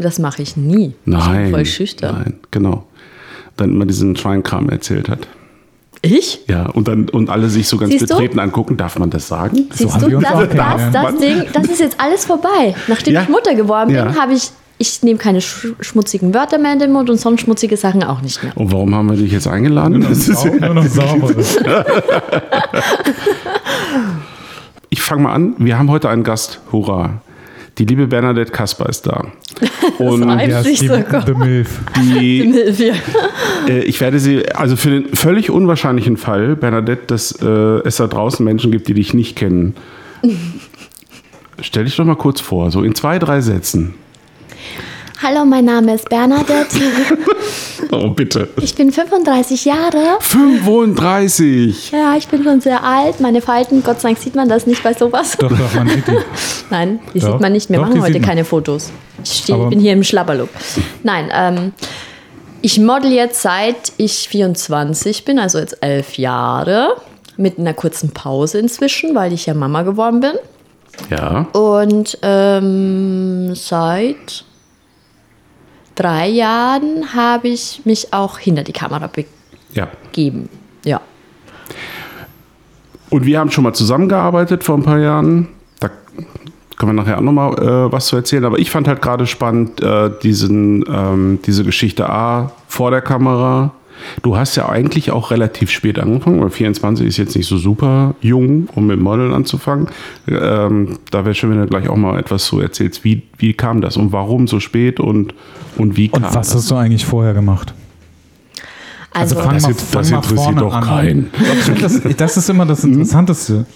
Das mache ich nie. Nein. Ich bin voll schüchtern. Nein, genau. Dann immer diesen Schweinkram erzählt hat. Ich? Ja, und dann und alle sich so ganz Siehst du? betreten angucken. Darf man das sagen? Siehst haben du, wir uns das, auch das, das, Mann. Ding, das ist jetzt alles vorbei. Nachdem Ja. ich Mutter geworden bin, Ja. habe ich, ich nehme keine sch schmutzigen Wörter mehr in den Mund und sonst schmutzige Sachen auch nicht mehr. Und warum haben wir dich jetzt eingeladen? Das ist, Auch nur noch sauberes. ich fange mal an. Wir haben heute einen Gast. Hurra. Die liebe Bernadette Kasper ist da. Und reimt Ja, sich die, sogar. The Milf. die, Hilfe. äh, ich werde sie, also für den völlig unwahrscheinlichen Fall, Bernadette, dass äh, es da draußen Menschen gibt, die dich nicht kennen. Stell dich doch mal kurz vor, so in zwei, drei Sätzen. Hallo, mein Name ist Bernadette. Oh, bitte. Ich bin 35 Jahre. 35! Ja, ich bin schon sehr alt. Meine Falten, Gott sei Dank sieht man das nicht bei sowas. Doch, doch, man sieht die. Nein, die Doch, sieht man nicht. Wir doch, machen heute keine Fotos. Ich steh, bin hier im Schlabberlook. Nein, ähm, ich model jetzt seit ich 24 bin, also jetzt elf Jahre. Mit einer kurzen Pause inzwischen, weil ich ja Mama geworden bin. Ja. Und ähm, seit drei Jahren habe ich mich auch hinter die Kamera Ja. begeben. Ja. Und wir haben schon mal zusammengearbeitet vor ein paar Jahren. Da können wir nachher auch nochmal äh, was zu erzählen. Aber ich fand halt gerade spannend, äh, diesen, ähm, diese Geschichte A vor der Kamera. Du hast ja eigentlich auch relativ spät angefangen, weil 24 ist jetzt nicht so super jung, um mit Modeln anzufangen. Ähm, da wäre schön, wenn du gleich auch mal etwas zu erzählst. Wie, wie kam das und warum so spät und, und wie kam Und was das? hast du eigentlich vorher gemacht? Also, fang Das, mal- jetzt, fang das interessiert vorne doch an. keinen. Das, das ist immer das Interessanteste.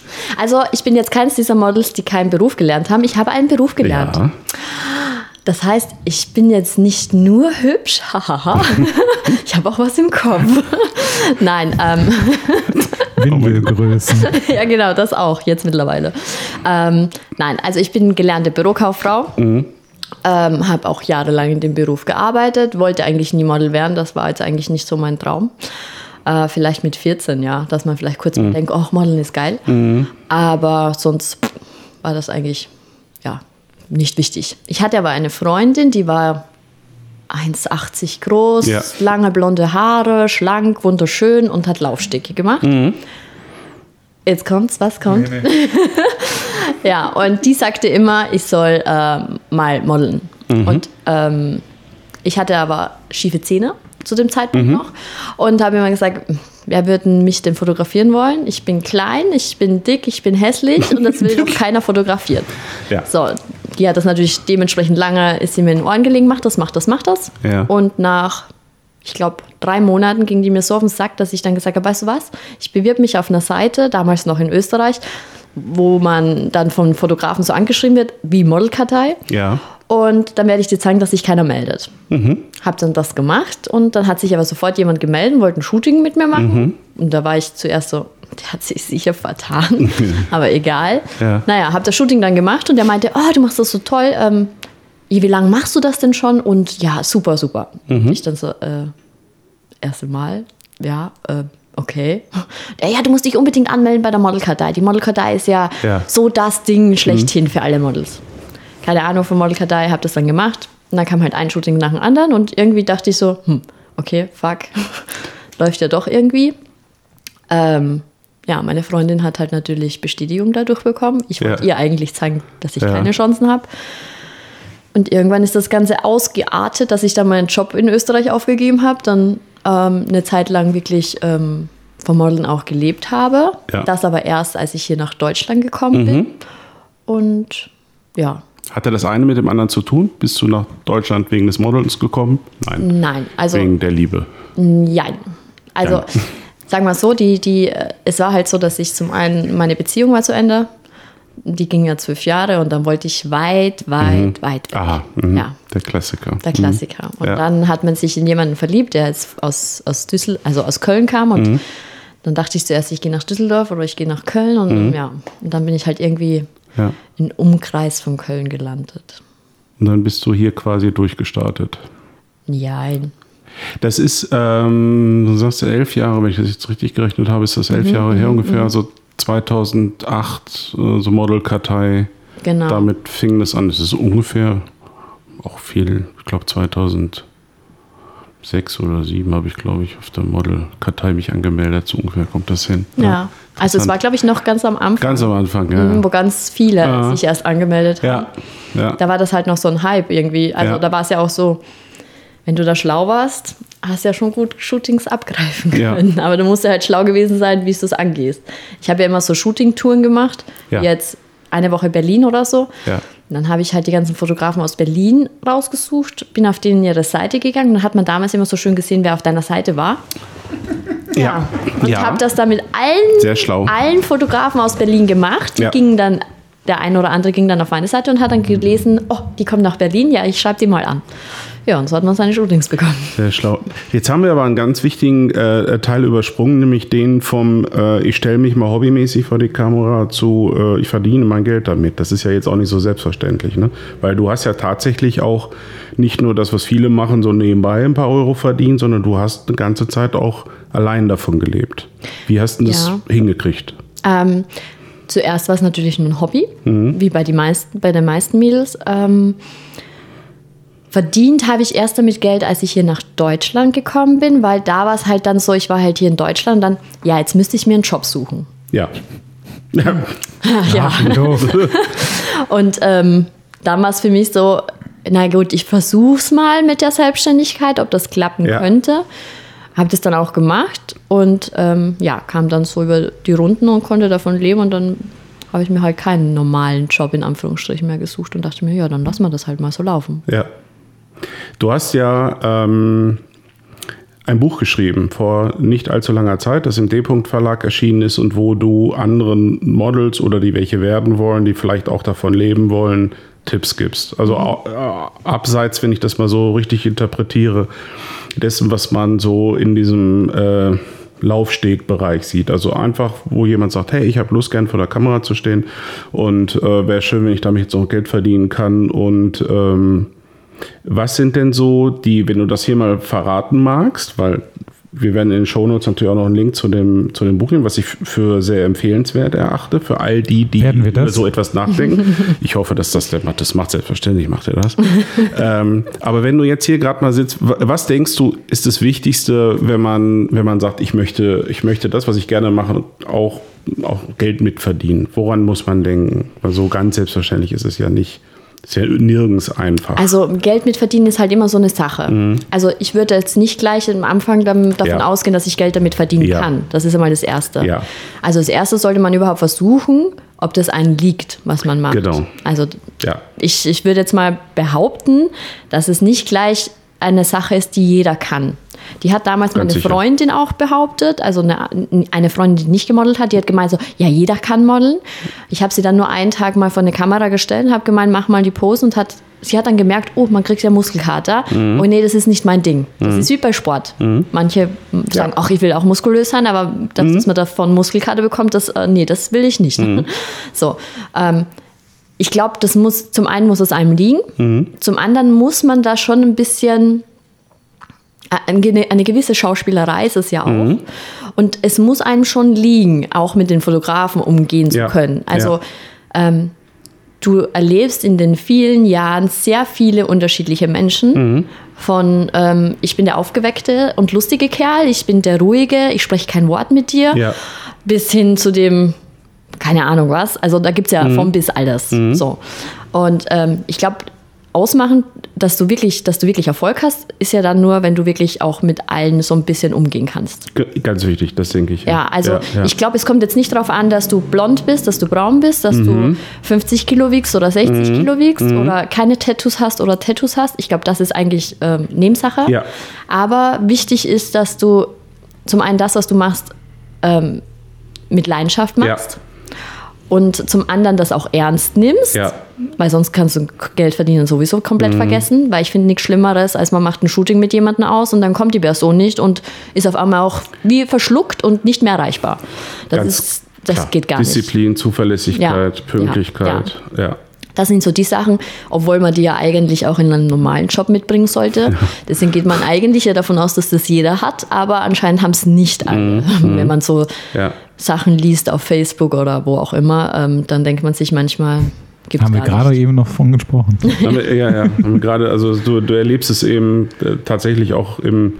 also ich bin jetzt keines dieser Models, die keinen Beruf gelernt haben. Ich habe einen Beruf gelernt. Ja. Das heißt, ich bin jetzt nicht nur hübsch, hahaha. ich habe auch was im Kopf. Nein, ähm, Windelgrößen. ja genau, das auch jetzt mittlerweile. Ähm, nein, also ich bin gelernte Bürokauffrau. Ähm, habe auch jahrelang in dem Beruf gearbeitet, wollte eigentlich nie Model werden, das war jetzt eigentlich nicht so mein Traum. Äh, vielleicht mit 14, ja, dass man vielleicht kurz mal denkt, oh, Modeln ist geil. Aber sonst war das eigentlich, ja, nicht wichtig. Ich hatte aber eine Freundin, die war 1,80 groß, Ja. lange blonde Haare, schlank, wunderschön und hat Laufstege gemacht. Jetzt kommt's, was kommt? Ja, und die sagte immer, ich soll ähm, mal modeln. Und ähm, ich hatte aber schiefe Zähne zu dem Zeitpunkt noch und habe immer gesagt, wer würden mich denn fotografieren wollen? Ich bin klein, ich bin dick, ich bin hässlich und das will doch keiner fotografieren. Ja. So, die hat das natürlich dementsprechend lange, ist sie mir in den Ohren gelegen, macht das, macht das, macht das. Ja. Und nach, ich glaube, drei Monaten ging die mir so auf den Sack, dass ich dann gesagt habe, weißt du was, ich bewirb mich auf einer Seite, damals noch in Österreich, wo man dann von Fotografen so angeschrieben wird, wie Modelkartei. Ja. Und dann werde ich dir zeigen, dass sich keiner meldet. Hab dann das gemacht und dann hat sich aber sofort jemand gemeldet, wollte ein Shooting mit mir machen. Und da war ich zuerst so, der hat sich sicher vertan, aber egal. Ja. Naja, hab das Shooting dann gemacht und der meinte, oh, du machst das so toll. Ähm, wie lange machst du das denn schon? Und ja, super, super. Und ich dann so, äh, erste Mal, ja, äh, okay. Ja, du musst dich unbedingt anmelden bei der Modelkartei. Die Modelkartei ist ja, Ja. so das Ding schlechthin für alle Models. Keine Ahnung von Modelkartei, habe das dann gemacht. Und dann kam halt ein Shooting nach dem anderen und irgendwie dachte ich so, hm, okay, fuck, läuft ja doch irgendwie. Ähm, ja, meine Freundin hat halt natürlich Bestätigung dadurch bekommen. Ich wollte Ja. ihr eigentlich zeigen, dass ich Ja. keine Chancen habe. Und irgendwann ist das Ganze ausgeartet, dass ich dann meinen Job in Österreich aufgegeben habe, dann ähm, eine Zeit lang wirklich ähm, vom Modeln auch gelebt habe. Ja. Das aber erst, als ich hier nach Deutschland gekommen bin. Und ja, Hatte das eine mit dem anderen zu tun? Bist du nach Deutschland wegen des Models gekommen? Nein. nein, also wegen der Liebe. Jein. Also, Ja. sagen wir es so, die, die, äh, es war halt so, dass ich zum einen, meine Beziehung war zu Ende. Die ging ja zwölf Jahre und dann wollte ich weit, weit, weit weg. Aha, mhm. Ja, der Klassiker. der Klassiker. Und Ja. dann hat man sich in jemanden verliebt, der jetzt aus, aus Düssel, also aus Köln kam und Mhm. dann dachte ich zuerst, ich gehe nach Düsseldorf oder ich gehe nach Köln und Mhm. ja, und dann bin ich halt irgendwie Ja. in Umkreis von Köln gelandet. Und dann bist du hier quasi durchgestartet. Jein. Das ist, ähm, du sagst ja elf Jahre, wenn ich das jetzt richtig gerechnet habe, ist das elf Mhm, Jahre her ungefähr, so 2008, äh, so Modelkartei. Genau. Damit fing das an. Das ist ungefähr auch viel, ich glaube 2006 oder 2007 habe ich, glaube ich, auf der Model-Kartei mich angemeldet. So ungefähr kommt das hin. Ja. Also es war, glaube ich, noch ganz am Anfang, Ganz am Anfang, ja. mhm, wo ganz viele Ja. sich erst angemeldet haben. Ja, ja. Da war das halt noch so ein Hype irgendwie. Also Ja. da war es ja auch so, wenn du da schlau warst, hast du ja schon gut Shootings abgreifen Ja. können. Aber du musst ja halt schlau gewesen sein, wie du es angehst. Ich habe ja immer so Shooting-Touren gemacht. Ja. Jetzt eine Woche Berlin oder so. Ja. Und dann habe ich halt die ganzen Fotografen aus Berlin rausgesucht, bin auf denen ihre Seite gegangen. Dann hat man damals immer so schön gesehen, wer auf deiner Seite war. Ja. Und Ja. habe das dann mit allen, allen Fotografen aus Berlin gemacht. Die Ja. gingen dann, der eine oder andere ging dann auf meine Seite und hat dann gelesen, oh, die kommen nach Berlin, ja, ich schreibe die mal an. Ja, und so hat man seine Shootings bekommen. Sehr schlau. Jetzt haben wir aber einen ganz wichtigen äh, Teil übersprungen, nämlich den vom äh, ich stelle mich mal hobbymäßig vor die Kamera zu äh, ich verdiene mein Geld damit. Das ist ja jetzt auch nicht so selbstverständlich, ne? Weil du hast ja tatsächlich auch nicht nur das, was viele machen, so nebenbei ein paar Euro verdient, sondern du hast eine ganze Zeit auch allein davon gelebt. Wie hast du das Ja. hingekriegt? Ähm, zuerst war es natürlich nur ein Hobby, Mhm. wie bei, die meisten, bei den meisten Mädels. Ähm, verdient habe ich erst damit Geld, als ich hier nach Deutschland gekommen bin, weil da war es halt dann so, ich war halt hier in Deutschland und dann, ja, jetzt müsste ich mir einen Job suchen. Ja. ja. ja. Und ähm, dann war es für mich so, na gut, ich versuch's mal mit der Selbstständigkeit, ob das klappen Ja. könnte. Habe das dann auch gemacht und ähm, ja, kam dann so über die Runden und konnte davon leben und dann habe ich mir halt keinen normalen Job in Anführungsstrichen mehr gesucht und dachte mir, ja, dann lass mal das halt mal so laufen. Ja. Du hast ja ähm, ein Buch geschrieben vor nicht allzu langer Zeit, das im D-Punkt Verlag erschienen ist und wo du anderen Models oder die welche werden wollen, die vielleicht auch davon leben wollen, Tipps gibst. Also au- äh, abseits, wenn ich das mal so richtig interpretiere, dessen, was man so in diesem äh, Laufstegbereich sieht. Also einfach, wo jemand sagt, hey, ich habe Lust, gern vor der Kamera zu stehen und äh, wäre schön, wenn ich damit jetzt noch Geld verdienen kann und ähm, was sind denn so die, wenn du das hier mal verraten magst, weil wir werden in den Shownotes natürlich auch noch einen Link zu dem, zu dem Buch nehmen, was ich für sehr empfehlenswert erachte, für all die, die über so etwas nachdenken. Ich hoffe, dass das der macht. Das macht selbstverständlich, macht er das. ähm, aber wenn du jetzt hier gerade mal sitzt, wa- was denkst du, ist das Wichtigste, wenn man, wenn man sagt, ich möchte, ich möchte das, was ich gerne mache, auch, auch Geld mitverdienen? Woran muss man denken? Weil so ganz selbstverständlich ist es ja nicht. Ist ja nirgends einfach. Also Geld mit verdienen ist halt immer so eine Sache. Also ich würde jetzt nicht gleich am Anfang davon Mhm. Ja. ausgehen, dass ich Geld damit verdienen Ja. kann. Das ist einmal das Erste. Ja. Also das Erste sollte man überhaupt versuchen, ob das einen liegt, was man macht. Genau. Also ich, ich würde jetzt mal behaupten, dass es nicht gleich eine Sache ist, die jeder kann. Die hat damals meine. Freundin auch behauptet, also eine, eine Freundin, die nicht gemodelt hat, die hat gemeint so, ja, jeder kann modeln. Ich habe sie dann nur einen Tag mal vor eine Kamera gestellt habe gemeint, mach mal die Pose und hat, sie hat dann gemerkt, oh, man kriegt ja Muskelkater. Mhm. Oh nee, das ist nicht mein Ding. Das ist wie bei Sport. Manche sagen, ach, ich will auch muskulös sein, aber dass Mhm. man davon Muskelkater bekommt, das, äh, nee, das will ich nicht. So, ähm, ich glaube, das muss, zum einen muss es einem liegen, Mhm. zum anderen muss man da schon ein bisschen, äh, eine, eine gewisse Schauspielerei ist es ja auch. Mhm. Und es muss einem schon liegen, auch mit den Fotografen umgehen zu Ja. können. Also Ja. ähm, du erlebst in den vielen Jahren sehr viele unterschiedliche Menschen. Mhm. Von ähm, ich bin der aufgeweckte und lustige Kerl, ich bin der ruhige, ich spreche kein Wort mit dir, Ja. bis hin zu dem, keine Ahnung was. Also da gibt es ja Mhm. vom bis alles. So. Und ähm, ich glaube, ausmachen, dass du wirklich, dass du wirklich Erfolg hast, ist ja dann nur, wenn du wirklich auch mit allen so ein bisschen umgehen kannst. Ganz wichtig, das denke ich. Ja, also Ja, ja. ich glaube, es kommt jetzt nicht darauf an, dass du blond bist, dass du braun bist, dass Mhm. du 50 Kilo wiegst oder 60 Kilo wiegst oder keine Tattoos hast oder Tattoos hast. Ich glaube, das ist eigentlich ähm, Nebensache. Ja. Aber wichtig ist, dass du zum einen das, was du machst, ähm, mit Leidenschaft machst. Und zum anderen das auch ernst nimmst, Ja. weil sonst kannst du Geld verdienen sowieso komplett Mhm. vergessen, weil ich finde nichts Schlimmeres, als man macht ein Shooting mit jemandem aus und dann kommt die Person nicht und ist auf einmal auch wie verschluckt und nicht mehr erreichbar. Das, Ganz ist, das klar. geht gar nicht. Disziplin, Zuverlässigkeit, Ja. Pünktlichkeit. Ja. Das sind so die Sachen, obwohl man die ja eigentlich auch in einen normalen Job mitbringen sollte. Deswegen geht man eigentlich ja davon aus, dass das jeder hat, aber anscheinend haben es nicht alle. Wenn man so Ja. Sachen liest auf Facebook oder wo auch immer, ähm, dann denkt man sich manchmal, Gibt's Haben wir gerade nicht. eben noch von gesprochen. Wir- ja, ja. Gerade, also du, du erlebst es eben äh, tatsächlich auch im,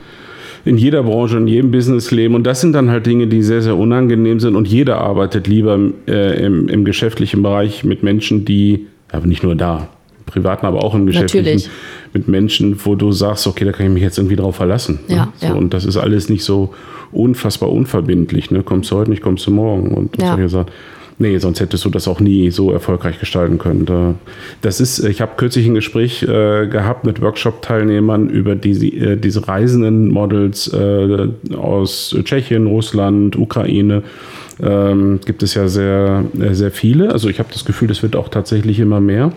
in jeder Branche, in jedem Businessleben. Und das sind dann halt Dinge, die sehr, sehr unangenehm sind. Und jeder arbeitet lieber äh, im, im geschäftlichen Bereich mit Menschen, die, aber nicht nur da, im privaten, aber auch im geschäftlichen, Natürlich. mit Menschen, wo du sagst, okay, da kann ich mich jetzt irgendwie drauf verlassen. Ja, ne? so, ja. Und das ist alles nicht so unfassbar unverbindlich. Ne? Kommst du heute nicht, kommst du morgen. Und Ja. solche Sachen. Nee, sonst hättest du das auch nie so erfolgreich gestalten können. Da- Das ist, ich habe kürzlich ein Gespräch äh, gehabt mit Workshop-Teilnehmern über diese, äh, diese reisenden Models äh, aus Tschechien, Russland, Ukraine. Ähm, gibt es ja sehr, äh, sehr viele. Also ich habe das Gefühl, es wird auch tatsächlich immer mehr.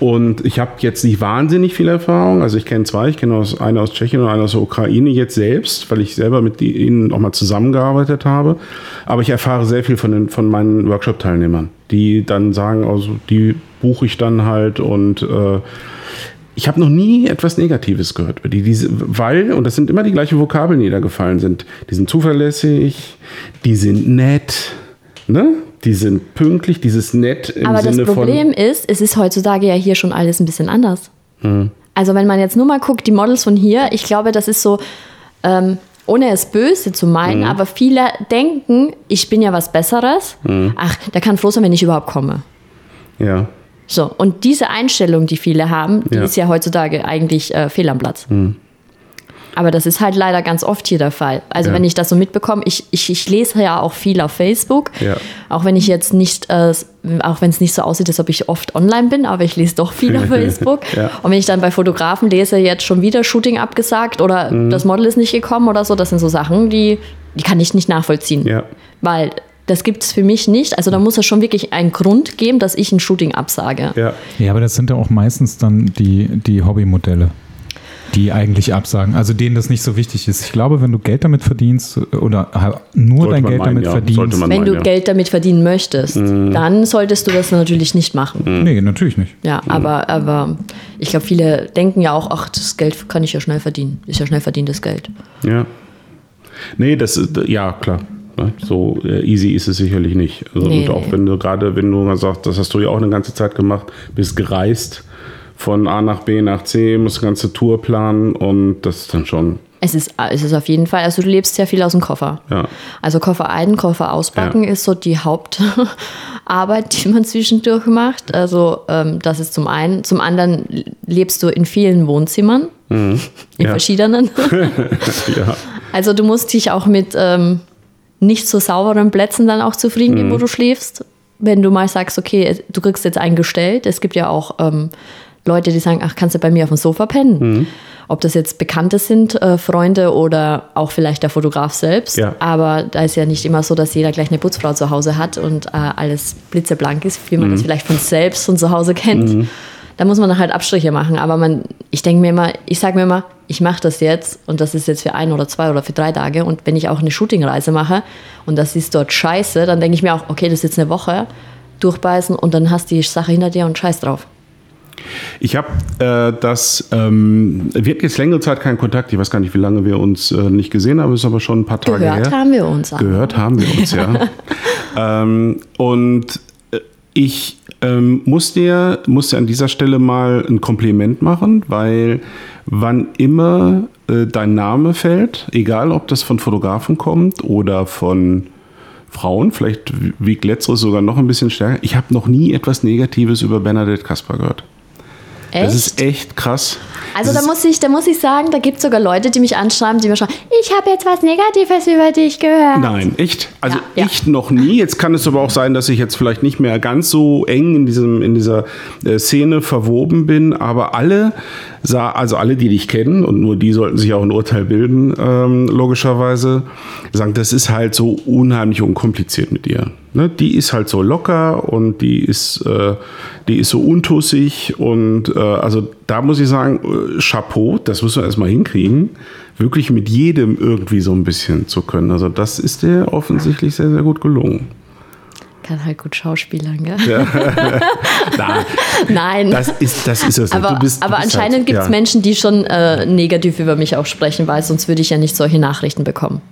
Und ich habe jetzt nicht wahnsinnig viel Erfahrung. Also ich kenne zwei, ich kenne aus, eine aus Tschechien und eine aus der Ukraine jetzt selbst, weil ich selber mit ihnen auch mal zusammengearbeitet habe. Aber ich erfahre sehr viel von, den, von meinen Workshop-Teilnehmern, die dann sagen, also die buche ich dann halt und äh, ich habe noch nie etwas Negatives gehört über die, diese, weil, und das sind immer die gleichen Vokabeln, die da gefallen sind. Die sind zuverlässig, die sind nett, ne? Die sind pünktlich, dieses nett im Aber Sinne das Problem von. ist, es ist heutzutage ja hier schon alles ein bisschen anders. Hm. Also wenn man jetzt nur mal guckt, die Models von hier, ich glaube, das ist so, ähm, ohne es böse zu meinen, Hm. aber viele denken, ich bin ja was Besseres. Hm. Ach, der kann froh sein, wenn ich überhaupt komme. Ja. So, und diese Einstellung, die viele haben, die Ja. ist ja heutzutage eigentlich äh, fehl am Platz. Hm. Aber das ist halt leider ganz oft hier der Fall. Also Ja. wenn ich das so mitbekomme, ich, ich, ich lese ja auch viel auf Facebook, Ja. auch wenn ich jetzt nicht, äh, auch wenn es nicht so aussieht, als ob ich oft online bin, aber ich lese doch viel auf Facebook. Ja. Und wenn ich dann bei Fotografen lese, jetzt schon wieder Shooting abgesagt oder Mhm. das Model ist nicht gekommen oder so, das sind so Sachen, die, die kann ich nicht nachvollziehen. Weil das gibt es für mich nicht. Also da muss es schon wirklich einen Grund geben, dass ich ein Shooting absage. Ja. Ja, aber das sind ja auch meistens dann die, die Hobbymodelle, die eigentlich absagen. Also denen das nicht so wichtig ist. Ich glaube, wenn du Geld damit verdienst oder nur Sollte dein Geld meinen, damit ja. verdienst. Wenn meinen, du ja. Mhm. Geld damit verdienen möchtest, dann solltest du das natürlich nicht machen. Nee, natürlich nicht. Ja, aber, aber ich glaube, viele denken ja auch, ach, das Geld kann ich ja schnell verdienen. Ist ja schnell verdientes Geld. Ja. Nee, das ist, ja, klar. Ne? So äh, easy ist es sicherlich nicht. Also, Nee, und auch nee. wenn du gerade, wenn du mal sagst, das hast du ja auch eine ganze Zeit gemacht, bist gereist von A nach B nach C, musst eine ganze Tour planen und das ist dann schon, Es ist, es ist auf jeden Fall, also du lebst sehr viel aus dem Koffer. ja. Also Koffer ein, Koffer auspacken Ja. ist so die Hauptarbeit, die man zwischendurch macht. Also ähm, das ist zum einen. Zum anderen lebst du in vielen Wohnzimmern, in Mhm. Ja. verschiedenen. ja. Also du musst dich auch mit ähm, nicht so sauberen Plätzen dann auch zufrieden geben, wo du schläfst. Wenn du mal sagst, okay, du kriegst jetzt einen gestellt. Es gibt ja auch ähm, Leute, die sagen, ach, kannst du bei mir auf dem Sofa pennen? Ob das jetzt Bekannte sind, äh, Freunde oder auch vielleicht der Fotograf selbst. Ja. Aber da ist ja nicht immer so, dass jeder gleich eine Putzfrau zu Hause hat und äh, alles blitzeblank ist, wie man das vielleicht von selbst von zu Hause kennt. Da muss man dann halt Abstriche machen. Aber man, ich denke mir immer, ich sage mir immer, ich mache das jetzt und das ist jetzt für ein oder zwei oder für drei Tage. Und wenn ich auch eine Shootingreise mache und das ist dort scheiße, dann denke ich mir auch, okay, das ist jetzt eine Woche, durchbeißen und dann hast du die Sache hinter dir und scheiß drauf. Ich habe äh, das, ähm, wir hatten jetzt längere Zeit keinen Kontakt. Ich weiß gar nicht, wie lange wir uns äh, nicht gesehen haben. Ist aber schon ein paar Tage Gehört her. haben wir uns. Gehört haben wir uns, ja. ähm, und äh, ich ähm, muss, dir, muss dir an dieser Stelle mal ein Kompliment machen, weil wann immer äh, dein Name fällt, egal ob das von Fotografen kommt oder von Frauen, vielleicht wiegt letzteres sogar noch ein bisschen stärker. Ich habe noch nie etwas Negatives über Bernadette Kasper gehört. Echt? Das ist echt krass. Also das da muss ich, da muss ich sagen, da gibt es sogar Leute, die mich anschreiben, die mir schreiben, ich habe jetzt was Negatives über dich gehört. Nein, echt? Also Ja, ja. ich noch nie. Jetzt kann es aber auch sein, dass ich jetzt vielleicht nicht mehr ganz so eng in, diesem, in dieser äh, Szene verwoben bin, aber alle, sah, also alle, die dich kennen, und nur die sollten sich auch ein Urteil bilden, ähm, logischerweise, sagen, das ist halt so unheimlich unkompliziert mit ihr. Ne? Die ist halt so locker und die ist, äh, die ist so untussig und äh, also da muss ich sagen, äh, Chapeau, das müssen wir erstmal hinkriegen, wirklich mit jedem irgendwie so ein bisschen zu können. Also das ist dir offensichtlich sehr, sehr gut gelungen. Kann halt gut schauspielern, gell? Nein, Nein. das ist, das ist es. aber du bist, aber anscheinend halt, gibt es ja. Menschen, die schon äh, negativ über mich auch sprechen, weil sonst würde ich ja nicht solche Nachrichten bekommen.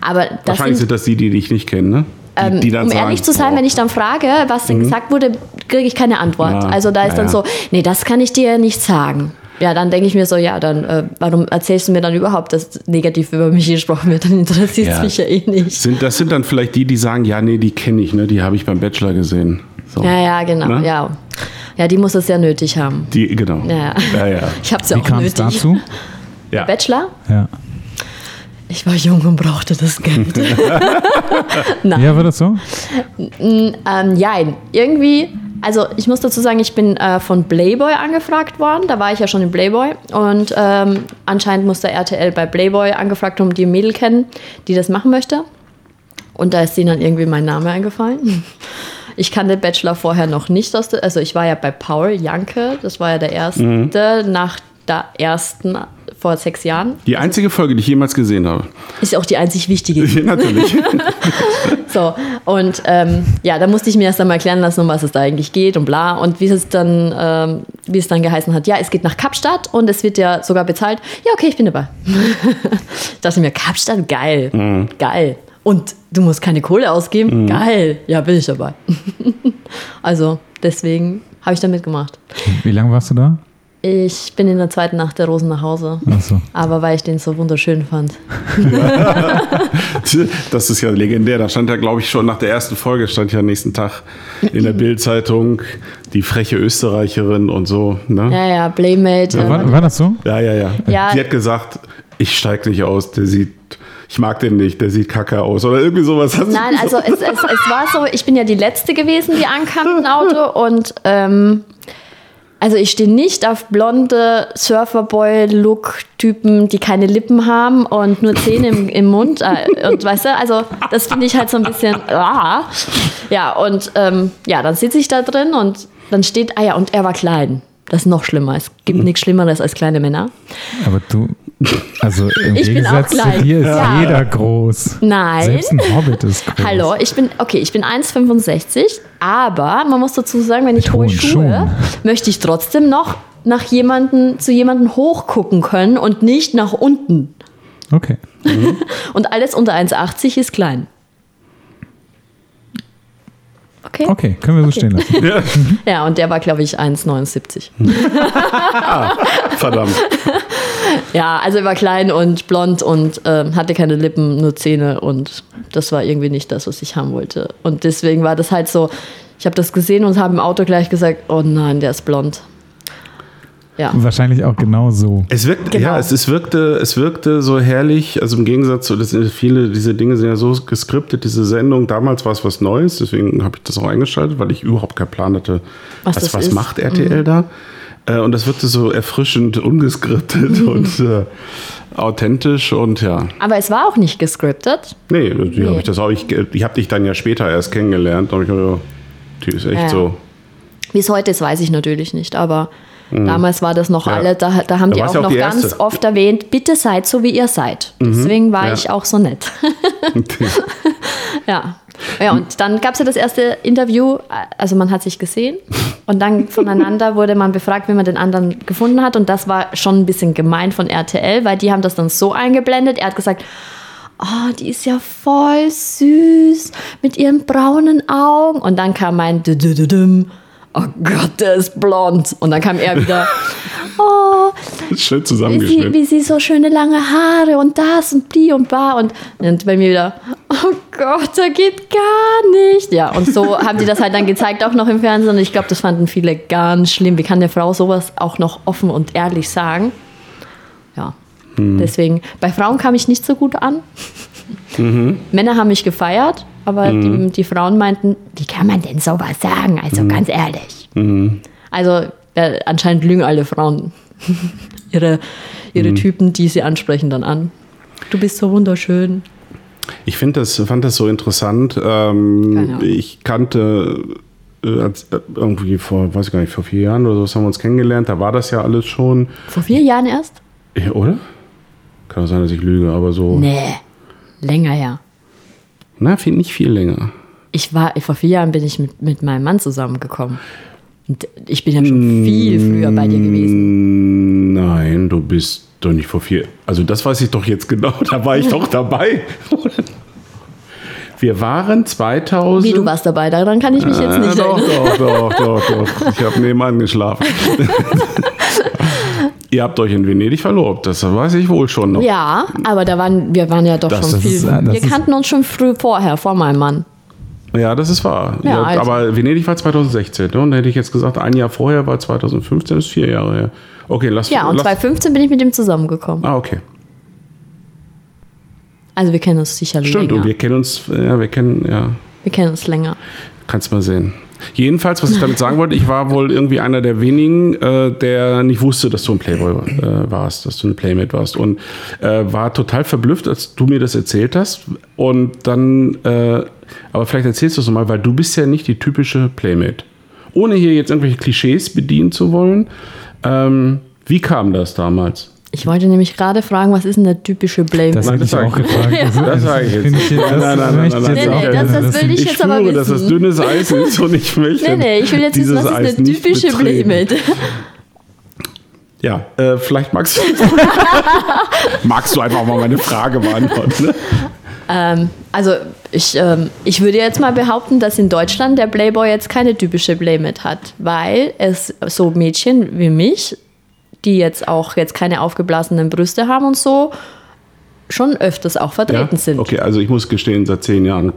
Aber Wahrscheinlich sind, sind das die, die dich nicht kennen, ne? Ähm, die dann um sagen, ehrlich zu sein, boah. wenn ich dann frage, was denn gesagt wurde, kriege ich keine Antwort. Ja, Also da ist ja, dann ja. so, nee, das kann ich dir nicht sagen. Ja, dann denke ich mir so, ja, dann äh, warum erzählst du mir dann überhaupt, dass negativ über mich gesprochen wird? Dann interessiert es Ja. mich ja eh nicht. Sind, das sind dann vielleicht die, die sagen, ja, nee, die kenne ich, ne? die habe ich beim Bachelor gesehen. So. Ja, ja, genau, Ne? ja. Ja, die muss es ja nötig haben. Die, genau. Ja. ja, ja. Ich habe es ja Wie auch kam es nötig. dazu? ja. Bachelor? Ja. Ich war jung und brauchte das Geld. Nein. ja, war das so? Ähm, ja, irgendwie, also ich muss dazu sagen, ich bin äh, von Playboy angefragt worden. Da war ich ja schon in Playboy. Und ähm, anscheinend musste RTL bei Playboy angefragt haben, die Mädel kennen, die das machen möchte. Und da ist denen dann irgendwie mein Name eingefallen. Ich kannte Bachelor vorher noch nicht. Aus der, also ich war ja bei Paul Janke, das war ja der erste nach der ersten vor sechs Jahren. Die einzige Folge, die ich jemals gesehen habe. Ist auch die einzig wichtige. Ja, natürlich. So, und ähm, ja, da musste ich mir erst einmal erklären lassen, um was es da eigentlich geht und bla. Und wie es dann, ähm, wie es dann geheißen hat, ja, es geht nach Kapstadt und es wird ja sogar bezahlt. Ja, okay, ich bin dabei. ich dachte mir, Kapstadt, geil, geil. Und du musst keine Kohle ausgeben, geil. Ja, bin ich dabei. also deswegen habe ich da mitgemacht. Wie lange warst du da? Ich bin in der zweiten Nacht der Rosen nach Hause. Achso. Aber weil ich den so wunderschön fand. Das ist ja legendär. Da stand ja, glaube ich, schon nach der ersten Folge, stand ja am nächsten Tag in der Bildzeitung die freche Österreicherin und so. Ne? Ja, ja, Playmate. äh, War, war das so? Ja, ja, ja. Ja. Sie hat gesagt, ich steig nicht aus, der sieht, ich mag den nicht, der sieht kacke aus oder irgendwie sowas. Hat sie Nein, also es, es, es war so, ich bin ja die Letzte gewesen, die ankam im Auto und ähm, also ich stehe nicht auf blonde Surferboy-Look-Typen, die keine Lippen haben und nur Zähne im, im Mund. Äh, und weißt du, also das finde ich halt so ein bisschen. Ah. Ja, und ähm, ja, dann sitze ich da drin und dann steht, ah ja, und er war klein. Das ist noch schlimmer. Es gibt Mhm. nichts Schlimmeres als kleine Männer. Aber du, also im Ich bin auch Gegensatz zu dir ist Ja. jeder groß. Nein. Selbst ein Hobbit ist groß. Hallo, ich bin, okay, ich bin 1,65, aber man muss dazu sagen, wenn ich hohe Schuhe, Schuhen. möchte ich trotzdem noch nach jemanden, zu jemandem hochgucken können und nicht nach unten. Okay. Und alles unter 1,80 ist klein. Okay? Okay, können wir so stehen lassen. ja, Ja, und der war, glaube ich, 1,79. verdammt. Ja, also er war klein und blond und ähm, hatte keine Lippen, nur Zähne und das war irgendwie nicht das, was ich haben wollte. Und deswegen war das halt so, ich habe das gesehen und habe im Auto gleich gesagt, oh nein, der ist blond. Ja. Wahrscheinlich auch genau so. Es wirkt, Genau. ja, es, es wirkte, es wirkte so herrlich. Also im Gegensatz zu, das sind viele, diese Dinge sind ja so geskriptet, diese Sendung. Damals war es was Neues, deswegen habe ich das auch eingeschaltet, weil ich überhaupt keinen Plan hatte, Was was, das was ist. macht RTL da. Äh, Und das wirkte so erfrischend, ungeskriptet und äh, authentisch und ja. Aber es war auch nicht gescriptet. Nee, die Nee. Hab ich das auch. Ich, ich habe dich dann ja später erst kennengelernt. Da hab ich gedacht, ja, die ist echt Ja. so. Wie es heute ist, weiß ich natürlich nicht, aber damals war das noch Mhm. Ja. alle, da, da haben Da die auch auch noch die ganz. Mhm. oft erwähnt, bitte seid so, wie ihr seid. Deswegen war Ja. ich auch so nett. ja. Ja, und dann gab es ja das erste Interview, also man hat sich gesehen und dann voneinander wurde man befragt, wie man den anderen gefunden hat und das war schon ein bisschen gemein von RTL, weil die haben das dann so eingeblendet. Er hat gesagt, oh, die ist ja voll süß mit ihren braunen Augen und dann kam mein Dü-dü-dü-düm. Oh Gott, der ist blond. Und dann kam er wieder, oh, Schön wie sie, zusammengeschnitten. wie sie so schöne lange Haare und das und die und bar und, und bei mir wieder, oh Gott, da geht gar nicht. Ja, und so haben die das halt dann gezeigt, auch noch im Fernsehen. Und ich glaube, das fanden viele ganz schlimm. Wie kann eine Frau sowas auch noch offen und ehrlich sagen? Ja, deswegen, bei Frauen kam ich nicht so gut an. Männer haben mich gefeiert, aber die, die Frauen meinten, wie kann man denn sowas sagen? Also ganz ehrlich. Also äh, anscheinend lügen alle Frauen ihre, ihre Typen, die sie ansprechen, dann an. Du bist so wunderschön. Ich find das, fand das so interessant. Ähm, Ahnung. ich kannte äh, als, äh, irgendwie vor, weiß ich gar nicht, vor vier Jahren oder so haben wir uns kennengelernt. Da war das ja alles schon. Vor vier Jahren erst? Ja, oder? Kann sein, dass ich lüge, aber so. Nee, länger her. Na, viel, nicht viel länger. Ich war, vor vier Jahren bin ich mit, mit meinem Mann zusammengekommen. Und ich bin ja schon viel früher bei dir gewesen. Mm, Nein, du bist doch nicht vor vier. Also, das weiß ich doch jetzt genau. Da war ich doch dabei. Wir waren 2000. Wie, du warst dabei, daran kann ich mich jetzt nicht Äh, doch, erinnern. doch, doch, doch, doch. Ich habe nebenan geschlafen. Ihr habt euch in Venedig verlobt, das weiß ich wohl schon noch. Ja, aber da waren, wir waren ja doch Das schon ist- viel. das wir ist- kannten uns schon früh vorher, vor meinem Mann. Ja, das ist wahr. Ja, Ja, also- Aber Venedig war 2016. Ne? Und da hätte ich jetzt gesagt, ein Jahr vorher war 2015, das ist vier Jahre her. Okay, lass Ja, und lass, 2015 bin ich mit ihm zusammengekommen. Ah, okay. Also wir kennen uns sicherlich Stimmt, länger. und wir kennen uns, ja, wir kennen, ja, wir kennen uns länger. kannst mal sehen. Jedenfalls, was ich damit sagen wollte, ich war wohl irgendwie einer der wenigen, äh, der nicht wusste, dass du ein Playboy äh, warst, dass du eine Playmate warst. Und äh, war total verblüfft, als du mir das erzählt hast. Und dann, äh, aber vielleicht erzählst du es nochmal, weil du bist ja nicht die typische Playmate. Ohne hier jetzt irgendwelche Klischees bedienen zu wollen. Ähm, wie kam das damals? Ich wollte nämlich gerade fragen, was ist denn der typische Blame? Das Nein, das ich auch gefragt. Das, Das sage ich jetzt. finde ich jetzt- Nein, nein, das nein, nein, nein, nein, gerne das- das wissen. will ich Ich jetzt aber spüre, dass das wissen. dünnes Eis ist und ich möchte. Nee, nee, ich will jetzt wissen, dieses was ist der typische. Playmate? Ja, äh, vielleicht magst du. magst du einfach mal meine Frage beantworten. Ne? Ähm, also ich, ähm, ich würde jetzt mal behaupten, dass in Deutschland der Playboy jetzt keine typische Playmate hat, weil es so Mädchen wie mich, die jetzt auch jetzt keine aufgeblasenen Brüste haben und so, schon öfters auch vertreten sind. Okay, also ich muss gestehen, seit zehn Jahren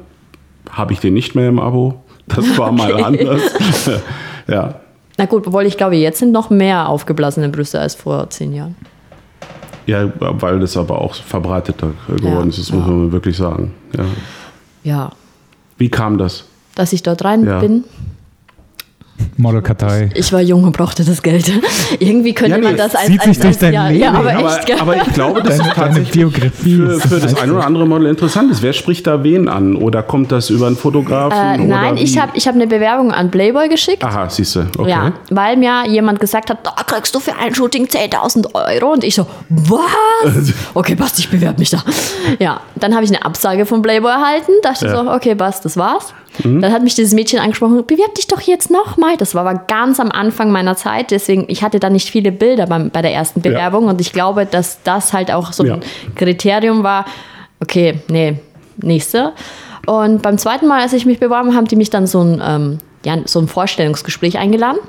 habe ich den nicht mehr im Abo. Das war mal Okay. anders. ja. Na gut, obwohl ich glaube, jetzt sind noch mehr aufgeblasene Brüste als vor zehn Jahren. ja, weil das aber auch verbreiteter geworden Ja, ist, das muss man wirklich sagen. Ja. Ja, Wie kam das? dass ich dort rein Ja. bin. Modelkartei. Ich war jung und brauchte das Geld. Irgendwie könnte Ja, nee, man das als, zieht als, sich durch als dein ja, Leben. ja, aber aber, echt, gell? aber ich glaube, das Deine, ist tatsächlich Biografie. für, für das ein oder andere Model interessant ist. Wer spricht da wen an? Oder kommt das über einen Fotografen? äh, oder nein, ich habe ich hab eine Bewerbung an Playboy geschickt. Aha, siehst du. Okay. Ja, weil mir jemand gesagt hat, da kriegst du für ein Shooting 10.000 Euro. Und ich so, was? Okay, passt, ich bewerbe mich da. Ja, dann habe ich eine Absage von Playboy erhalten. Dachte Ja. so, okay, passt, das war's. Mhm. Dann hat mich dieses Mädchen angesprochen, bewerb dich doch jetzt nochmal. Das war aber ganz am Anfang meiner Zeit. Deswegen, ich hatte da nicht viele Bilder beim, bei der ersten Bewerbung. Und ich glaube, dass das halt auch so ein Ja. Kriterium war. Okay, nee, nächste. Und beim zweiten Mal, als ich mich beworben habe, haben die mich dann so ein, ähm, ja, so ein Vorstellungsgespräch eingeladen.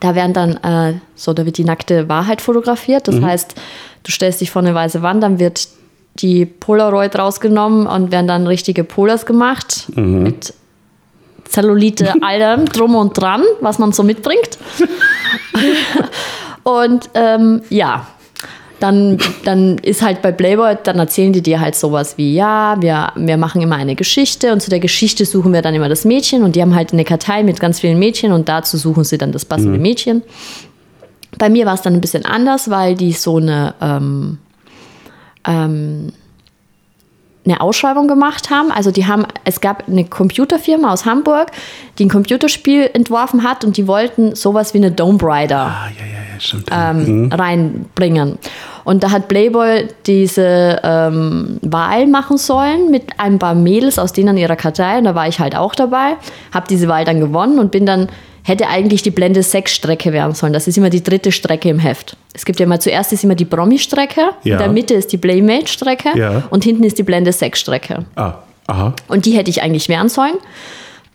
Da werden dann, äh, so, da wird die nackte Wahrheit fotografiert. Das heißt, du stellst dich vor eine weiße Wand, dann wird die Polaroid rausgenommen und werden dann richtige Polars gemacht mit Zellulite, allem drum und dran, was man so mitbringt. und ähm, ja, dann, dann ist halt bei Playboy, dann erzählen die dir halt sowas wie, ja, wir, wir machen immer eine Geschichte und zu der Geschichte suchen wir dann immer das Mädchen und die haben halt eine Kartei mit ganz vielen Mädchen und dazu suchen sie dann das passende Mädchen. Bei mir war es dann ein bisschen anders, weil die so eine, ähm, ähm, eine Ausschreibung gemacht haben. Also die haben, es gab eine Computerfirma aus Hamburg, die ein Computerspiel entworfen hat und die wollten sowas wie eine Dome Rider Ah, ja, ja, ja, stimmt. ähm, reinbringen. Und da hat Playboy diese ähm, Wahl machen sollen mit ein paar Mädels aus denen ihrer Kartei. Und da war ich halt auch dabei, habe diese Wahl dann gewonnen und bin dann, hätte eigentlich die Blende 6 Strecke werden sollen. Das ist immer die dritte Strecke im Heft. Es gibt ja mal zuerst ist immer die Promi-Strecke, Ja. in der Mitte ist die Playmate-Strecke Ja. und hinten ist die Blende 6 Strecke. Ah, aha. Und die hätte ich eigentlich werden sollen.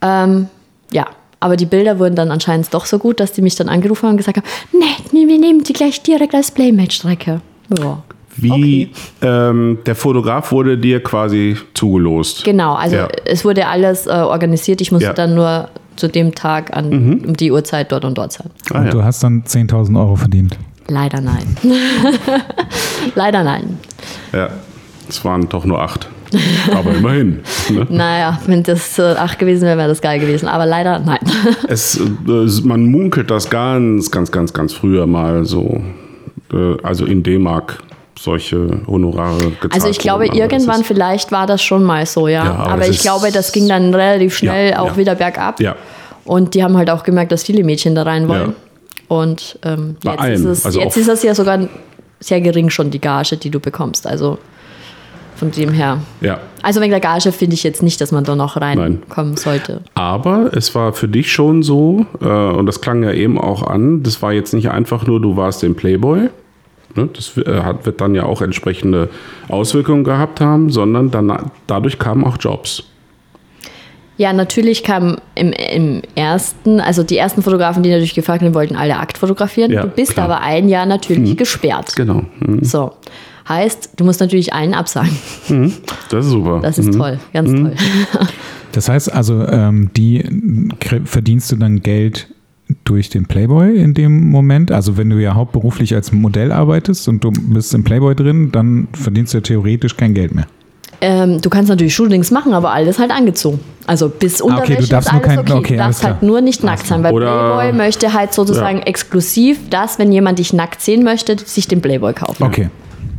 Ähm, ja, aber die Bilder wurden dann anscheinend doch so gut, dass die mich dann angerufen haben und gesagt haben, nee, wir nehmen die gleich direkt als Playmate-Strecke. Ja. Wie ähm, der Fotograf wurde dir quasi zugelost. Genau, also Ja. es wurde alles äh, organisiert. Ich musste Ja. Dann nur zu dem Tag an um die Uhrzeit dort und dort sein. Ah, Und ja. du hast dann 10.000 Euro verdient. Leider nein. Leider nein. ja, es waren doch nur acht. Aber immerhin. Ne? Naja, wenn das äh, acht gewesen wäre, wäre das geil gewesen. Aber leider nein. Es, äh, man munkelt das ganz, ganz, ganz, ganz früher mal so. Äh, also in D-Mark solche Honorare gezahlt Also ich glaube, wurden, das irgendwann vielleicht war das schon mal so, ja. Ja, aber aber das ich glaube, das ging dann relativ schnell Ja, auch ja. wieder bergab. Ja. Und die haben halt auch gemerkt, dass viele Mädchen da rein wollen. Und ähm, jetzt, ist es, also jetzt ist es ja sogar sehr gering schon, die Gage, die du bekommst. Also von dem her. Ja. Also wegen der Gage finde ich jetzt nicht, dass man da noch reinkommen sollte. Aber es war für dich schon so, äh, und das klang ja eben auch an, das war jetzt nicht einfach nur, du warst im Playboy. Ne, das äh, hat, wird dann ja auch entsprechende Auswirkungen gehabt haben, sondern dann, dadurch kamen auch Jobs. Ja, natürlich kam im, im ersten, also die ersten Fotografen, die natürlich gefragt haben, wollten alle Akt fotografieren. Ja, du bist klar. aber ein Jahr natürlich gesperrt. Genau. Mhm. So. Heißt, du musst natürlich allen absagen. Das ist super. Das ist Mhm. toll, ganz toll. Das heißt also, ähm, die verdienst du dann Geld durch den Playboy in dem Moment? Also wenn du ja hauptberuflich als Modell arbeitest und du bist im Playboy drin, dann verdienst du ja theoretisch kein Geld mehr. Ähm, du kannst natürlich Shootings machen, aber alles halt angezogen. Also bis Unterwäsche Ah, okay, du darfst ist nur alles kein- okay. okay, du darfst halt klar. nur nicht nackt sein, weil Oder- Playboy möchte halt sozusagen Ja. exklusiv das, wenn jemand dich nackt sehen möchte, sich den Playboy kaufen. Okay.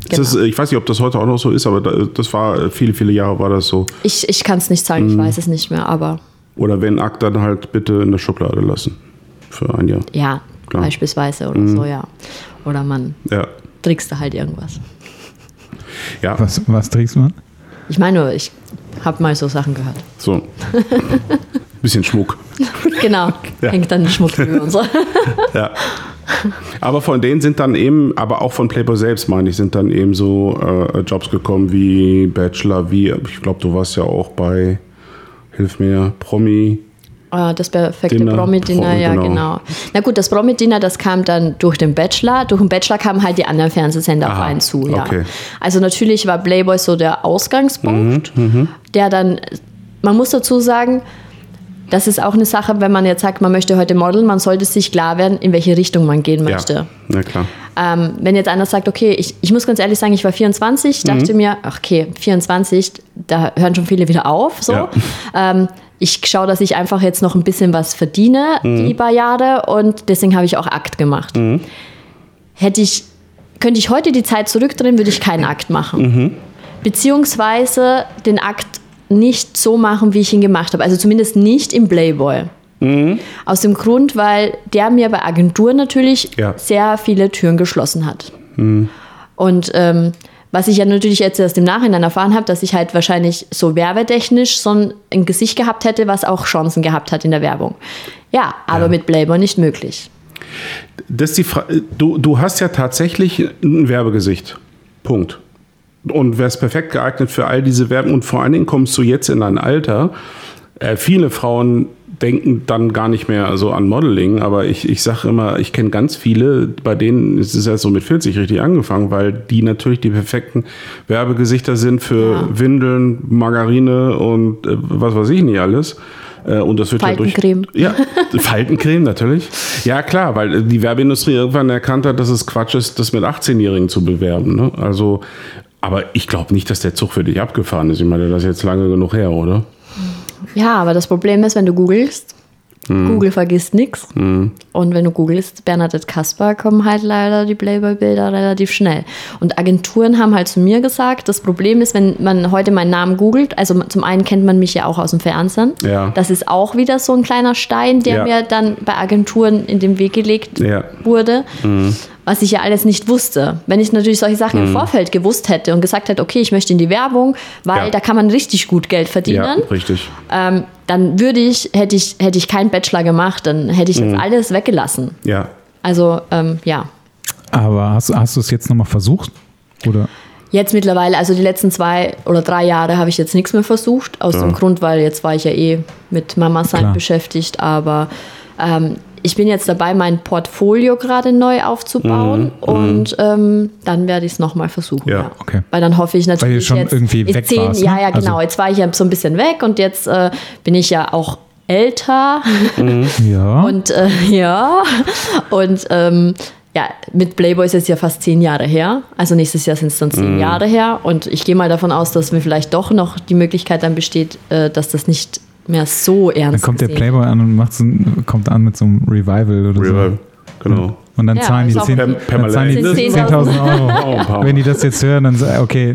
Das ist, ich weiß nicht, ob das heute auch noch so ist, aber da- das war äh, viele, viele Jahre war das so. Ich, ich kann es nicht sagen, Mhm. ich weiß es nicht mehr, aber Oder wenn Akt dann halt bitte in der Schublade lassen. Für ein Jahr. ja, Klar. Mhm. beispielsweise oder so, ja. Oder man Ja. trickst da halt irgendwas. Ja, Was, was trägst du an? Ich meine, nur, ich habe mal so Sachen gehört. so. Bisschen Schmuck. Genau, Ja. hängt dann Schmuck über und so. Ja. Aber von denen sind dann eben, aber auch von Playboy selbst, meine ich, sind dann eben so äh, Jobs gekommen wie Bachelor, wie, ich glaube, du warst ja auch bei, hilf mir, Promi. Ah, Das perfekte Dinner. Promi-Dinner, Promi, ja, genau. genau. Na gut, das Promi-Dinner, das kam dann durch den Bachelor. Durch den Bachelor kamen halt die anderen Fernsehsender auf Aha, einen zu, ja. okay. Also natürlich war Playboy so der Ausgangspunkt, Mhm, der dann, man muss dazu sagen, das ist auch eine Sache, wenn man jetzt sagt, man möchte heute modeln, man sollte sich klar werden, in welche Richtung man gehen möchte. Ja, klar. Ähm, wenn jetzt einer sagt, okay, ich, ich muss ganz ehrlich sagen, ich war 24, dachte mir, ach, okay, 24, da hören schon viele wieder auf. So. Ja. Ähm, ich schaue, dass ich einfach jetzt noch ein bisschen was verdiene, die paar Jahre, und deswegen habe ich auch Akt gemacht. Hätte ich, könnte ich heute die Zeit zurückdrehen, würde ich keinen Akt machen. Beziehungsweise den Akt nicht so machen, wie ich ihn gemacht habe. Also zumindest nicht im Playboy. Aus dem Grund, weil der mir bei Agenturen natürlich Ja. sehr viele Türen geschlossen hat. Und ähm, was ich ja natürlich jetzt erst im Nachhinein erfahren habe, dass ich halt wahrscheinlich so werbetechnisch so ein, ein Gesicht gehabt hätte, was auch Chancen gehabt hat in der Werbung. Ja, aber mit Playboy nicht möglich. Das ist die Fra du, du hast ja tatsächlich ein Werbegesicht. Punkt. Und wärst perfekt geeignet für all diese Werben. Und vor allen Dingen kommst du jetzt in ein Alter. Äh, viele Frauen denken dann gar nicht mehr so an Modeling, aber ich, ich sage immer, ich kenne ganz viele, bei denen ist es ja so mit 40 richtig angefangen, weil die natürlich die perfekten Werbegesichter sind für Ja. Windeln, Margarine und äh, was weiß ich nicht alles. Äh, und das wird ja durch. Faltencreme. Ja, Faltencreme natürlich. Ja, klar, weil die Werbeindustrie irgendwann erkannt hat, dass es Quatsch ist, das mit 18-Jährigen zu bewerben. Ne? Also, aber ich glaube nicht, dass der Zug für dich abgefahren ist. Ich meine, das ist jetzt lange genug her, oder? Ja, aber das Problem ist, wenn du googelst, Google vergisst nichts. Und wenn du googelst, Bernadette Kasper, kommen halt leider die Playboy-Bilder relativ schnell. Und Agenturen haben halt zu mir gesagt, das Problem ist, wenn man heute meinen Namen googelt, also zum einen kennt man mich ja auch aus dem Fernsehen. Ja. Das ist auch wieder so ein kleiner Stein, der Ja. mir dann bei Agenturen in den Weg gelegt Ja. wurde. Was ich ja alles nicht wusste. Wenn ich natürlich solche Sachen im Vorfeld gewusst hätte und gesagt hätte, okay, ich möchte in die Werbung, weil Ja. da kann man richtig gut Geld verdienen Ja, richtig. ähm, dann würde ich, hätte ich, hätte ich keinen Bachelor gemacht, dann hätte ich das alles weggelassen. Ja. Also, ähm, ja. Aber hast, hast du es jetzt nochmal versucht? Oder? Jetzt mittlerweile, also die letzten zwei oder drei Jahre habe ich jetzt nichts mehr versucht, aus dem Grund, weil jetzt war ich ja eh mit Mama sein beschäftigt, aber ähm, ich bin jetzt dabei, mein Portfolio gerade neu aufzubauen und ähm, dann werde ich es nochmal versuchen. Ja, okay. Weil dann hoffe ich natürlich Weil schon jetzt irgendwie weg zehn, warst, Ja, ne? ja, genau. Also- jetzt war ich ja so ein bisschen weg und jetzt äh, bin ich ja auch älter. Ja. Und äh, ja, und ähm, ja, mit Playboy ist es ja fast zehn Jahre her. Also nächstes Jahr sind es dann zehn Jahre her. Und ich gehe mal davon aus, dass mir vielleicht doch noch die Möglichkeit dann besteht, äh, dass das nicht mehr so ernst dann kommt der gesehen Playboy an und macht so ein, kommt an mit so einem Revival oder Revival. so. Genau. Und dann Ja, zahlen die ist auch- 10 Per- dann zahlen die Sind 10.000 10.000 Euro. Oh, Wenn die das jetzt hören, dann sagen, okay.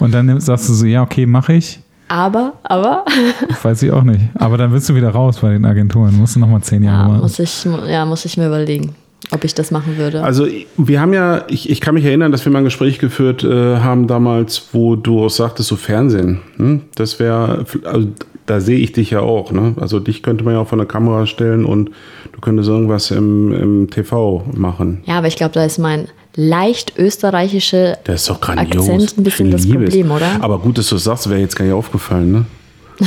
Und dann sagst du so, ja, okay, mache ich. Aber, aber, Weiß ich auch nicht. Aber dann bist du wieder raus bei den Agenturen. Musst du nochmal 10 Jahre ja, machen. muss ich, ja, muss ich mir überlegen, ob ich das machen würde. Also wir haben ja, ich, ich kann mich erinnern, dass wir mal ein Gespräch geführt äh, haben damals, wo du auch sagtest, so Fernsehen. Hm? Das wäre, also da sehe ich dich ja auch. Ne? Also dich könnte man ja auch von der Kamera stellen und du könntest irgendwas im, im TV machen. ja, aber ich glaube, da ist mein leicht österreichische Das ist doch grandios. Akzent ein bisschen das es. Problem, oder? Aber gut, dass du es sagst, wäre jetzt gar nicht aufgefallen. Ne?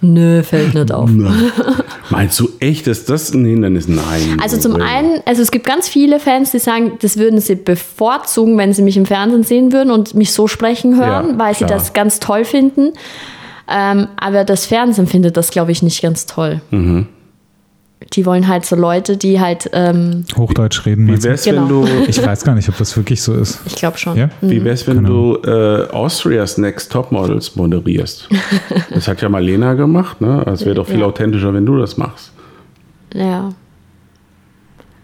Nö, fällt nicht auf. Meinst du echt, dass das ein Hindernis? Nein. Also zum einen, also es gibt ganz viele Fans, die sagen, das würden sie bevorzugen, wenn sie mich im Fernsehen sehen würden und mich so sprechen hören, Ja, weil sie klar. das ganz toll finden. Ähm, aber das Fernsehen findet das, glaube ich, nicht ganz toll. Mhm. Die wollen halt so Leute, die halt, ähm, Hochdeutsch reden. Wie wär's, Genau. wenn du, Ich weiß gar nicht, ob das wirklich so ist. ich glaube schon. Ja? wie wär's, wenn Genau. du äh, Austria's Next Topmodels moderierst? Das hat ja Marlena gemacht, ne? Es wäre doch viel Ja. authentischer, wenn du das machst. Ja.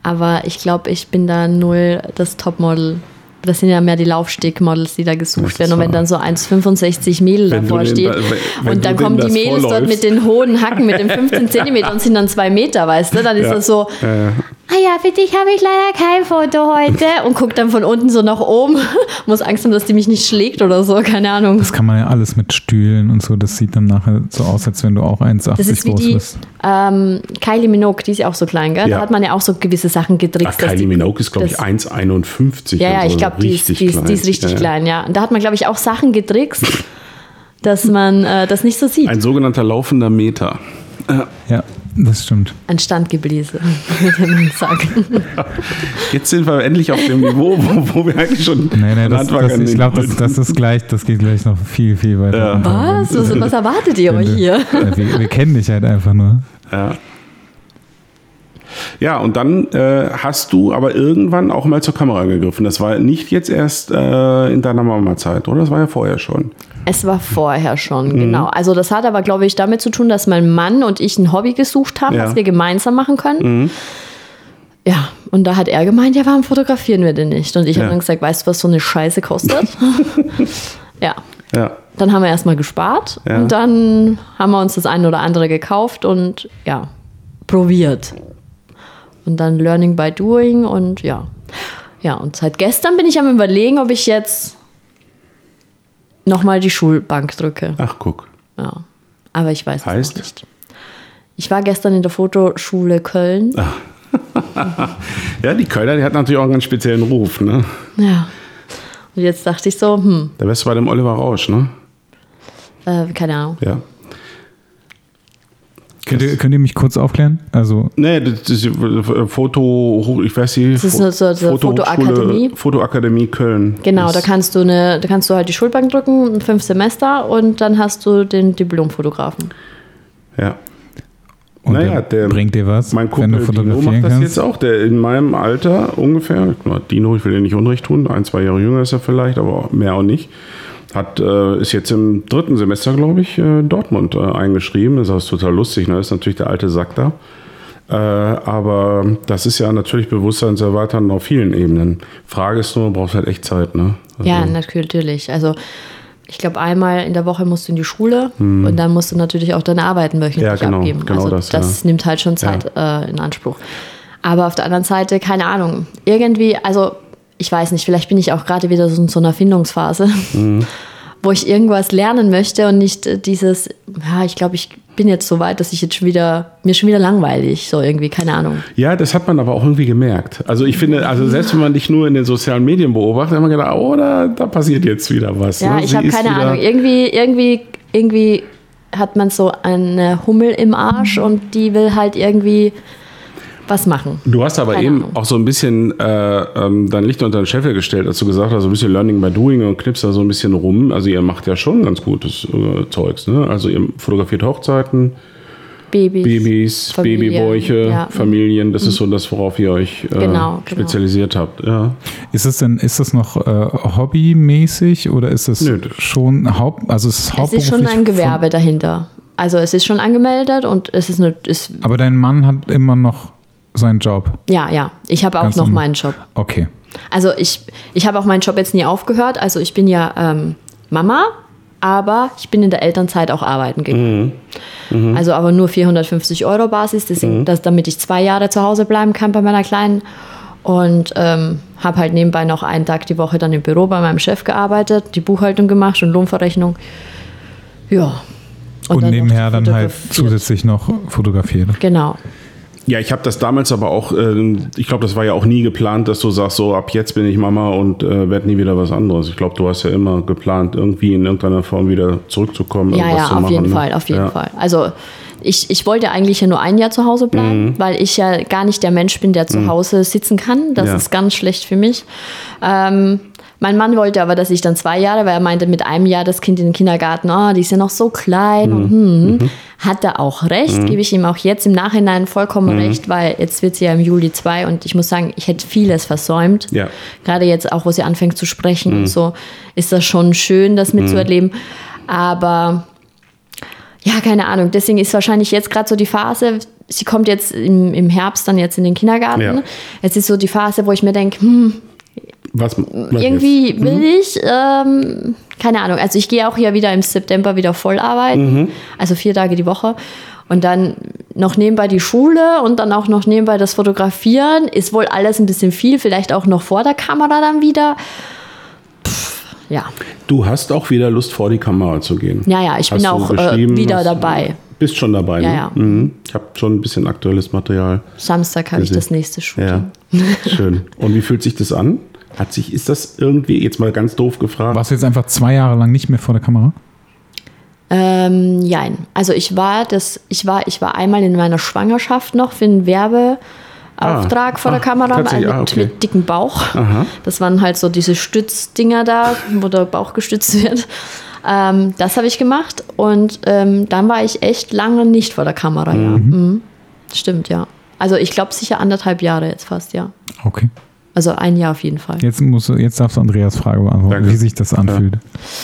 Aber ich glaube, ich bin da null das Topmodel. Das sind ja mehr die Laufstegmodels, die da gesucht werden. Und wenn dann so 1,65 Mädel Wenn davor steht wenn- wenn und dann kommen die Mädels dort vorläufst. mit den hohen Hacken, mit den 15 Zentimeter und sind dann zwei Meter, weißt du? Dann ist Ja. das so, Äh, ah ja, für dich habe ich leider kein Foto heute. Und guckt dann von unten so nach oben. Muss Angst haben, dass die mich nicht schlägt oder so, keine Ahnung. Das kann man ja alles mit Stühlen und so. Das sieht dann nachher so aus, als wenn du auch 1,80 Das ist wie groß die bist. ähm, Kylie Minogue, die ist ja auch so klein, gell? Ja. Da hat man ja auch so gewisse Sachen ach, getrickst. dass Kylie die- Minogue ist, glaube ich, das- 1,51. Ja, ja, so, ich glaube, die, ist- die, die ist richtig Ja, ja. klein, ja. Und da hat man, glaube ich, auch Sachen getrickst, dass man äh, das nicht so sieht. Ein sogenannter laufender Meter. Ja, das stimmt. Ein Standgebläse, würde man sagen. Jetzt sind wir endlich auf dem Niveau, wo, wo wir eigentlich schon Nee, nee, von das, das, ich glaube, das, das ist gleich, das geht gleich noch viel, viel weiter. Ja. Was? Was, was erwartet ihr euch hier? Wir, wir kennen dich halt einfach nur. Ja. Ja, und dann äh, hast du aber irgendwann auch mal zur Kamera gegriffen. Das war nicht jetzt erst äh, in deiner Mama-Zeit, oder? Das war ja vorher schon. Es war vorher schon, Mhm. genau. Also das hat aber, glaube ich, damit zu tun, dass mein Mann und ich ein Hobby gesucht haben, Ja. Mhm. was wir gemeinsam machen können. Ja, und da hat er gemeint, ja, warum fotografieren wir denn nicht? Und ich habe Ja. dann gesagt, weißt du, was so eine Scheiße kostet? ja, Ja. dann haben wir erstmal gespart Ja. und dann haben wir uns das eine oder andere gekauft und ja, probiert. Und dann Learning by Doing und ja. Ja, und seit gestern bin ich am überlegen, ob ich jetzt nochmal die Schulbank drücke. Ach, guck. Ja. Aber ich weiß Heißt? es noch nicht. Ich war gestern in der Fotoschule Köln. Ja, die Kölner, die hat natürlich auch einen ganz speziellen Ruf, ne? Ja. Und jetzt dachte ich so, hm, Da wärst du bei dem Oliver Rausch, ne? äh, keine Ahnung. Ja. Könnt ihr, könnt ihr mich kurz aufklären? Also, Nee, das ist äh, Foto, ich weiß nicht. Das ist so- so- so Fotoakademie. Fotoakademie Köln. Genau, da kannst du eine, da kannst du halt die Schulbank drücken, fünf Semester und dann hast du den Diplomfotografen. Ja. und Naja, der der- bringt dir was, Mein wenn Kumpel du Dino fotografieren macht das kannst? jetzt auch. Der in meinem Alter ungefähr, Dino, ich will dir nicht Unrecht tun, ein, zwei Jahre jünger ist er vielleicht, aber mehr auch nicht. Hat, äh, ist jetzt im dritten Semester, glaube ich, äh, Dortmund äh, eingeschrieben. Das ist total lustig, ne? Das ist natürlich der alte Sack da. Äh, aber das ist ja natürlich bewusstseinserweitern auf vielen Ebenen. Frage ist nur, brauchst halt echt Zeit, ne? Also, Ja, natürlich. Also ich glaube, einmal in der Woche musst du in die Schule und dann musst du natürlich auch deine Arbeiten wöchentlich Hm. Ja, genau, abgeben. genau also das, das, ja. nimmt halt schon Zeit äh, in Anspruch. Aber auf der anderen Seite, keine Ahnung, irgendwie, also ich weiß nicht, vielleicht bin ich auch gerade wieder so in so einer Findungsphase, Mhm. wo ich irgendwas lernen möchte und nicht äh, dieses, ja, ich glaube, ich bin jetzt so weit, dass ich jetzt schon wieder, mir schon wieder langweilig, so irgendwie, keine Ahnung. Ja, das hat man aber auch irgendwie gemerkt. Also ich finde, also selbst wenn man dich nur in den sozialen Medien beobachtet, hat man gedacht, oh, da, da passiert jetzt wieder was. Ja, ne? ich habe keine Ahnung. Irgendwie, irgendwie, irgendwie hat man so eine Hummel im Arsch und die will halt irgendwie was machen. Du hast aber Keine eben Ahnung. auch so ein bisschen äh, ähm, dein Licht unter den Scheffel gestellt, als du gesagt hast, so ein bisschen Learning by Doing und knippst da so ein bisschen rum. Also ihr macht ja schon ganz gutes äh, Zeugs, ne? Also ihr fotografiert Hochzeiten, Babys. Babys, Familie, Babybäuche, ja. Familien. Das ist so das, worauf ihr euch äh, Genau, genau. spezialisiert habt. Ja. Ist es denn, ist das noch äh, hobbymäßig oder ist es Nö, schon Haupt, also es ist Es ist hauptberuflich? schon ein Gewerbe dahinter. Also es ist schon angemeldet und es ist eine, ist, aber dein Mann hat immer noch seinen Job. ja, ja. Ich habe auch Ganz noch normal. meinen Job. Okay. Also ich, ich habe auch meinen Job jetzt nie aufgehört. Also ich bin ja ähm, Mama, aber ich bin in der Elternzeit auch arbeiten gegangen. Also aber nur 450 Euro Basis, deswegen, dass, damit ich zwei Jahre zu Hause bleiben kann bei meiner Kleinen. Und ähm, habe halt nebenbei noch einen Tag die Woche dann im Büro bei meinem Chef gearbeitet, die Buchhaltung gemacht und Lohnverrechnung. Ja. Und, dann noch nebenher dann halt zusätzlich noch fotografiert. Genau. Ja, ich habe das damals aber auch, äh, ich glaube, das war ja auch nie geplant, dass du sagst, so ab jetzt bin ich Mama und äh, werde nie wieder was anderes. Ich glaube, du hast ja immer geplant, irgendwie in irgendeiner Form wieder zurückzukommen. Ja, ja, zu auf machen, jeden ne? Fall, auf jeden ja. Fall. Also ich, ich wollte eigentlich ja nur ein Jahr zu Hause bleiben, Mhm. weil ich ja gar nicht der Mensch bin, der zu Hause sitzen kann. Das Ja. ist ganz schlecht für mich. Ähm, mein Mann wollte aber, dass ich dann zwei Jahre, weil er meinte, mit einem Jahr das Kind in den Kindergarten, oh, die ist ja noch so klein. Und, Mhm. hm, Hat er auch recht, gebe ich ihm auch jetzt im Nachhinein vollkommen Mhm. recht, weil jetzt wird sie ja im Juli zwei und ich muss sagen, ich hätte vieles versäumt. Ja. Mhm. Gerade jetzt auch, wo sie anfängt zu sprechen und so, ist das schon schön, das mitzuerleben. Aber ja, keine Ahnung. Deswegen ist wahrscheinlich jetzt gerade so die Phase, sie kommt jetzt im, im Herbst dann jetzt in den Kindergarten. Ja. Es ist so die Phase, wo ich mir denke, hm, Was, was irgendwie jetzt? will ich, ähm, keine Ahnung. Also ich gehe auch ja wieder im September wieder voll arbeiten, also vier Tage die Woche. Und dann noch nebenbei die Schule und dann auch noch nebenbei das Fotografieren. Ist wohl alles ein bisschen viel, vielleicht auch noch vor der Kamera dann wieder. Pff, ja, Du hast auch wieder Lust, vor die Kamera zu gehen. ja, ja, ich bin Hast du auch äh, wieder hast- dabei. Bist schon dabei, Ja, ne? ja. Mhm. Ich habe schon ein bisschen aktuelles Material. Samstag habe ich das nächste Shooting. Ja, schön. Und wie fühlt sich das an? Hat sich, ist das irgendwie, jetzt mal ganz doof gefragt, Warst du jetzt einfach zwei Jahre lang nicht mehr vor der Kamera? Ähm, jein. Also ich war das, ich war, ich war einmal in meiner Schwangerschaft noch für einen Werbeauftrag Ah. vor der Ah, Kamera mit. Ah, okay. mit dicken Bauch. Aha. Das waren halt so diese Stützdinger da, wo der Bauch gestützt wird. Ähm, das habe ich gemacht und ähm, dann war ich echt lange nicht vor der Kamera, ja. Mhm. Stimmt, ja. Also ich glaube sicher anderthalb Jahre jetzt fast, ja. Okay. Also ein Jahr auf jeden Fall. Jetzt, musst du, jetzt darfst du Andreas Frage beantworten, Danke. wie sich das anfühlt.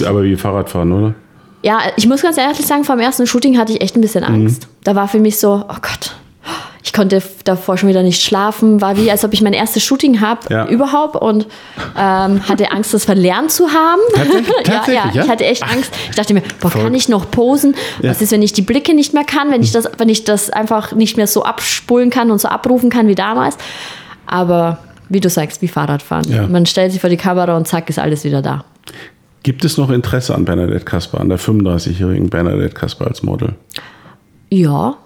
aber wie Fahrradfahren, oder? Ja, ich muss ganz ehrlich sagen, vom ersten Shooting hatte ich echt ein bisschen Angst. Da war für mich so, oh Gott, ich konnte davor schon wieder nicht schlafen, war wie, als ob ich mein erstes Shooting habe Ja. überhaupt und ähm, hatte Angst, das verlernt zu haben. Tatsächlich? ja, ja, Tatsächlich, ja? ich hatte echt Angst. Ich dachte mir, boah, kann ich noch posen? Was ist, wenn ich die Blicke nicht mehr kann, wenn ich das, wenn ich das einfach nicht mehr so abspulen kann und so abrufen kann wie damals? Aber wie du sagst, wie Fahrradfahren. Ja. Man stellt sich vor die Kamera und zack, ist alles wieder da. Gibt es noch Interesse an Bernadette Kasper, an der 35-jährigen Bernadette Kasper als Model? Ja.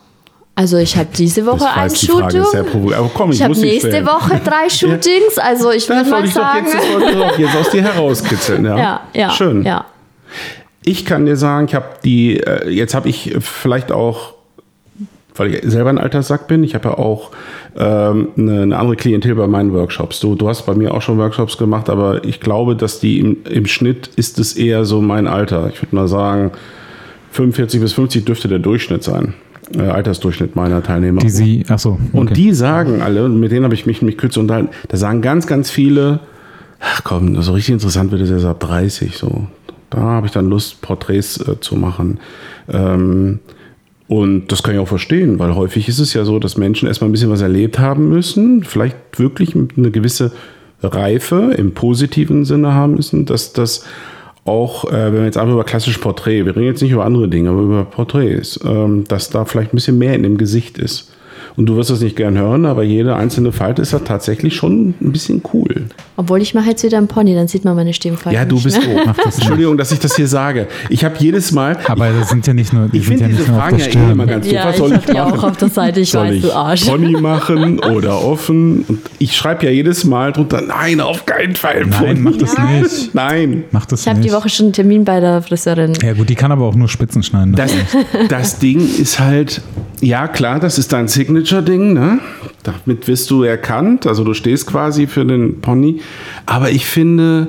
Also ich habe diese Woche ein die Frage Shooting. ist sehr. Aber komm, ich ich habe nächste. Woche drei Shootings. Also ich würde mal ich doch sagen. jetzt, das doch jetzt aus dir herauskitzeln. Ja, ja, ja. Schön. Ja. Ich kann dir sagen, ich habe die, äh, jetzt habe ich vielleicht auch, weil ich selber ein alter Sack bin, ich habe ja auch ähm, eine, eine andere Klientel bei meinen Workshops. Du, du hast bei mir auch schon Workshops gemacht, aber ich glaube, dass die im, im Schnitt ist es eher so mein Alter. Ich würde mal sagen, 45 bis 50 dürfte der Durchschnitt sein. Äh, Altersdurchschnitt meiner Teilnehmer. Die sie, achso. Okay. Und die sagen alle, mit denen habe ich mich, mich kürzlich unterhalten, da sagen ganz, ganz viele, ach komm, so richtig interessant wird es erst ab 30 so. Da habe ich dann Lust, Porträts äh, zu machen. Ähm, und das kann ich auch verstehen, weil häufig ist es ja so, dass Menschen erstmal ein bisschen was erlebt haben müssen, vielleicht wirklich eine gewisse Reife im positiven Sinne haben müssen, dass das auch, äh, wenn wir jetzt einfach über klassisches Porträt, wir reden jetzt nicht über andere Dinge, aber über Porträts, ähm, dass da vielleicht ein bisschen mehr in dem Gesicht ist. Und du wirst das nicht gern hören, aber jede einzelne Falte ist da tatsächlich schon ein bisschen cool. Obwohl ich mache jetzt wieder einen Pony, dann sieht man meine Stimmfalte. Ja, du nicht bist doof. Entschuldigung, dass ich das hier sage. Ich habe jedes Mal. Aber das sind ja nicht nur, die ich finde ja diese Fragen ja eh immer ganz doof. Ja, Was ich soll ich die auch auf der Seite, ich soll weiß, ich du Arsch. Pony machen oder offen? Und ich schreibe ja jedes Mal drunter, nein, auf keinen Fall Nein, Pony. mach das nicht. Nein. Mach das Ich habe die Woche schon einen Termin bei der Friseurin. Ja gut, die kann aber auch nur Spitzen schneiden. ne? Das, das Ding ist halt, ja klar, das ist dein Signature-Ding, ne? Damit wirst du erkannt, also du stehst quasi für den Pony. Aber ich finde,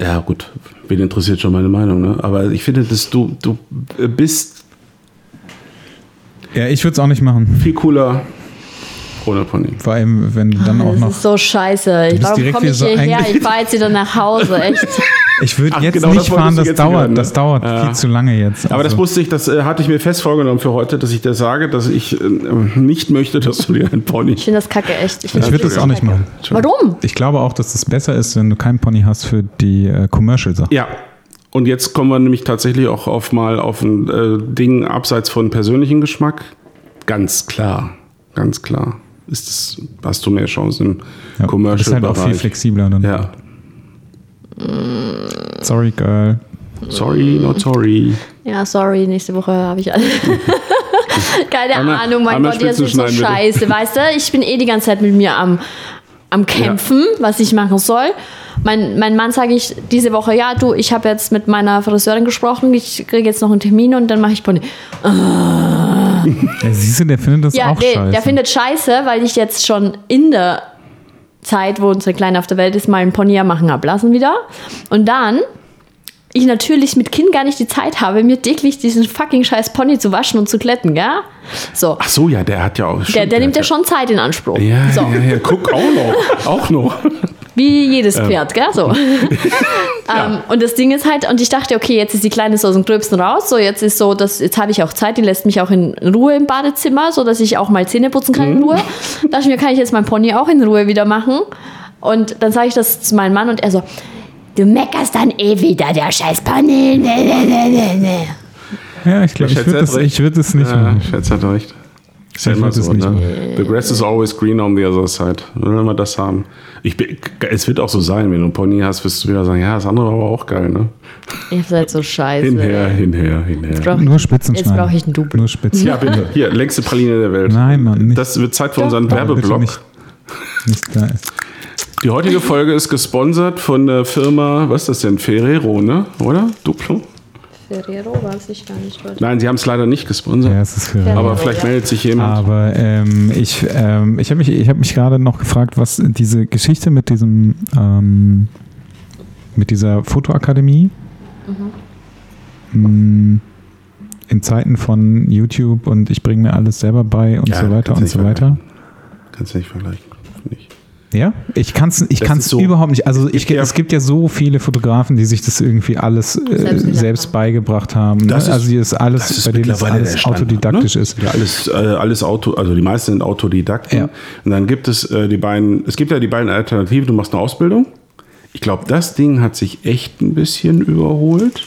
ja gut, wen interessiert schon meine Meinung, ne? Aber ich finde, dass du, du bist ja, ich würde es auch nicht machen. viel cooler ohne Pony. Vor allem, wenn dann auch Das noch. ist so scheiße. bist Warum komme ich hierher? Ich fahre jetzt wieder nach Hause, echt. Ich würde jetzt genau, nicht das fahren, das jetzt dauert. hören, ne? Das dauert Ja. viel zu lange jetzt. Aber das Also, wusste ich, das äh, hatte ich mir fest vorgenommen für heute, dass ich dir sage, dass ich äh, nicht möchte, dass du dir ein Pony. Ich finde das kacke, echt. ich find würde das auch nicht machen. Warum? Ich glaube auch, dass es besser ist, wenn du keinen Pony hast für die äh, Commercial-Sachen. Ja. Und jetzt kommen wir nämlich tatsächlich auch auf mal auf ein äh, Ding abseits von persönlichem Geschmack. Ganz klar, ganz klar. Ist es, hast du mehr Chancen im Ja, du bist halt auch viel flexibler dann. ja. Sorry, Girl. Sorry, not sorry. Ja, sorry, nächste Woche habe ich alles. Keine Einmal- Ahnung, mein einmal Gott, Spitzen ist so bitte. scheiße, weißt du? Ich bin eh die ganze Zeit mit mir am, am Kämpfen, was ich machen soll. Mein, mein Mann sage ich diese Woche, ja, du, ich habe jetzt mit meiner Friseurin gesprochen, ich kriege jetzt noch einen Termin und dann mache ich Pony. Ja, siehst du, der findet das Ja, auch nee, scheiße. der findet scheiße, weil ich jetzt schon in der Zeit, wo unsere Kleine auf der Welt ist, mal einen Pony machen ablassen wieder. Und dann ich natürlich mit Kind gar nicht die Zeit habe, mir täglich diesen fucking scheiß Pony zu waschen und zu glätten, gell? So. Ach so, ja, der hat ja auch. Der, stimmt, der nimmt ja schon Zeit in Anspruch. Ja, so. ja, ja, guck, auch noch. Auch noch. Wie jedes Pferd, gell? So. ähm, und das Ding ist halt, und ich dachte, okay, jetzt ist die Kleine so aus dem Gröbsten raus. So, jetzt ist so, dass, jetzt habe ich auch Zeit, die lässt mich auch in Ruhe im Badezimmer, so dass ich auch mal Zähne putzen kann in Ruhe. dachte ich mir, kann ich jetzt mein Pony auch in Ruhe wieder machen. Und dann sage ich das zu meinem Mann und er so, du meckerst dann eh wieder, der scheiß Pony. Ja, ich glaube, ich Schätze würde das, ich würd das nicht Ja, machen. Schätz hat recht. Ist ja immer so, nicht ne? The grass is always green on the other side. Wenn wir das haben. Ich bin, es wird auch so sein, wenn du einen Pony hast, wirst du wieder sagen, ja, das andere war aber auch geil, ne? Ihr seid so scheiße. Hinher, hinher, hinher. Brauch- Nur Spitzen Jetzt brauche ich einen Double. Nur Spitzen. Ja, bitte. Hier, längste Praline der Welt. Nein, Mann, nicht. Das wird Zeit für unseren bitte Werbeblock. Nicht, nicht da ist. Die heutige Folge ist gesponsert von der Firma, was ist das denn? Ferrero, ne? Oder? Duplo? Ferrero weiß ich gar nicht. Leute. Nein, sie haben es leider nicht gesponsert. Ja, es ist Ja. Aber vielleicht ja. meldet sich jemand. Aber ähm, ich, ähm, ich habe mich, ich hab mich gerade noch gefragt, was diese Geschichte mit diesem, ähm, mit dieser Fotoakademie mh, in Zeiten von YouTube und ich bringe mir alles selber bei und Ja, so weiter und nicht so weiter. Kannst du nicht vergleichen. finde ich. Ja, ich kann es ich kann's so- überhaupt nicht. Also ich, ja- es gibt ja so viele Fotografen, die sich das irgendwie alles äh, Selbst selbst, beigebracht haben. Das ne? ist- also hier ist alles, Das ist bei denen mittlerweile alles Standard, autodidaktisch ne? ist. Ja, alles, äh, alles Auto, also die meisten sind Autodidakten. Ja. Und dann gibt es äh, die beiden, es gibt ja die beiden Alternativen, du machst eine Ausbildung. Ich glaube, das Ding hat sich echt ein bisschen überholt.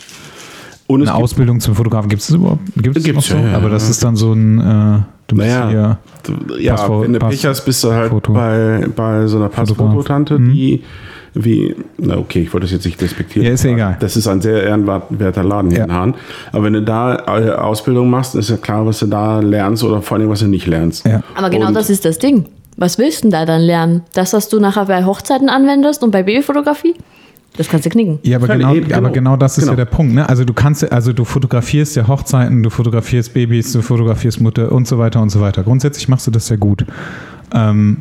Und Eine Ausbildung zum Fotografen gibt es überhaupt? Gibt es noch so? ja, ja, Aber das ja. ist dann so ein, äh, du bist naja, hier. du- ja, Passfo- wenn du Pass- Pech hast, bist du halt Foto. bei, bei so einer Passfototante, Mhm. die wie, na okay, ich wollte das jetzt nicht respektieren. Ja, ist ja egal. Das ist ein sehr ehrenwerter Laden hier Ja. in Hahn. Aber wenn du da äh, Ausbildung machst, ist ja klar, was du da lernst oder vor allem, was du nicht lernst. Ja. Aber genau Und- das ist das Ding. Was willst du denn da dann lernen? Das, was du nachher bei Hochzeiten anwendest und bei Babyfotografie? Das kannst du knicken. Ja, aber genau, eben, aber genau. genau das ist Genau. ja der Punkt. Ne? Also du kannst, ja- also du fotografierst ja Hochzeiten, du fotografierst Babys, du fotografierst Mutter und so weiter und so weiter. Grundsätzlich machst du das ja gut. Ähm,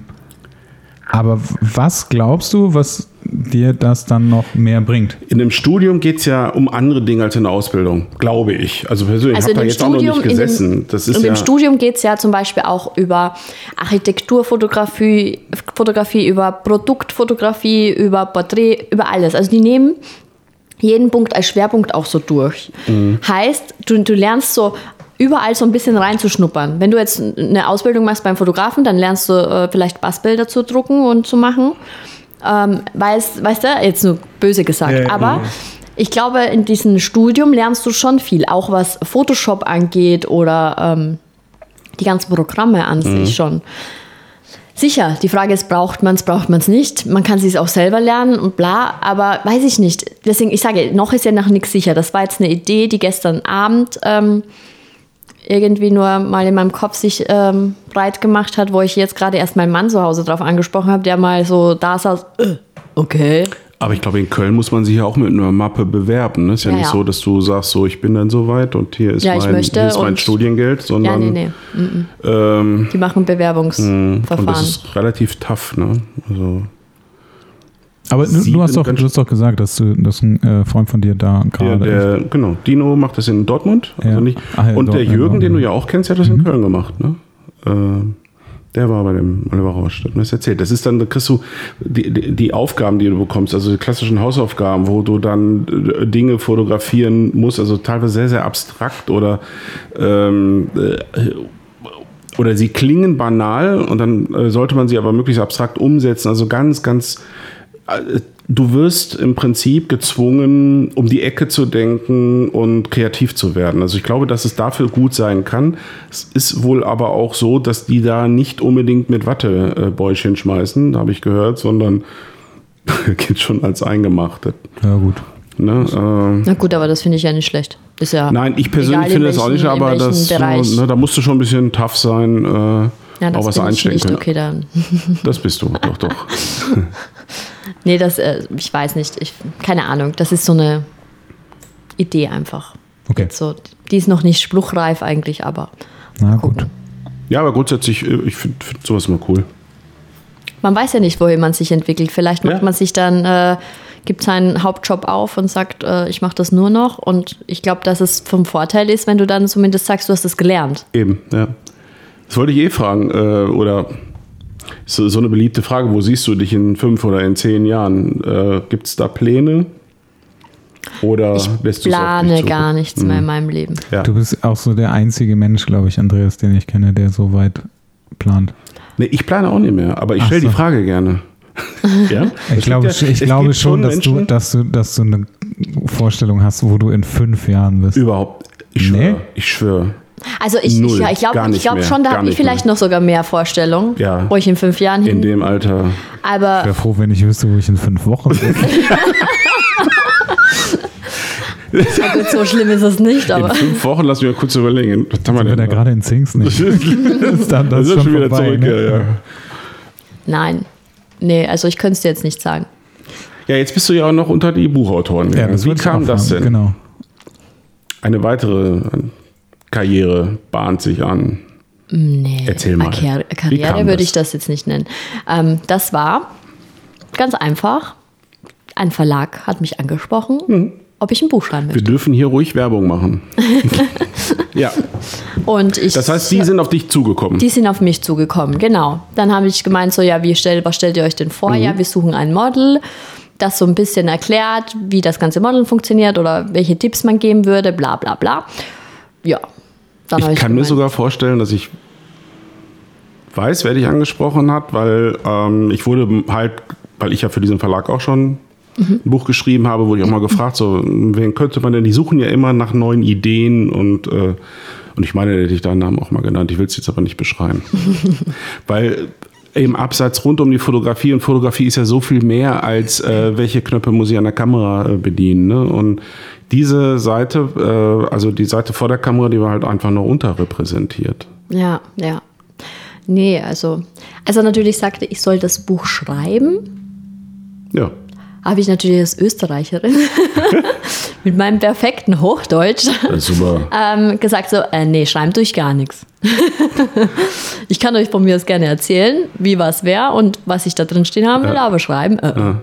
aber was glaubst du, was dir das dann noch mehr bringt? In dem Studium geht es ja um andere Dinge als in der Ausbildung, glaube ich. Also persönlich, Also habe da dem jetzt auch noch Studium, nicht in gesessen. dem, das ist in ja, dem Studium geht es ja zum Beispiel auch über Architekturfotografie, Fotografie, über Produktfotografie, über Porträt, über alles. Also die nehmen jeden Punkt als Schwerpunkt auch so durch. Mhm. Heißt, du, du lernst so überall so ein bisschen reinzuschnuppern. Wenn du jetzt eine Ausbildung machst beim Fotografen, dann lernst du äh, vielleicht Bassbilder zu drucken und zu machen. Ähm, weißt, weißt du, jetzt nur böse gesagt. Ja, Aber ja. ich glaube, in diesem Studium lernst du schon viel, auch was Photoshop angeht oder ähm, die ganzen Programme an Mhm. sich schon. Sicher, die Frage ist, braucht man es, braucht man es nicht. Man kann es auch selber lernen und bla, aber weiß ich nicht. Deswegen, ich sage, noch ist ja noch nichts sicher. Das war jetzt eine Idee, die gestern Abend ähm, irgendwie nur mal in meinem Kopf sich ähm, breit gemacht hat, wo ich jetzt gerade erst meinen Mann zu Hause drauf angesprochen habe, der mal so da saß, äh, okay. aber ich glaube, in Köln muss man sich ja auch mit einer Mappe bewerben. Ne? Ist ja, Ja, nicht ja. so, dass du sagst, so ich bin dann so weit und hier ist, Ja, mein, hier ist mein und- Studiengeld, Ja, sondern nee, nee. Ähm, Die machen und Bewerbungsverfahren. das ist relativ tough. Ne? Also, Aber du, du, hast doch, du hast doch gesagt, dass, du, dass ein äh, Freund von dir da gerade der, genau, Dino macht das in Dortmund. Also Ja. nicht, Ach ja, und der Jürgen, Dortmund. den du ja auch kennst, der hat das in Köln gemacht. Ne? Äh, der war bei dem Oliver Rausch, hat mir das erzählt. Das ist dann, da kriegst du die, die, die Aufgaben, die du bekommst, also die klassischen Hausaufgaben, wo du dann äh, Dinge fotografieren musst, also teilweise sehr, sehr abstrakt oder ähm, äh, oder sie klingen banal und dann äh, sollte man sie aber möglichst abstrakt umsetzen. Also ganz, ganz. Äh, Du wirst im Prinzip gezwungen, um die Ecke zu denken und kreativ zu werden. Also ich glaube, dass es dafür gut sein kann. Es ist wohl aber auch so, dass die da nicht unbedingt mit Wattebäuschen schmeißen, habe ich gehört, sondern geht schon als eingemacht. Ja, gut. Ne? Äh, Na gut, aber das finde ich ja nicht schlecht. Ist ja Nein, ich persönlich finde das auch nicht, aber das, Bereich. ne, da musst du schon ein bisschen tough sein, äh, ja, das auch was bin ich einstecken nicht. können. Okay, dann. Das bist du, doch, doch. Nee, das, äh, ich weiß nicht. Ich, keine Ahnung. Das ist so eine Idee einfach. Okay. So, die ist noch nicht spruchreif eigentlich, aber Na gut. Ja, aber grundsätzlich, äh, ich finde find sowas immer cool. man weiß ja nicht, wohin man sich entwickelt. Vielleicht macht Ja. man sich dann, äh, gibt seinen Hauptjob auf und sagt, äh, ich mache das nur noch. Und ich glaube, dass es vom Vorteil ist, wenn du dann zumindest sagst, du hast es gelernt. Eben, ja. Das wollte ich eh fragen, äh, oder so, so eine beliebte Frage, wo siehst du dich in fünf oder in zehn Jahren? Äh, Gibt es da Pläne? Oder Ich plane gar nichts mehr in meinem Leben. Ja. Du bist auch so der einzige Mensch, glaube ich, Andreas, den ich kenne, der so weit plant. Nee, ich plane auch nicht mehr, aber ich stelle so. die Frage gerne. ja? Ich glaube, ja- ich glaube schon, dass du, dass, du, dass du eine Vorstellung hast, wo du in fünf Jahren bist. Überhaupt. Ich Nee? schwöre. Ich schwöre. Also ich, Null, ich, ich gar glaube ich glaub schon, da habe ich vielleicht mehr. noch sogar mehr Vorstellungen, Ja. wo ich in fünf Jahren In hin. dem Alter. Aber Ich wäre froh, wenn ich wüsste, wo ich in fünf Wochen bin. ja, gut, so schlimm ist es nicht. In Aber fünf Wochen, lass mich mal kurz überlegen. Was haben wir denn da gerade in Zinks nicht? Das ist dann Das das ist schon schon wieder vorbei, zurück, ne? ja, ja. nein. Nee, also ich könnte es dir jetzt nicht sagen. Ja, jetzt bist du ja auch noch unter die Buchautoren. Ja, gegangen. das Wie ich kam das denn? Genau. Eine weitere Karriere bahnt sich an. Nee, Erzähl mal. Karriere, Karriere würde ich das jetzt nicht nennen. Ähm, das war ganz einfach. Ein Verlag hat mich angesprochen, Mhm. ob ich ein Buch schreiben Wir möchte. dürfen hier ruhig Werbung machen. ja, Und ich, das heißt, die sind auf dich zugekommen. die sind auf mich zugekommen, genau. Dann habe ich gemeint, so ja, wie stell, was stellt ihr euch denn vor? Mhm. Ja, wir suchen ein Model, das so ein bisschen erklärt, wie das ganze Model funktioniert oder welche Tipps man geben würde, bla bla bla. Ja. Dann ich kann mir gemeint, sogar vorstellen, dass ich weiß, wer dich angesprochen hat, weil ähm, ich wurde halt, weil ich ja für diesen Verlag auch schon Mhm. ein Buch geschrieben habe, wurde ich auch mal gefragt, so, wen könnte man denn, die suchen ja immer nach neuen Ideen und, äh, und ich meine, hätte ich deinen Namen auch mal genannt, ich will es jetzt aber nicht beschreiben. weil im Abseits rund um die Fotografie und Fotografie ist ja so viel mehr als äh, welche Knöpfe muss ich an der Kamera äh, bedienen. Ne? Und diese Seite, äh, also die Seite vor der Kamera, die war halt einfach nur unterrepräsentiert. Ja, ja. Nee, also, als er natürlich sagte, ich soll das Buch schreiben, Ja. habe ich natürlich als Österreicherin mit meinem perfekten Hochdeutsch Das ähm, gesagt so, äh, nee, schreiben tue ich gar nichts. ich kann euch von mir aus gerne erzählen, wie was wäre und was ich da drin stehen haben will, Ja. aber schreiben, äh. Dann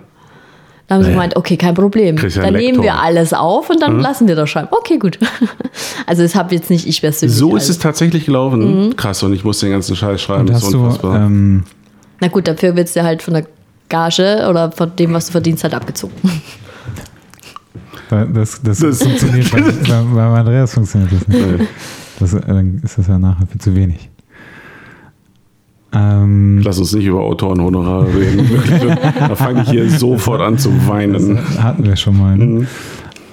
haben sie Ja. gemeint, okay, kein Problem. Ja Dann nehmen wir alles auf und dann lassen wir das schreiben. Okay, gut. also das habe jetzt nicht ich persönlich. So ist es tatsächlich gelaufen. Krass, und ich muss den ganzen Scheiß schreiben. Und Das ist du, unfassbar. ähm, Na gut, dafür wird es dir halt von der Gage oder von dem, was du verdienst, halt abgezogen. Da- das, das, Das- funktioniert bei, bei, bei Andreas funktioniert das nicht. Das, äh, dann ist das ja nachher viel zu wenig. Ähm, Lass uns nicht über Autorenhonorare reden. Da fange ich hier sofort an zu weinen. hatten wir schon mal. Ne? Mhm.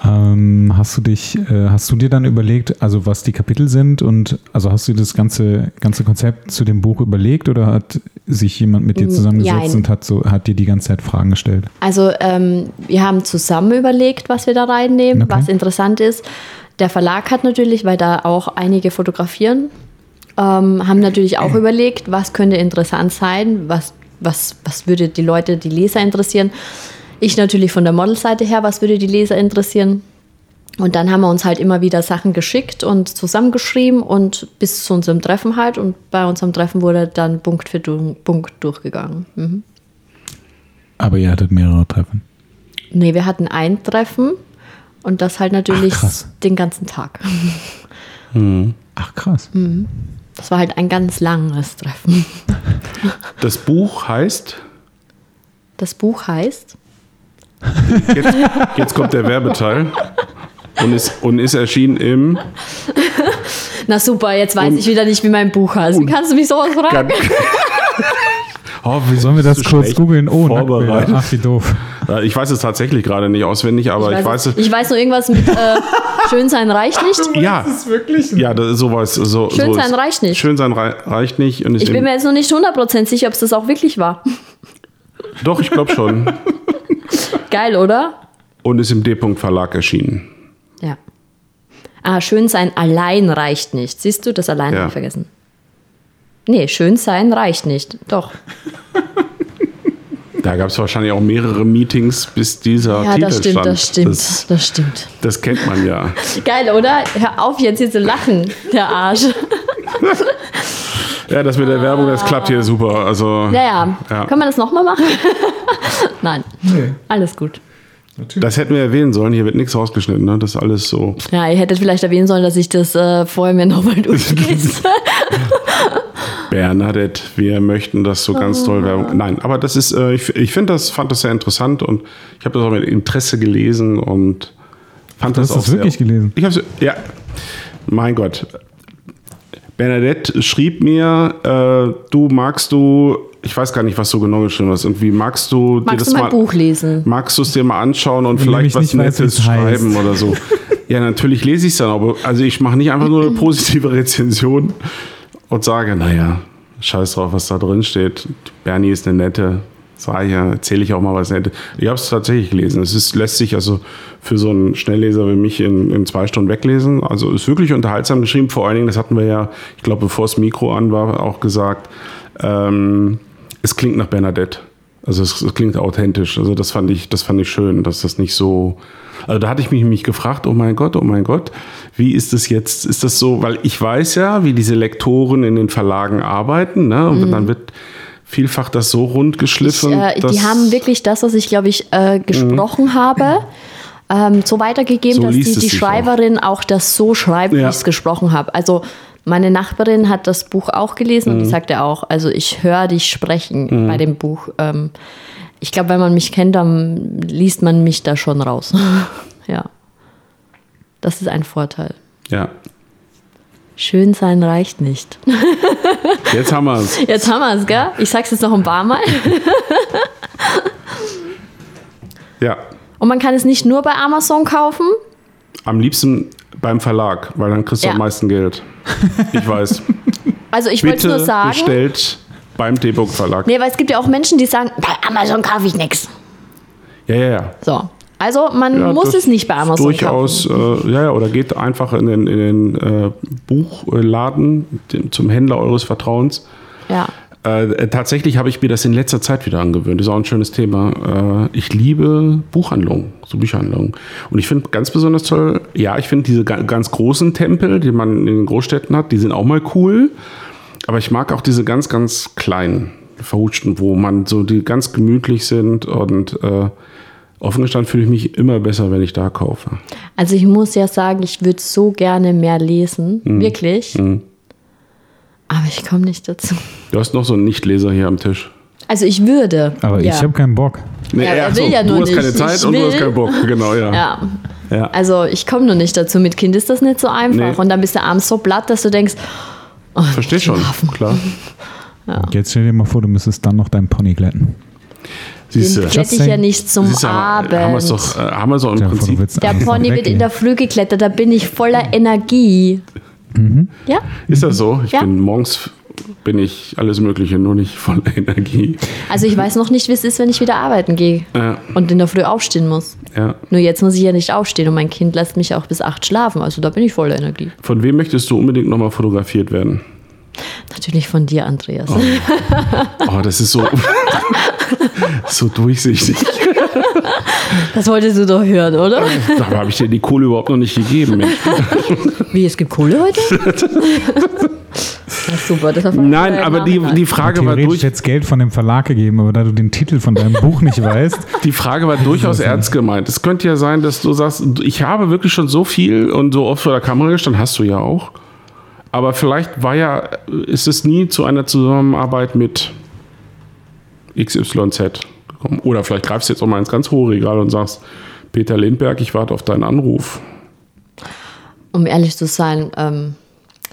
Ähm, hast du dich, äh, hast du dir dann überlegt, also was die Kapitel sind und also hast du das ganze, ganze Konzept zu dem Buch überlegt oder hat sich jemand mit dir zusammengesetzt Jein. und hat so, hat dir die ganze Zeit Fragen gestellt? Also ähm, wir haben zusammen überlegt, was wir da reinnehmen, Okay. was interessant ist. Der Verlag hat natürlich, weil da auch einige fotografieren, ähm, haben natürlich auch überlegt, was könnte interessant sein, was, was, was würde die Leute, die Leser interessieren. Ich natürlich von der Modelseite her, was würde die Leser interessieren. Und dann haben wir uns halt immer wieder Sachen geschickt und zusammengeschrieben und bis zu unserem Treffen halt. Und bei unserem Treffen wurde dann Punkt für Punkt durchgegangen. Mhm. Aber ihr hattet mehrere Treffen. Nee, wir hatten ein Treffen und das halt natürlich Ach, den ganzen Tag. Ach krass. Mhm. Das war halt ein ganz langes Treffen. Das Buch heißt, Das Buch heißt, jetzt, jetzt kommt der Werbeteil. Und ist, und ist erschienen im na super, jetzt weiß Und- ich wieder nicht, wie mein Buch heißt. Wie kannst du mich sowas fragen? Oh, wie Sollen wir das kurz googeln? Oh, vorbereitet. Ach, wie doof. Ich weiß es tatsächlich gerade nicht auswendig, aber ich, weiß, es- ich weiß nur irgendwas mit äh, Schön sein reicht nicht. ja, wirklich ja, das ist sowas. So, Schön so sein reicht nicht. Schön sein rei reicht nicht. Und Ich bin mir jetzt noch nicht 100% sicher, ob es das auch wirklich war. doch, ich glaube schon. Geil, oder? Und ist im D-Punkt Verlag erschienen. Ja. Ah, schön sein allein reicht nicht. Siehst du, das allein Ja. habe ich vergessen. Nee, schön sein reicht nicht. Doch. Da gab es wahrscheinlich auch mehrere Meetings, bis dieser Ja, Titel das stimmt, stand. das stimmt. Das, Das stimmt. das kennt man ja. Geil, oder? Hör auf jetzt hier zu lachen, der Arsch. Ja, das mit der Werbung, das klappt hier super. Also, Ja, ja. Ja. Können wir das nochmal machen? Nein. Nee. Alles gut. das hätten wir erwähnen sollen. Hier wird nichts rausgeschnitten. Ne? Das ist alles so. Ja, ihr hättet vielleicht erwähnen sollen, dass ich das äh, vorher mir nochmal durchlese. Bernadette, wir möchten das so ganz Oh. toll Werbung. Nein, aber das ist, äh, ich, ich finde das, fand das sehr interessant und ich habe das auch mit Interesse gelesen und fand Du das hast auch das wirklich sehr, gelesen? Ich habe ja, mein Gott. Bernadette schrieb mir, äh, du magst du, ich weiß gar nicht, was du genau geschrieben hast, irgendwie magst du dir Magst das du mein mal, Buch lesen? magst du es dir mal anschauen und Wenn vielleicht was Nettes es heißt. schreiben oder so. ja, natürlich lese ich es dann, aber also ich mache nicht einfach nur eine positive Rezension und sage, naja, scheiß drauf, was da drin steht. Bernie ist eine nette. Sag ich ja, erzähle ich auch mal was. Ich habe es tatsächlich gelesen. Es ist, lässt sich also für so einen Schnellleser wie mich in, in zwei Stunden weglesen. Also ist wirklich unterhaltsam geschrieben. Vor allen Dingen, das hatten wir ja, ich glaube, bevor das Mikro an war, auch gesagt. Ähm, es klingt nach Bernadette. Also es, es klingt authentisch. Also das fand ich, das fand ich schön, dass das nicht so. Also da hatte ich mich nämlich gefragt, oh mein Gott, oh mein Gott, wie ist das jetzt? Ist das so? Weil ich weiß ja, wie diese Lektoren in den Verlagen arbeiten, ne? Und dann wird vielfach das so rund Ich, geschliffen. äh, die haben wirklich das, was ich, glaube ich, äh, gesprochen habe, ähm, so weitergegeben, Mhm. So dass die, die Schreiberin auch. das so schreibt, wie Ja. ich es gesprochen habe. Also meine Nachbarin hat das Buch auch gelesen und Mhm. die sagte auch, also ich höre dich sprechen bei dem Buch. Ähm, ich glaube, wenn man mich kennt, dann liest man mich da schon raus. ja. Das ist ein Vorteil. Ja, Schön sein reicht nicht. jetzt haben wir es. Jetzt haben wir es, gell? Ich sag's jetzt noch ein paar Mal. Ja, Und man kann es nicht nur bei Amazon kaufen. am liebsten beim Verlag, weil dann kriegst du Ja. am meisten Geld. Ich weiß. Also ich wollte nur sagen. bestellt beim D-Book Verlag. Nee, weil es gibt ja auch Menschen, die sagen, bei Amazon kaufe ich nichts. Ja, ja, ja. So. Also man Ja, muss es nicht bei Amazon durchaus, kaufen. äh, ja, ja, oder geht einfach in den, in den äh, Buchladen dem, zum Händler eures Vertrauens. Ja. Äh, tatsächlich habe ich mir das in letzter Zeit wieder angewöhnt. Das ist auch ein schönes Thema. Äh, ich liebe Buchhandlungen, so Bücherhandlungen. Und ich finde ganz besonders toll, ja, ich finde diese ga- ganz großen Tempel, die man in den Großstädten hat, die sind auch mal cool. Aber ich mag auch diese ganz, ganz kleinen, verhutschten, wo man so, die ganz gemütlich sind und äh, offen gestanden fühle ich mich immer besser, wenn ich da kaufe. Also ich muss ja sagen, ich würde so gerne mehr lesen. Mhm. Wirklich. Aber ich komme nicht dazu. Du hast noch so einen Nichtleser hier am Tisch. Also ich würde. Aber ja. ich habe keinen Bock. Nee, Ja, er will ja du nur hast keine nicht. Zeit Ich und du hast will. keinen Bock. Genau, ja. Ja. ja. Also ich komme nur nicht dazu. Mit Kind ist das nicht so einfach. Nee. Und dann bist du abends so platt, dass du denkst, oh, Versteh schon, klar. Jetzt stell dir mal vor, du müsstest dann noch deinen Pony glätten. Siehst du. den glätte ich ja nicht zum Siehst du, Abend. Haben wir es doch, äh, haben doch im du Prinzip. Der Pony wird in der Früh geklettert, da bin ich voller Energie. Ja? Ist das so? Ich Ja. bin morgens bin ich alles Mögliche, nur nicht voller Energie. Also ich weiß noch nicht, wie es ist, wenn ich wieder arbeiten gehe Ja, und in der Früh aufstehen muss. ja. Nur jetzt muss ich ja nicht aufstehen und mein Kind lässt mich auch bis acht schlafen. Also da bin ich voller Energie. Von wem möchtest du unbedingt nochmal fotografiert werden? Natürlich von dir, Andreas. Oh, das ist so, so durchsichtig. Das wolltest du doch hören, oder? Dabei habe ich dir die Kohle überhaupt noch nicht gegeben. Mensch. Wie, es gibt Kohle heute? Ja, super, das Nein, aber die, die Frage war durch, jetzt Geld von dem Verlag gegeben, aber da du den Titel von deinem Buch nicht weißt, die Frage war durchaus ernst gemeint. Es könnte ja sein, dass du sagst, ich habe wirklich schon so viel und so oft vor der Kamera gestanden, hast du ja auch. Aber vielleicht war ja, ist es nie zu einer Zusammenarbeit mit XYZ gekommen. Oder vielleicht greifst du jetzt auch mal ins ganz hohe Regal und sagst, Peter Lindberg, ich warte auf deinen Anruf. Um ehrlich zu sein, ähm,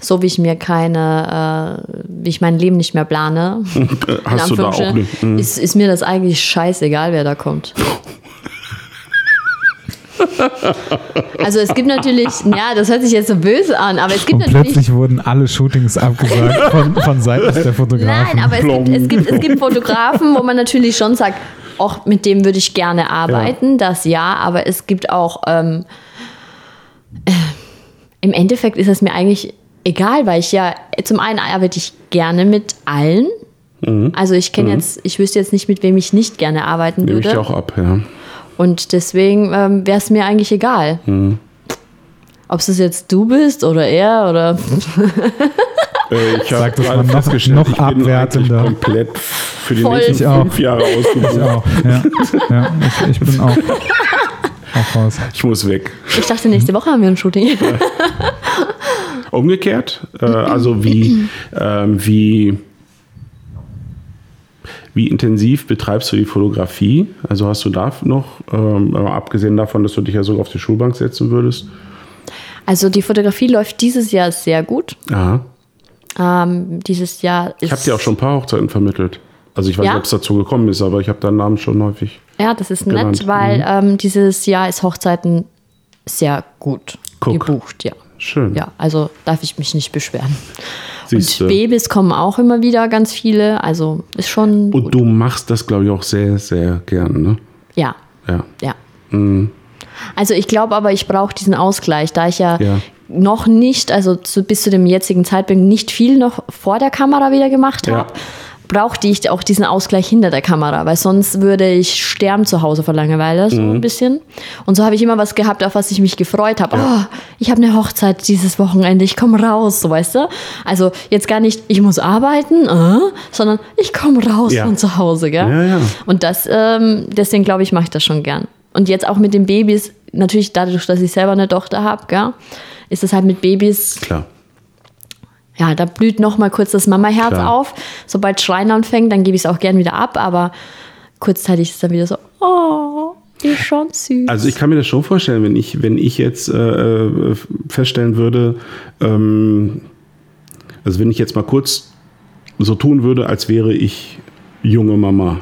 so wie ich mir keine, äh, wie ich mein Leben nicht mehr plane, Hast du da auch nicht. Mhm. ist, ist mir das eigentlich scheißegal, wer da kommt. Also es gibt natürlich, ja, das hört sich jetzt so böse an, aber es gibt und natürlich plötzlich wurden alle Shootings abgesagt von, von Seiten der Fotografen. Nein, aber es gibt, es, gibt, es gibt Fotografen, wo man natürlich schon sagt, auch mit dem würde ich gerne arbeiten, das ja, aber es gibt auch, ähm, äh, Im Endeffekt ist es mir eigentlich egal, weil ich ja, zum einen arbeite ich gerne mit allen. Mhm. Also ich kenne jetzt, ich wüsste jetzt nicht, mit wem ich nicht gerne arbeiten Nehme ich würde. dir auch ab, ja. Und deswegen ähm, wäre es mir eigentlich egal. Mhm. Ob es jetzt du bist oder er oder. Äh, ich habe Sag das gerade mal noch- festgestellt, noch ich bin abwertender. komplett für die Voll. nächsten Ich auch. fünf Jahre Ich ausgebucht. auch. Ja, ja ich, ich bin auch, auch raus. Ich muss weg. Ich dachte, nächste Woche haben wir ein Shooting. Umgekehrt, äh, also wie, ähm, wie, wie intensiv betreibst du die Fotografie? Also hast du da noch, ähm, abgesehen davon, dass du dich ja sogar auf die Schulbank setzen würdest? Also die Fotografie läuft dieses Jahr sehr gut. Aha. Ähm, dieses Jahr ist. Ich habe dir auch schon ein paar Hochzeiten vermittelt. Also ich weiß Ja? nicht, ob es dazu gekommen ist, aber ich habe deinen Namen schon häufig. Ja, das ist genannt. nett, weil ähm, dieses Jahr ist Hochzeiten sehr gut Guck. gebucht, ja. Schön. Ja, also darf ich mich nicht beschweren. Siehst Und. Babys kommen auch immer wieder ganz viele, also ist schon Und gut. du machst das, glaube ich, auch sehr, sehr gern, ne? Ja, Ja. ja. Also ich glaube aber, ich brauche diesen Ausgleich, da ich ja, Ja. noch nicht, also zu, bis zu dem jetzigen Zeitpunkt nicht viel noch vor der Kamera wieder gemacht Ja. Brauchte ich auch diesen Ausgleich hinter der Kamera, weil sonst würde ich sterben zu Hause vor Langeweile, so Mhm. ein bisschen. Und so habe ich immer was gehabt, auf was ich mich gefreut habe. Oh, ich habe eine Hochzeit dieses Wochenende, ich komme raus, so weißt du. Also jetzt gar nicht, ich muss arbeiten, äh, sondern ich komme raus Ja. von zu Hause, gell? Ja, ja. Und das, ähm, deswegen glaube ich, mache ich das schon gern. Und jetzt auch mit den Babys, natürlich dadurch, dass ich selber eine Tochter habe, gell, ist es halt mit Babys, Klar. Ja, da blüht noch mal kurz das Mama-Herz auf. Sobald Schreien anfängt, dann gebe ich es auch gern wieder ab, aber kurzzeitig ist es dann wieder so, oh, ist schon süß. Also ich kann mir das schon vorstellen, wenn ich, wenn ich jetzt äh, äh, feststellen würde, ähm, also wenn ich jetzt mal kurz so tun würde, als wäre ich junge Mama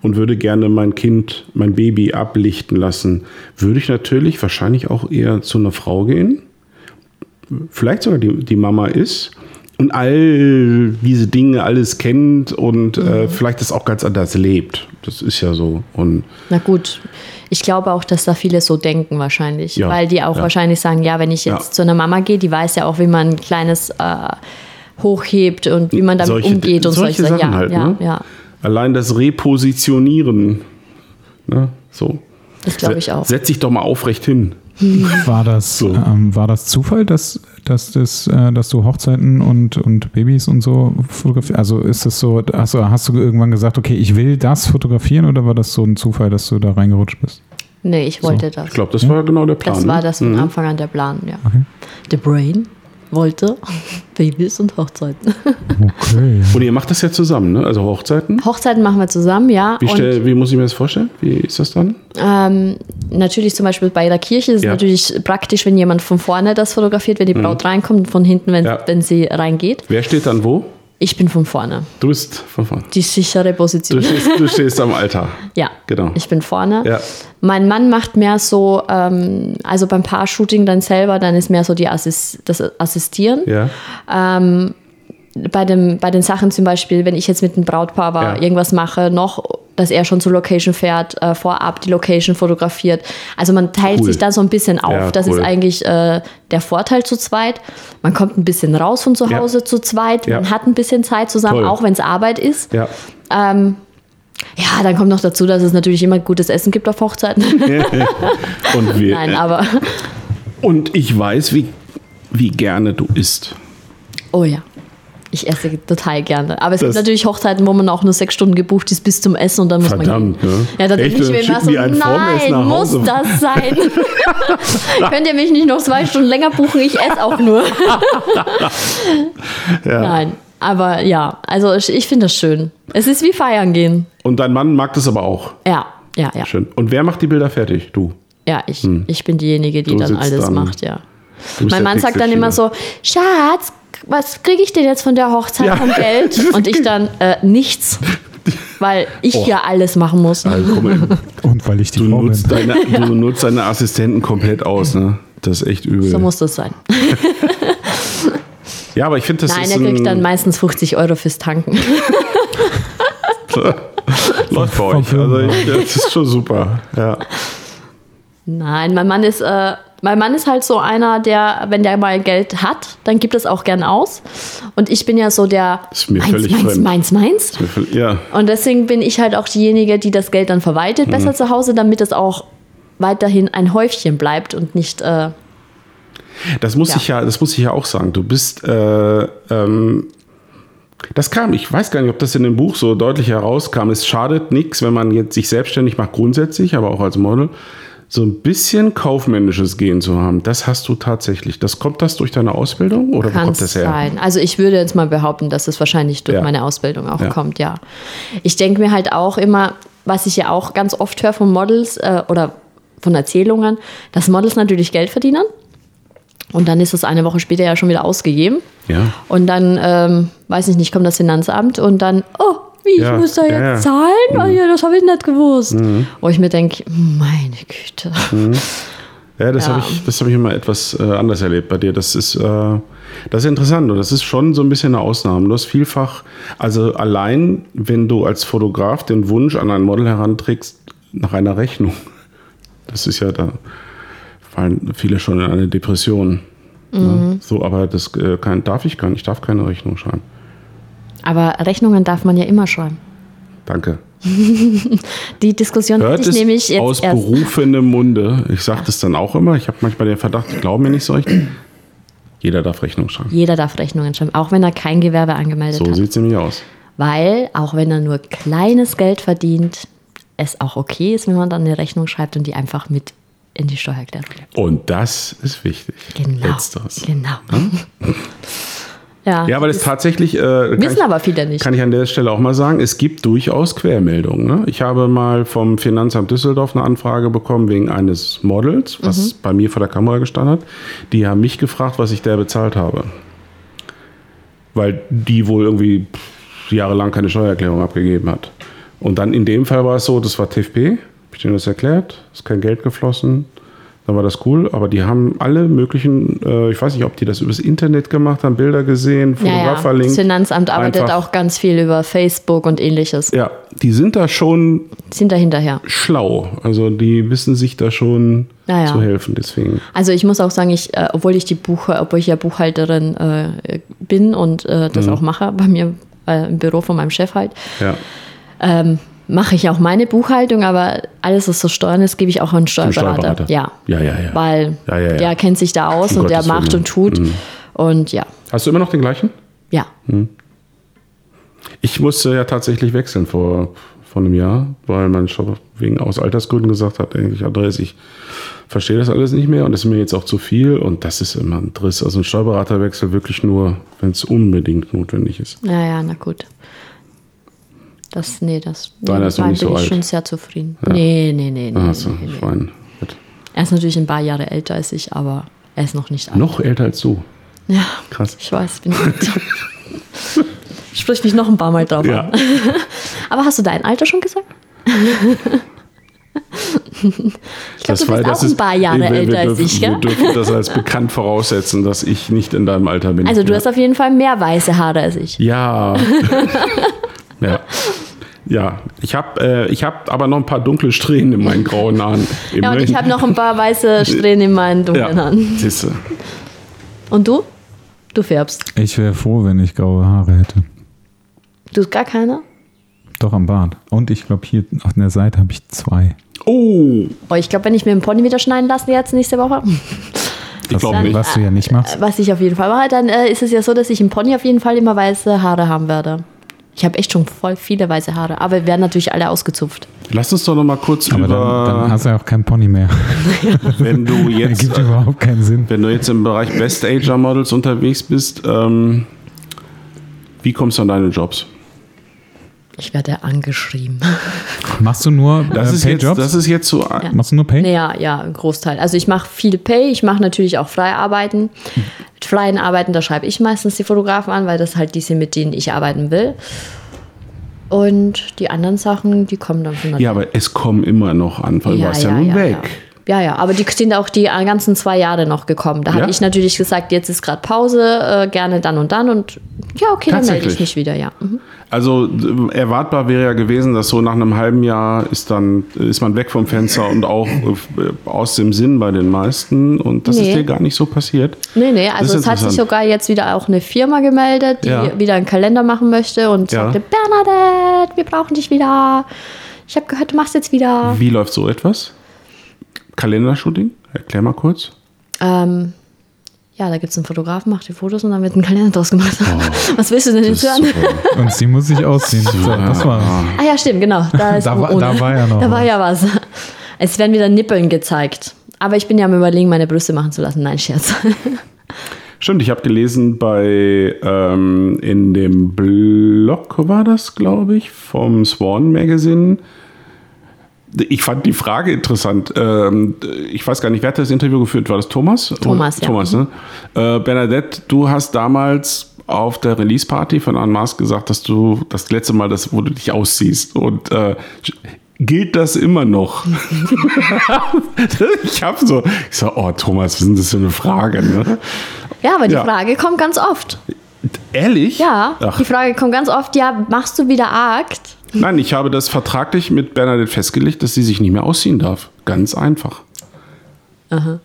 und würde gerne mein Kind, mein Baby ablichten lassen, würde ich natürlich wahrscheinlich auch eher zu einer Frau gehen, vielleicht sogar die, die Mama ist und all diese Dinge alles kennt und äh, vielleicht das auch ganz anders lebt. Das ist ja so. Und Na gut, ich glaube auch, dass da viele so denken wahrscheinlich, Ja, weil die auch ja. wahrscheinlich sagen, ja, wenn ich jetzt Ja. zu einer Mama gehe, die weiß ja auch, wie man ein kleines äh, hochhebt und wie man damit solche, umgeht und solche solche Sachen halt. ne? ja, Allein das Repositionieren. Ne? So. das glaube ich auch. Setz dich doch mal aufrecht hin. War das, So. ähm, war das Zufall, dass, dass, das, äh, dass du Hochzeiten und, und Babys und so fotografierst? Also ist das so, also hast du irgendwann gesagt, okay, ich will das fotografieren oder war das so ein Zufall, dass du da reingerutscht bist? Nee, ich wollte das. Ich glaube, das war genau der Plan. Das war ne? das von Anfang an der Plan, ja. The Brain wollte Babys und Hochzeiten. Okay. Und ihr macht das ja zusammen, ne? Also Hochzeiten. Hochzeiten machen wir zusammen, ja. Wie, und stell, wie muss ich mir das vorstellen? Wie ist das dann? ähm, natürlich zum Beispiel bei der Kirche ist es Ja. Mhm. natürlich praktisch, wenn jemand von vorne das fotografiert, wenn die Braut reinkommt und von hinten, wenn, Ja. wenn sie reingeht. Wer steht dann wo? Ich bin von vorne. Du bist von vorne. Die sichere Du Position. stehst, du stehst am Altar. Ja, Genau. ich bin vorne. Ja. Mein Mann macht mehr so, ähm, also beim Paar-Shooting dann selber, dann ist mehr so die Assist, das Assistieren. Ja. Ähm, bei, dem, bei den Sachen zum Beispiel, wenn ich jetzt mit einem Brautpaar war, Ja. irgendwas mache, noch, dass er schon zur Location fährt, äh, vorab die Location fotografiert. Also man teilt Cool. sich da so ein bisschen auf. Ja, das cool. ist eigentlich äh, der Vorteil zu zweit. Man kommt ein bisschen raus von zu Ja. Hause zu zweit. Ja. Man hat ein bisschen Zeit zusammen, Toll. auch wenn es Arbeit ist. Ja. Ähm, ja, dann kommt noch dazu, dass es natürlich immer gutes Essen gibt auf Hochzeiten. Und, wir, Nein, aber und ich weiß, wie, wie gerne du isst. oh ja. Ich esse total gerne. Aber es Das- gibt natürlich Hochzeiten, wo man auch nur sechs Stunden gebucht ist bis zum Essen und dann muss Verdammt, man. ne? Ja, da Echt, denke ich dann mir so, nein, muss das sein? Könnt ihr mich nicht noch zwei Stunden länger buchen? Ich esse auch nur. Ja. Nein. Aber ja, also ich, ich finde das schön. Es ist wie feiern gehen. Und dein Mann mag das aber auch. Ja, ja, ja. Schön. Und wer macht die Bilder fertig? Du. Ja, ich, ich bin diejenige, die Du dann alles dann- macht, ja. Mein Mann sagt dann immer so, Schatz, was kriege ich denn jetzt von der Hochzeit Ja. vom Geld? Und ich dann, äh, nichts. Weil ich Oh. ja alles machen muss. Also, Und weil ich die du, Frau nutzt bin. deine, du nutzt deine Assistenten komplett aus, ne? Das ist echt übel. So muss das sein. ja, aber ich finde, das Nein, ist er kriegt dann meistens 50 Euro fürs Tanken. läuft bei euch. Also ich, das ist schon super. Ja. Nein, mein Mann ist, äh, Mein Mann ist halt so einer, der, wenn der mal Geld hat, dann gibt es auch gern aus. Und ich bin ja so der Ist mir meins, völlig meins, fremd. meins, meins. Ja, Und deswegen bin ich halt auch diejenige, die das Geld dann verwaltet, Mhm. besser zu Hause, damit es auch weiterhin ein Häufchen bleibt und nicht. Äh, das muss Ja. ich ja, das muss ich ja auch sagen. Du bist, äh, ähm, das kam, ich weiß gar nicht, ob das in dem Buch so deutlich herauskam. Es schadet nichts, wenn man jetzt sich selbstständig macht, grundsätzlich, aber auch als Model, so ein bisschen kaufmännisches Gehen zu haben. Das hast du tatsächlich. Das kommt das durch deine Ausbildung oder wo Kann kommt das her? sein. Also ich würde jetzt mal behaupten, dass es wahrscheinlich durch Ja. meine Ausbildung auch Ja. kommt, ja. Ich denke mir halt auch immer, was ich ja auch ganz oft höre von Models äh, oder von Erzählungen, dass Models natürlich Geld verdienen. Und dann ist es eine Woche später ja schon wieder ausgegeben. Ja. Und dann, ähm, weiß ich nicht, kommt das Finanzamt und dann, oh, wie, Ja, ich muss da jetzt ja, ja. zahlen? Oh, ja, das habe ich nicht gewusst. Wo ich mir denke, meine Güte. Ja, das habe ich, das hab ich immer etwas äh, anders erlebt bei dir. Das ist, äh, das ist interessant und das ist schon so ein bisschen eine Ausnahme. Du hast vielfach, also allein, wenn du als Fotograf den Wunsch an ein Model heranträgst nach einer Rechnung, das ist ja, da fallen viele schon in eine Depression. Ne? So, aber das äh, kann, darf ich gar nicht, ich darf keine Rechnung schreiben. Aber Rechnungen darf man ja immer schreiben. Danke. Die Diskussion Hört hatte ich nämlich jetzt aus erst. berufenem Munde. Ich sage das dann auch immer. Ich habe manchmal den Verdacht, die glauben mir nicht so recht. Jeder darf Rechnung schreiben. Jeder darf Rechnungen schreiben, auch wenn er kein Gewerbe angemeldet So hat. sieht es nämlich aus. Weil, auch wenn er nur kleines Geld verdient, es auch okay ist, wenn man dann eine Rechnung schreibt und die einfach mit in die Steuererklärung legt. Und das ist wichtig. Genau. Letzteres. Genau. ja, Ja, aber das ist tatsächlich. Äh, wissen ich, aber viele nicht. Kann ich an der Stelle auch mal sagen, es gibt durchaus Quermeldungen. Ne? Ich habe mal vom Finanzamt Düsseldorf eine Anfrage bekommen wegen eines Models, was Mhm. bei mir vor der Kamera gestanden hat. Die haben mich gefragt, was ich der bezahlt habe. Weil die wohl irgendwie jahrelang keine Steuererklärung abgegeben hat. Und dann in dem Fall war es so, das war TFP, hab ich denen das erklärt, ist kein Geld geflossen. Dann war das cool, aber die haben alle möglichen, äh, ich weiß nicht, ob die das übers Internet gemacht haben, Bilder gesehen, Fotograf ja. verlinkt. Das Finanzamt arbeitet Einfach- auch ganz viel über Facebook und ähnliches. Ja, die sind da schon Sind da hinterher. schlau. Also die wissen sich da schon Ja, ja. zu helfen. Deswegen. Also ich muss auch sagen, ich, äh, obwohl ich die Buch, obwohl ich ja Buchhalterin äh, bin und äh, das Mhm. auch mache bei mir äh, im Büro von meinem Chef halt, Ja. ähm, mache ich auch meine Buchhaltung, aber alles, was so Steuern ist, gebe ich auch an einen Steuerberater. Steuerberater. Ja. Ja, ja, ja. Weil Ja, ja, der kennt sich da aus Um und der Gottes macht Willen. und tut. Und ja, Hast du immer noch den gleichen? ja. Ich musste ja tatsächlich wechseln vor, vor einem Jahr, weil mein Shop wegen aus Altersgründen gesagt hat, ey, ich Andreas, ich verstehe das alles nicht mehr und das ist mir jetzt auch zu viel und das ist immer ein Driss. Also ein Steuerberaterwechsel wirklich nur, wenn es unbedingt notwendig ist. Ja, ja, na gut. Das, nee, das nee, Deiner mit ist noch nicht bin so ich alt. schon sehr zufrieden. Nee, nee, nee, nee, Ah, so, nee, nee. Er ist natürlich ein paar Jahre älter als ich, aber er ist noch nicht alt. Noch älter als du. Ja, Krass. ich weiß, bin alt. Sprich mich noch ein paar Mal drauf Ja. an. Aber hast du dein Alter schon gesagt? ich glaube, du bist auch ein paar Jahre wir, älter wir als dürfen, ich, Wir gell? dürfen das als bekannt voraussetzen, dass ich nicht in deinem Alter bin. Also du ja. hast auf jeden Fall mehr weiße Haare als ich. Ja. Ja. Ja, ich habe äh, ich hab aber noch ein paar dunkle Strähnen in meinen grauen Haaren. Ja, und ich habe noch ein paar weiße Strähnen in meinen dunklen ja, Haaren. siehste. Und du? Du färbst. Ich wäre froh, wenn ich graue Haare hätte. Du hast gar keine? Doch am Bart. Und ich glaube, hier auf der Seite habe ich zwei. Oh, Oh, ich glaube, wenn ich mir den Pony wieder schneiden lasse jetzt nächste Woche, ich glaube nicht. Was du ja nicht machst. was ich auf jeden Fall mache, dann äh, ist es ja so, dass ich im Pony auf jeden Fall immer weiße Haare haben werde. Ich habe echt schon voll viele weiße Haare, aber werden natürlich alle ausgezupft. Lass uns doch noch mal kurz Aber über, dann, dann hast du ja auch kein Pony mehr. wenn du Das jetzt, gibt überhaupt keinen Sinn. wenn du jetzt im Bereich Best Ager Models unterwegs bist, ähm, wie kommst du an deine Jobs? Ich werde angeschrieben. Machst du nur Das äh, jetzt, Pay-Jobs? das ist jetzt so. Machst du nur Pay? Naja, ja, ein Großteil. Also ich mache viel Pay, ich mache natürlich auch Freiarbeiten. Mit freien Arbeiten, da schreibe ich meistens die Fotografen an, weil das halt die sind, mit denen ich arbeiten will. Und die anderen Sachen, die kommen dann von der Ja, aber es kommen immer noch an, weil du warst ja, nun weg. Ja. ja, ja, aber die sind auch die ganzen zwei Jahre noch gekommen. Da Ja? habe ich natürlich gesagt, jetzt ist gerade Pause, äh, gerne dann und dann. Und ja, okay, dann melde ich mich wieder, ja. Mhm. Also erwartbar wäre ja gewesen, dass so nach einem halben Jahr ist dann ist man weg vom Fenster und auch äh, aus dem Sinn bei den meisten. Und das Nee. ist dir gar nicht so passiert. Nee, nee, also es hat sich sogar jetzt wieder auch eine Firma gemeldet, die Ja. wieder einen Kalender machen möchte und Ja. sagte, Bernadette, wir brauchen dich wieder. Ich habe gehört, du machst jetzt wieder. Wie läuft so etwas? Kalendershooting? Erklär mal kurz. Ähm, ja, da gibt es einen Fotografen, macht die Fotos und dann wird ein Kalender draus gemacht. Was willst du denn jetzt Oh, hören? Und sie muss sich ausziehen. So, das war. Ah ja, stimmt, genau. Da, ist Da war- ohne. da war ja noch Da war was. ja was. Es werden wieder Nippeln gezeigt. Aber ich bin ja am überlegen, meine Brüste machen zu lassen. Nein, Scherz. Stimmt, ich habe gelesen bei ähm, in dem Blog war das, glaube ich, vom Swan Magazine. Ich fand die Frage interessant. Ähm, ich weiß gar nicht, wer hat das Interview geführt? War das Thomas? Thomas, ja. Thomas, ne? Äh, Bernadette, du hast damals auf der Release-Party von Anmaß gesagt, dass du das letzte Mal, das, wo du dich ausziehst. Und äh, gilt das immer noch? ich habe so, ich so, oh Thomas, was ist denn das für eine Frage? Ne? Ja, aber die Ja. Frage kommt ganz oft. Ehrlich? Ja, Ach, die Frage kommt ganz oft, ja, machst du wieder Akt? Nein, ich habe das vertraglich mit Bernadette festgelegt, dass sie sich nicht mehr ausziehen darf. Ganz einfach. Herr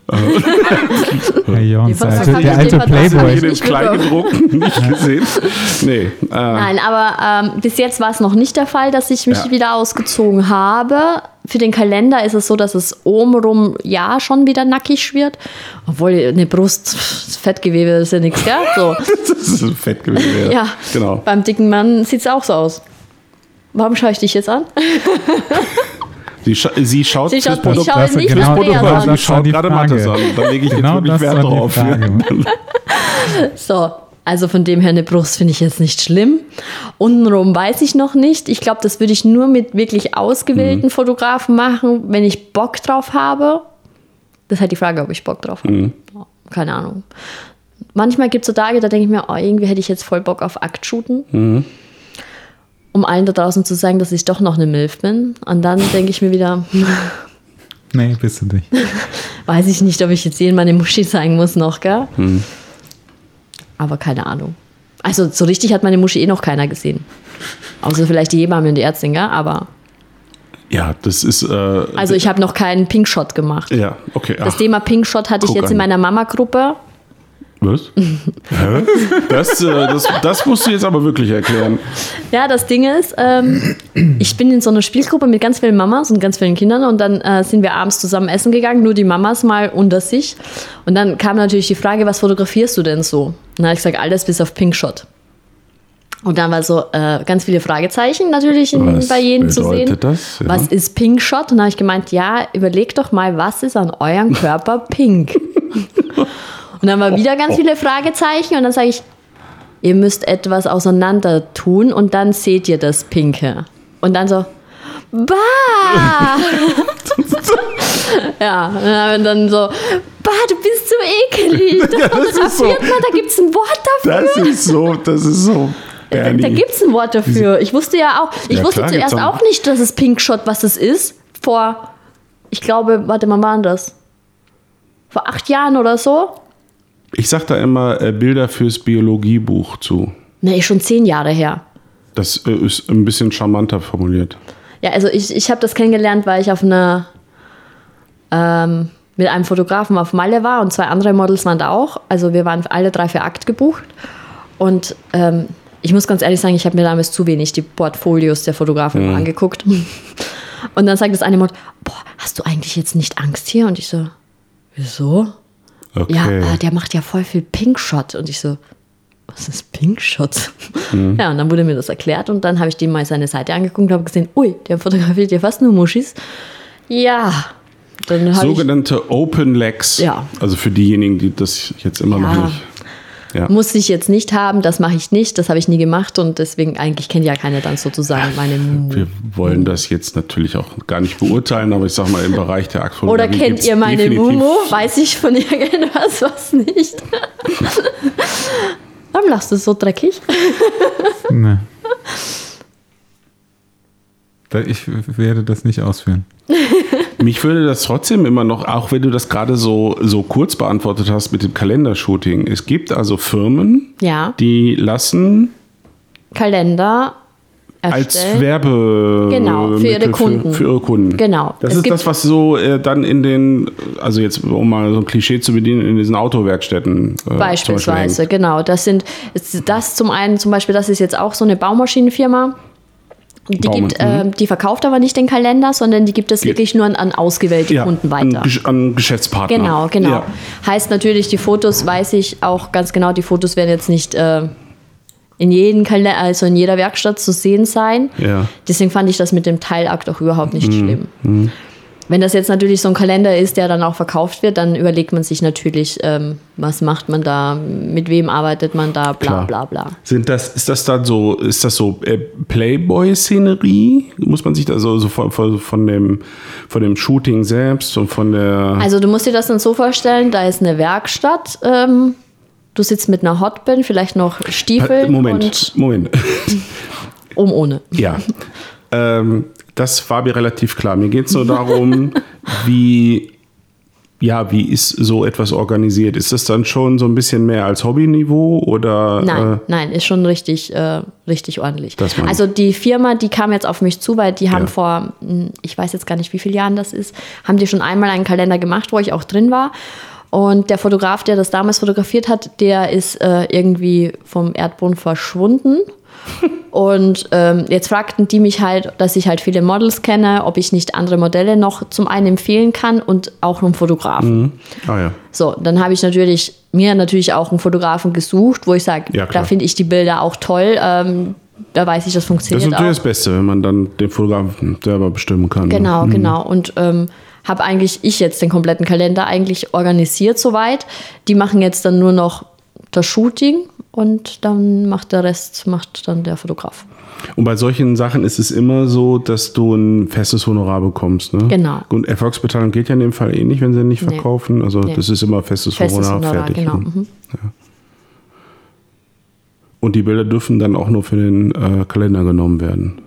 Jons, Die der alte, ich den Playboy. ich nicht Kleingedruckten nicht gesehen. Nee. Äh, Nein, aber ähm, bis jetzt war es noch nicht der Fall, dass ich mich Ja. wieder ausgezogen habe. Für den Kalender ist es so, dass es obenrum ja schon wieder nackig wird. Obwohl eine Brust, das Fettgewebe ist ja nichts, gell? So. das ist ein Fettgewebe. Ja, Genau. beim dicken Mann sieht es auch so aus. Warum schaue ich dich jetzt an? Sie, scha sie schaut Sie schaut, Protokoll- ich schaue das- nicht genau, sie an. war schaut die gerade. Mattes an. Da lege ich jetzt Genau wirklich das Wert drauf. Frage. So, also von dem her eine Brust finde ich jetzt nicht schlimm. Untenrum weiß ich noch nicht. Ich glaube, das würde ich nur mit wirklich ausgewählten Fotografen machen, wenn ich Bock drauf habe. Das ist halt die Frage, ob ich Bock drauf habe. Keine Ahnung. Manchmal gibt es so Tage, da denke ich mir, oh, irgendwie hätte ich jetzt voll Bock auf Aktshooten. Um allen da draußen zu sagen, dass ich doch noch eine Milf bin. Und dann denke ich mir wieder, Nee, bist du nicht. weiß ich nicht, ob ich jetzt jeden meine Muschi zeigen muss noch, gell? Aber keine Ahnung. Also so richtig hat meine Muschi eh noch keiner gesehen. Außer vielleicht die Hebamme und die Ärztin, gell? Aber Ja, das ist. Äh, also ich habe noch keinen Pinkshot gemacht. Ja, okay. Das Ach, Thema Pinkshot hatte ich jetzt in an. meiner Mama-Gruppe. Was? Das, äh, das, das musst du jetzt aber wirklich erklären. Ja, das Ding ist, ähm, ich bin in so einer Spielgruppe mit ganz vielen Mamas und ganz vielen Kindern und dann äh, sind wir abends zusammen essen gegangen, nur die Mamas mal unter sich. Und dann kam natürlich die Frage, was fotografierst du denn so? Und dann habe ich gesagt, alles bis auf Pinkshot. Und dann war so äh, ganz viele Fragezeichen natürlich in, bei jedem zu sehen. das? Ja. Was ist Pinkshot? Und dann habe ich gemeint, ja, überlegt doch mal, was ist an eurem Körper pink? und dann war wieder ganz viele Fragezeichen und dann sage ich, ihr müsst etwas auseinander tun und dann seht ihr das Pinke. Und dann so, bah! ja, und dann- so, bah, du bist so ekelig. Das Ja, das ist so. man, da gibt es ein Wort dafür. Das ist so, das ist so. Bernie. Da gibt es ein Wort dafür. Ich wusste ja auch, ich Ja, wusste klar, zuerst auch. nicht, dass es Pinkshot, was es ist. Vor, ich glaube, warte mal, wann das? Vor acht Jahren oder so? Ich sag da immer äh, Bilder fürs Biologiebuch zu. Nee, schon zehn Jahre her. Das äh, ist ein bisschen charmanter formuliert. Ja, also ich, ich habe das kennengelernt, weil ich auf einer ähm, mit einem Fotografen auf Malle war und zwei andere Models waren da auch. Also wir waren alle drei für Akt gebucht. Und ähm, ich muss ganz ehrlich sagen, ich habe mir damals zu wenig die Portfolios der Fotografen Mhm. angeguckt. Und dann sagt das eine Model, boah, hast du eigentlich jetzt nicht Angst hier? Und ich so, wieso? Okay. Ja, äh, der macht ja voll viel Pinkshot. Und ich so, was ist Pinkshot? Mhm. Ja, und dann wurde mir das erklärt und dann habe ich dem mal seine Seite angeguckt und habe gesehen, ui, der fotografiert ja fast nur Muschis. Ja, dann habe ich, Sogenannte Open Legs. Ja. Also für diejenigen, die das jetzt immer Ja. noch nicht. Ja. muss ich jetzt nicht haben, das mache ich nicht, das habe ich nie gemacht und deswegen eigentlich kennt ja keiner dann sozusagen meine Mumu. Wir wollen das jetzt natürlich auch gar nicht beurteilen, aber ich sag mal, im Bereich der Aktion. Oder kennt ihr meine Mumu? Weiß ich von irgendwas, was nicht. Warum lachst du so dreckig? Nee. Ich werde das nicht ausführen. Mich würde das trotzdem immer noch, auch wenn du das gerade so, so kurz beantwortet hast mit dem Kalendershooting. Es gibt also Firmen, Ja, die lassen Kalender Als erstellen. Werbe Genau, für ihre Kunden. Für, für ihre Kunden. Genau. Das Es ist das, was so äh, dann in den, also jetzt um mal so ein Klischee zu bedienen, in diesen Autowerkstätten äh, Beispielsweise, genau. Das sind das zum einen, zum Beispiel, das ist jetzt auch so eine Baumaschinenfirma. Die, gibt, ähm, die verkauft aber nicht den Kalender, sondern die gibt es wirklich nur an, an ausgewählte Ja, Kunden an, weiter. Gesch- an Geschäftspartner. Genau, genau. Ja. Heißt natürlich, die Fotos weiß ich auch ganz genau, die Fotos werden jetzt nicht äh, in jedem Kalender, also in jeder Werkstatt zu sehen sein. Ja. Mhm. Deswegen fand ich das mit dem Teilakt auch überhaupt nicht schlimm. Wenn das jetzt natürlich so ein Kalender ist, der dann auch verkauft wird, dann überlegt man sich natürlich, ähm, was macht man da, mit wem arbeitet man da, bla Klar. bla bla. Sind das, ist das dann so, ist das so äh, Playboy-Szenerie? Muss man sich da so, so von, von, dem, von dem Shooting selbst und von der. Also du musst dir das dann so vorstellen, da ist eine Werkstatt, ähm, du sitzt mit einer Hotband, vielleicht noch Stiefel Äh, Moment, Moment. um ohne. Ja. ähm, das war mir relativ klar. Mir geht es nur darum, wie, ja, wie ist so etwas organisiert? Ist das dann schon so ein bisschen mehr als Hobbyniveau oder? Nein, Äh, nein, ist schon richtig, äh, richtig ordentlich. Also die Firma, die kam jetzt auf mich zu, weil die haben Ja. vor, hm, ich weiß jetzt gar nicht, wie viele Jahren das ist, haben die schon einmal einen Kalender gemacht, wo ich auch drin war. Und der Fotograf, der das damals fotografiert hat, der ist äh, irgendwie vom Erdboden verschwunden. Und ähm, jetzt fragten die mich halt, dass ich halt viele Models kenne, ob ich nicht andere Modelle noch zum einen empfehlen kann und auch einen Fotografen. ah ja. So, dann habe ich natürlich mir natürlich auch einen Fotografen gesucht, wo ich sage, Ja, da finde ich die Bilder auch toll. Ähm, da weiß ich, das Das ist funktioniert natürlich auch. das Beste, wenn man dann den Fotografen selber bestimmen kann. ne? Genau, genau. Und ähm, habe eigentlich ich jetzt den kompletten Kalender eigentlich organisiert soweit. Die machen jetzt dann nur noch das Shooting und dann macht der Rest macht dann der Fotograf. Und bei solchen Sachen ist es immer so, dass du ein festes Honorar bekommst. Ne? Genau. Und Erfolgsbeteiligung geht ja in dem Fall eh nicht, wenn sie nicht Nee. verkaufen. Also Nee. das ist immer festes, Festes Honorar, Honorar, fertig. genau. ne? Mhm. Und die Bilder dürfen dann auch nur für den äh, Kalender genommen werden.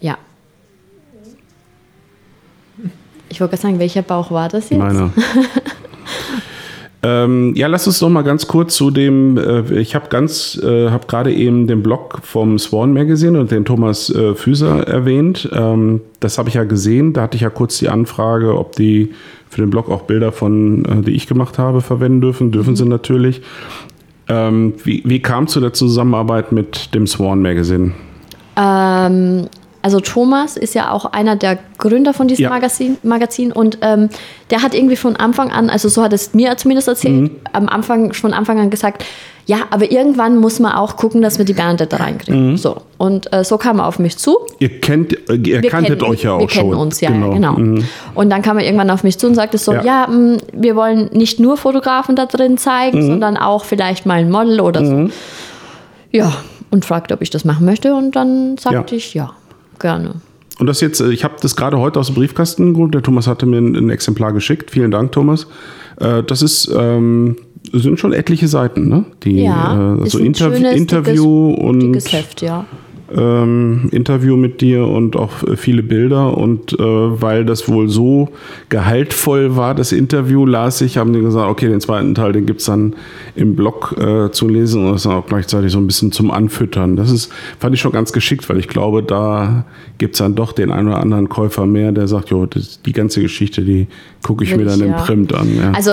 Ja. Ich wollte gerade sagen, welcher Bauch war das jetzt? Meiner. ähm, ja, lass uns noch mal ganz kurz zu dem. Äh, ich habe ganz, äh, habe gerade eben den Blog vom Swan Magazine und den Thomas äh, Füser erwähnt. Ähm, das habe ich ja gesehen. Da hatte ich ja kurz die Anfrage, ob die für den Blog auch Bilder von, äh, die ich gemacht habe, verwenden dürfen. Dürfen sie natürlich. Ähm, wie, wie kam zu der Zusammenarbeit mit dem Swan Magazine? Ähm, also Thomas ist ja auch einer der Gründer von diesem Ja. Magazin, Magazin und ähm, der hat irgendwie von Anfang an, also so hat es mir zumindest erzählt, Mhm. am Anfang von Anfang an gesagt, ja, aber irgendwann muss man auch gucken, dass wir die Bernadette reinkriegen. Mhm. So und äh, so kam er auf mich zu. Ihr kennt, äh, ihr Wir kanntet kennen, euch ja auch wir schon. kennen uns, ja, genau. genau. Mhm. Und dann kam er irgendwann auf mich zu und sagte so, Ja. ja, mh, wir wollen nicht nur Fotografen da drin zeigen, Mhm. sondern auch vielleicht mal ein Model oder so. Ja, und fragte, ob ich das machen möchte und dann sagte Ja. ich, ja, gerne. Und das jetzt, äh, ich habe das gerade heute aus dem Briefkasten geholt. Der Thomas hatte mir ein, ein Exemplar geschickt. Vielen Dank, Thomas. Äh, das ist, ähm, sind schon etliche Seiten, ne? Die, Ja, äh, ist so ein Interv schönes, Interview dickes, und dickes Heft, ja. Ähm, Interview mit dir und auch äh, viele Bilder. Und äh, weil das wohl so gehaltvoll war, das Interview, las ich, haben die gesagt, okay, den zweiten Teil, den gibt's dann im Blog äh, zu lesen und das dann auch gleichzeitig so ein bisschen zum Anfüttern. Das ist, fand ich schon ganz geschickt, weil ich glaube, da gibt's dann doch den einen oder anderen Käufer mehr, der sagt, jo, das, die ganze Geschichte, die gucke ich Will mir dann ich, im ja. Print an. Ja. Also,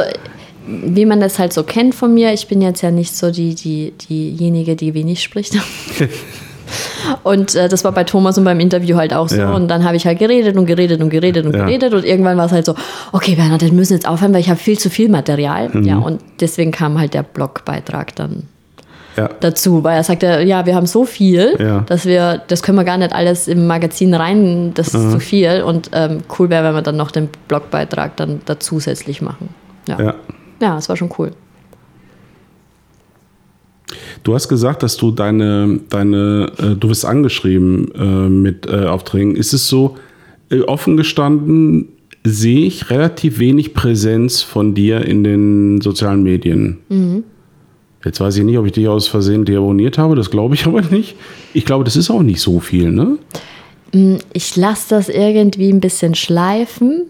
wie man das halt so kennt von mir, ich bin jetzt ja nicht so die, die, diejenige, die wenig spricht. Und äh, das war bei Thomas und beim Interview halt auch so. Ja. Und dann habe ich halt geredet und geredet und geredet und Ja. geredet. Und irgendwann war es halt so, okay, Bernhard, wir müssen jetzt aufhören, weil ich habe viel zu viel Material. Mhm. Ja, und deswegen kam halt der Blogbeitrag dann ja. dazu, weil er sagte, ja, wir haben so viel, Ja. dass wir, das können wir gar nicht alles im Magazin rein, das ist zu viel. Und ähm, cool wäre, wenn wir dann noch den Blogbeitrag dann da zusätzlich machen. Ja, ja. ja. das war schon cool. Du hast gesagt, dass du deine, deine, äh, du wirst angeschrieben äh, mit äh, Aufträgen. Ist es so, äh, offen gestanden, sehe ich relativ wenig Präsenz von dir in den sozialen Medien. Mhm. Jetzt weiß ich nicht, ob ich dich aus Versehen deabonniert habe, das glaube ich aber nicht. Ich glaube, das ist auch nicht so viel, ne? Ich lasse das irgendwie ein bisschen schleifen.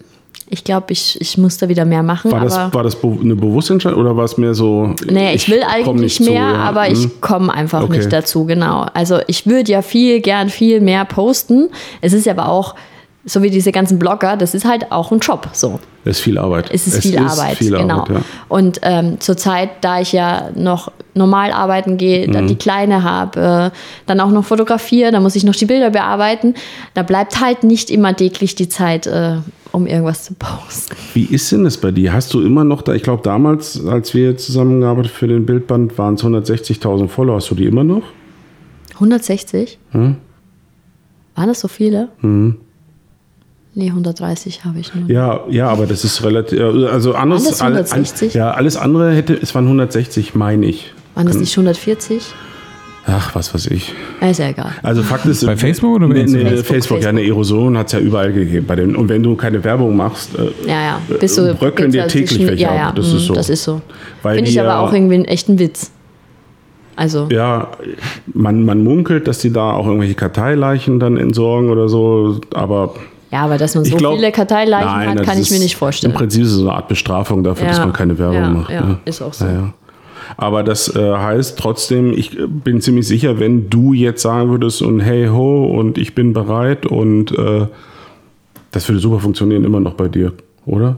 Ich glaube, ich, ich muss da wieder mehr machen. War das, war das eine bewusste Entscheidung oder war es mehr so? Nee, ich, will komm eigentlich nicht zu, mehr, ja? aber Hm. ich komme einfach Okay. nicht dazu, genau. Also ich würde ja viel, gern viel mehr posten. Es ist aber auch, so wie diese ganzen Blogger, das ist halt auch ein Job, so. Es ist viel Arbeit. Es ist viel Arbeit, viel genau. Arbeit, ja. Und ähm, zurzeit, da ich ja noch normal arbeiten gehe, Mhm. dann die Kleine habe, äh, dann auch noch fotografiere, dann muss ich noch die Bilder bearbeiten, da bleibt halt nicht immer täglich die Zeit, äh, um irgendwas zu posten. Wie ist denn das bei dir? Hast du immer noch da, ich glaube damals, als wir zusammengearbeitet für den Bildband, waren es 160.000 Follower. Hast du die immer noch? 160? Hm? Waren das so viele? Mhm. Nee, 130 habe ich nur. Ja, ja, aber das ist relativ, also anders, das alle- 160? ja, alles andere hätte, es waren 160, meine ich. Waren das nicht 140? Ach, was weiß ich. Ja, Ist ja egal. Also Fakt ist, Bei Facebook oder bei nee, nee? Facebook, Facebook, ja, eine Erosion hat es ja überall gegeben. Bei den, und wenn du keine Werbung machst, äh, Ja, ja. Bist du, bröckeln dir halt täglich welche ja, ja, ab. Das mm, ist so. Das ist so. Weil Finde ich aber auch irgendwie einen echten Witz. Also, Ja, man, man munkelt, dass die da auch irgendwelche Karteileichen dann entsorgen oder so, aber ja, aber dass man so glaube. viele Karteileichen hat, kann ich mir nicht vorstellen. Im Prinzip ist es so eine Art Bestrafung dafür, dass Ja. man keine Werbung Ja, macht. ja, ne? ist auch so. Aber das äh, heißt trotzdem, ich äh, bin ziemlich sicher, wenn du jetzt sagen würdest und hey ho und ich bin bereit und äh, das würde super funktionieren immer noch bei dir, oder?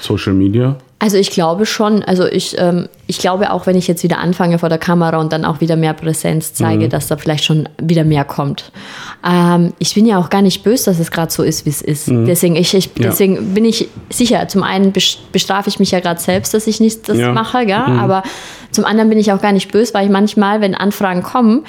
Social Media. Also ich glaube schon, also ich, ähm, ich glaube auch, wenn ich jetzt wieder anfange vor der Kamera und dann auch wieder mehr Präsenz zeige, dass da vielleicht schon wieder mehr kommt. Ähm, ich bin ja auch gar nicht böse, dass es gerade so ist, wie es ist. Deswegen, ich, ich, Ja. deswegen bin ich sicher, zum einen bes- bestrafe ich mich ja gerade selbst, dass ich nicht das Ja. mache, gell? aber zum anderen bin ich auch gar nicht böse, weil ich manchmal, wenn Anfragen kommen,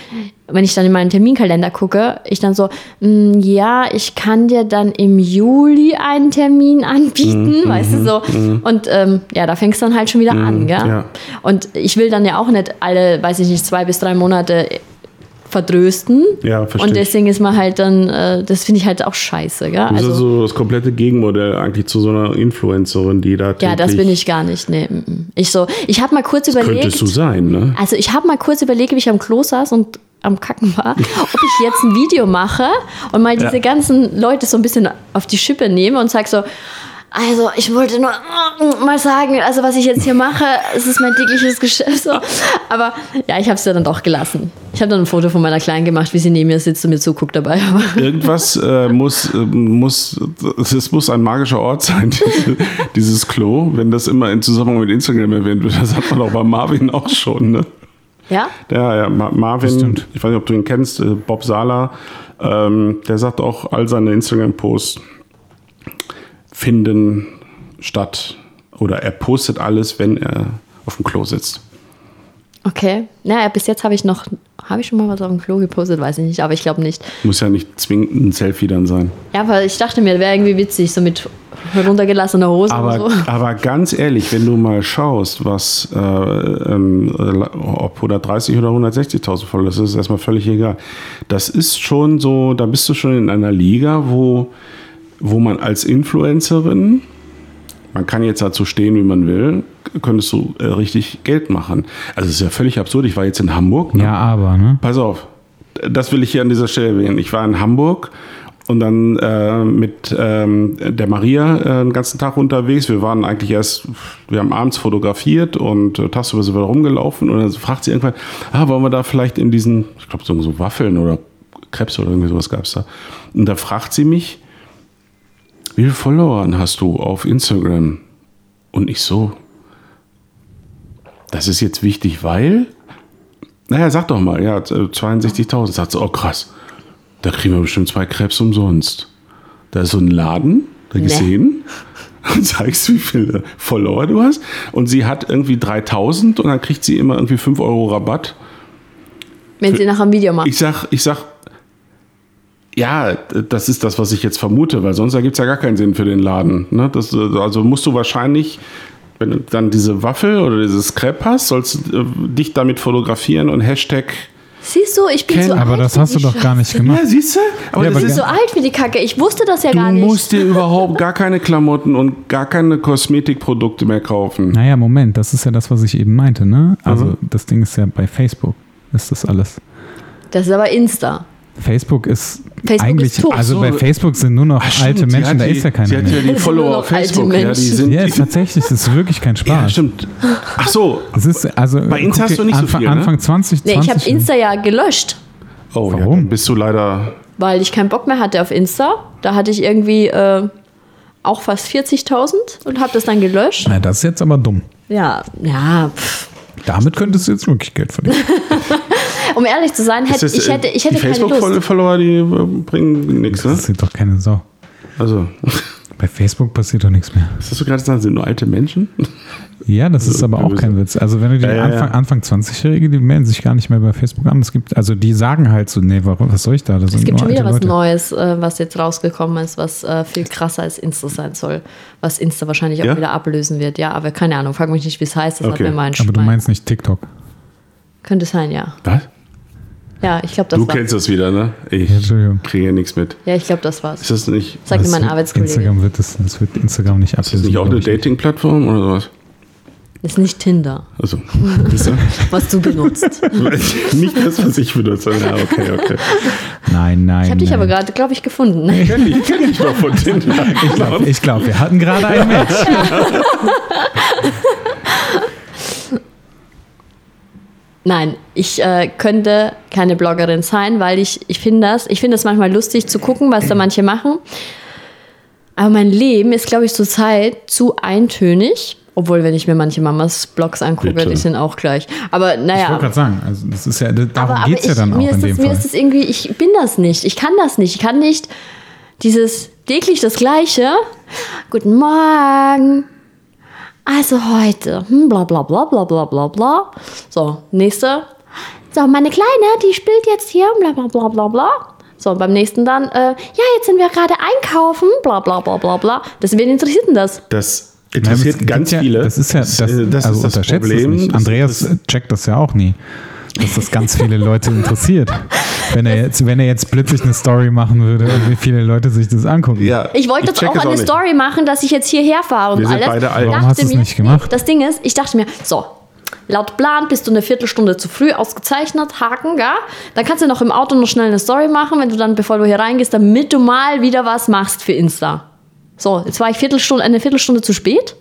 wenn ich dann in meinen Terminkalender gucke, ich dann so, "Mm, ja, ich kann dir dann im Juli einen Termin anbieten, weißt du so. Und ähm, ja, da fängst du dann halt schon wieder an, gell? ja. Und ich will dann ja auch nicht alle, weiß ich nicht, zwei bis drei Monate verdrösten. Ja, verstehe Und deswegen ist man halt dann, äh, das finde ich halt auch scheiße, gell? Das ist Also, so das komplette Gegenmodell eigentlich zu so einer Influencerin, die da ja, das bin ich gar nicht. Nee, mm, mm. ich so, ich habe mal kurz überlegt. Könntest du sein, ne? Also ich habe mal kurz überlegt, wie ich am Klo saß und am Kacken war, ob ich jetzt ein Video mache und mal diese Ja. ganzen Leute so ein bisschen auf die Schippe nehme und sage so, also ich wollte nur äh, mal sagen, also was ich jetzt hier mache, es ist mein tägliches Geschäft. So. Aber ja, ich habe es ja dann doch gelassen. Ich habe dann ein Foto von meiner Kleinen gemacht, wie sie neben mir sitzt und mir zuguckt dabei. Aber Irgendwas äh, muss, äh, muss, es muss ein magischer Ort sein, diese, dieses Klo, wenn das immer in Zusammenhang mit Instagram erwähnt wird. Das hat man auch bei Marvin auch schon, ne? ja, Ja, ja, Ma- Marvin, ich weiß nicht, ob du ihn kennst, äh, Bob Sala, ähm, der sagt auch, all seine Instagram-Posts finden statt oder er postet alles, wenn er auf dem Klo sitzt. okay. Naja, bis jetzt habe ich noch, habe ich schon mal was auf dem Klo gepostet, weiß ich nicht, aber ich glaube nicht. Muss ja nicht zwingend ein Selfie dann sein. Ja, aber ich dachte mir, wäre irgendwie witzig, so mit heruntergelassener Hose Aber, und so. aber ganz ehrlich, wenn du mal schaust, was äh, äh, ob 130 oder 160.000 voll ist, ist erstmal völlig egal. Das ist schon so, da bist du schon in einer Liga, wo, wo man als Influencerin, man kann jetzt dazu stehen, wie man will, könntest du äh, richtig Geld machen. Also es ist ja völlig absurd. Ich war jetzt in Hamburg. Ne? Ja, aber, ne? Pass auf, das will ich hier an dieser Stelle erwähnen. Ich war in Hamburg und dann äh, mit ähm, der Maria äh, den ganzen Tag unterwegs. Wir waren eigentlich erst, wir haben abends fotografiert und äh, tagsüber sind wir rumgelaufen und dann fragt sie irgendwann, ah, wollen wir da vielleicht in diesen, ich glaube so, so Waffeln oder Krebs oder irgendwie sowas gab es da. Und da fragt sie mich, wie viele Follower hast du auf Instagram? Und ich so, das ist jetzt wichtig, weil naja, sag doch mal, ja, 62.000. Sagt sie, oh krass, da kriegen wir bestimmt zwei Krebs umsonst. Da ist so ein Laden, da Nee. gesehen, und zeigst, wie viele Follower du hast. Und sie hat irgendwie 3.000 und dann kriegt sie immer irgendwie 5 Euro Rabatt. Wenn sie nachher ein Video macht. Ich sag, ich sag, ja, das ist das, was ich jetzt vermute, weil sonst ergibt es ja gar keinen Sinn für den Laden. Ne? Das, also musst du wahrscheinlich, wenn du dann diese Waffel oder dieses Crepe hast, sollst du äh, dich damit fotografieren und Hashtag. Siehst du, ich bin Ken- so alt. Aber das für hast du doch gar nicht Scheiße. gemacht. Ja, siehst du? Aber Ja, das aber ist so alt für die Kacke. Ich wusste das ja Du gar nicht. musst dir überhaupt gar keine Klamotten und gar keine Kosmetikprodukte mehr kaufen. Naja, Moment, das ist ja das, was ich eben meinte, ne? Also das Ding ist ja bei Facebook, ist das alles. Das ist aber Insta. Facebook ist Facebook eigentlich, ist also So. bei Facebook sind nur noch Ach, stimmt, alte Menschen, da die, ist ja keiner Sie hat ja mehr. die Follower auf Facebook. Ja, die sind, Ja, die, tatsächlich, das ist wirklich kein ja, Spaß. stimmt. Ach so. Es ist, also, Bei Insta hast du nicht so Anfang, viel, ne? Anfang 20, Nee, 20 ich habe Insta ja gelöscht, Oh, ja, Warum? dann bist du leider. weil ich keinen Bock mehr hatte auf Insta. Da hatte ich irgendwie äh, auch fast 40.000 und habe das dann gelöscht. Na, das ist jetzt aber dumm. Ja, ja. Pff. Damit könntest du jetzt wirklich Geld verdienen. Um ehrlich zu sein, hätte, das, ich hätte, ich äh, hätte die keine Lust. Facebook-Follower, die äh, bringen nichts, ne? Das sieht doch keine Sau. Also, Bei Facebook passiert doch nichts mehr. was hast du gerade gesagt? Sind nur alte Menschen? Ja, das ist aber auch kein Witz. Also wenn du die Ja, ja, Anfang, ja. Anfang 20-Jährige, die melden sich gar nicht mehr bei Facebook an. Es gibt, also die sagen halt so, nee, warum, was soll ich da? Das Es gibt schon wieder was Leute. Neues, äh, was jetzt rausgekommen ist, was äh, viel krasser als Insta sein soll. Was Insta wahrscheinlich auch Ja? wieder ablösen wird. Ja, aber keine Ahnung, frag mich nicht, wie es heißt. Das Okay. hat mir mein Aber du mein- meinst nicht TikTok. Könnte sein, ja. Was? Ja, ich glaube, das Du war. kennst das wieder, ne? Ich Ja, kriege nichts mit. Ja, ich glaube, das war's. Ist das nicht, Sagte Das mein wird- Arbeitskollege. Instagram wird das, das wird Instagram nicht ist ablösen. das nicht auch eine. Dating-Plattform oder sowas? Ist nicht Tinder, Also, du? was du benutzt. nicht das, was ich benutze. Ja, okay, okay. Nein, nein. Ich habe dich aber gerade, glaube ich, gefunden. Kenn ich, kenn ich noch von Tinder. Ich glaube, glaub, wir hatten gerade ein Match. Nein, ich äh, könnte keine Bloggerin sein, weil ich, ich finde das, ich finde es manchmal lustig zu gucken, was da manche machen. Aber mein Leben ist, glaube ich, zurzeit zu eintönig. Obwohl, wenn ich mir manche Mamas Blogs angucke, Bitte. die sind auch gleich. Aber Ich naja. wollte gerade sagen, also das ist ja, darum geht es ja ich, dann auch mir, in ist dem das, mir Fall. ist das irgendwie, ich bin das nicht. Ich kann das nicht. Ich kann nicht dieses täglich das Gleiche. Guten Morgen. Also heute, hm, bla bla bla bla bla bla bla. So, nächste. So, meine Kleine, die spielt jetzt hier, bla bla bla bla bla. So, beim nächsten dann, äh, ja, jetzt sind wir gerade einkaufen, bla bla bla bla bla. Das, wen interessiert denn das? Das Ja, interessiert es gibt ganz ja, viele. Das ist ja, das, äh, das, also ist das Problem. Andreas das- checkt das ja auch nie, dass das ganz viele Leute interessiert. Wenn er jetzt, wenn er jetzt plötzlich eine Story machen würde und wie viele Leute sich das angucken. ja, Ich wollte jetzt check auch eine nicht. Story machen, dass ich jetzt hierher fahre und Wir sind alles. beide alt. Ich Warum dachte hast du es mir- nicht gemacht? Das Ding ist, ich dachte mir, so, laut Plan bist du eine Viertelstunde zu früh ausgezeichnet, Haken, ja? Dann kannst du noch im Auto noch schnell eine Story machen, wenn du dann, bevor du hier reingehst, damit du mal wieder was machst für Insta. So, jetzt war ich Viertelstunde, eine Viertelstunde zu spät.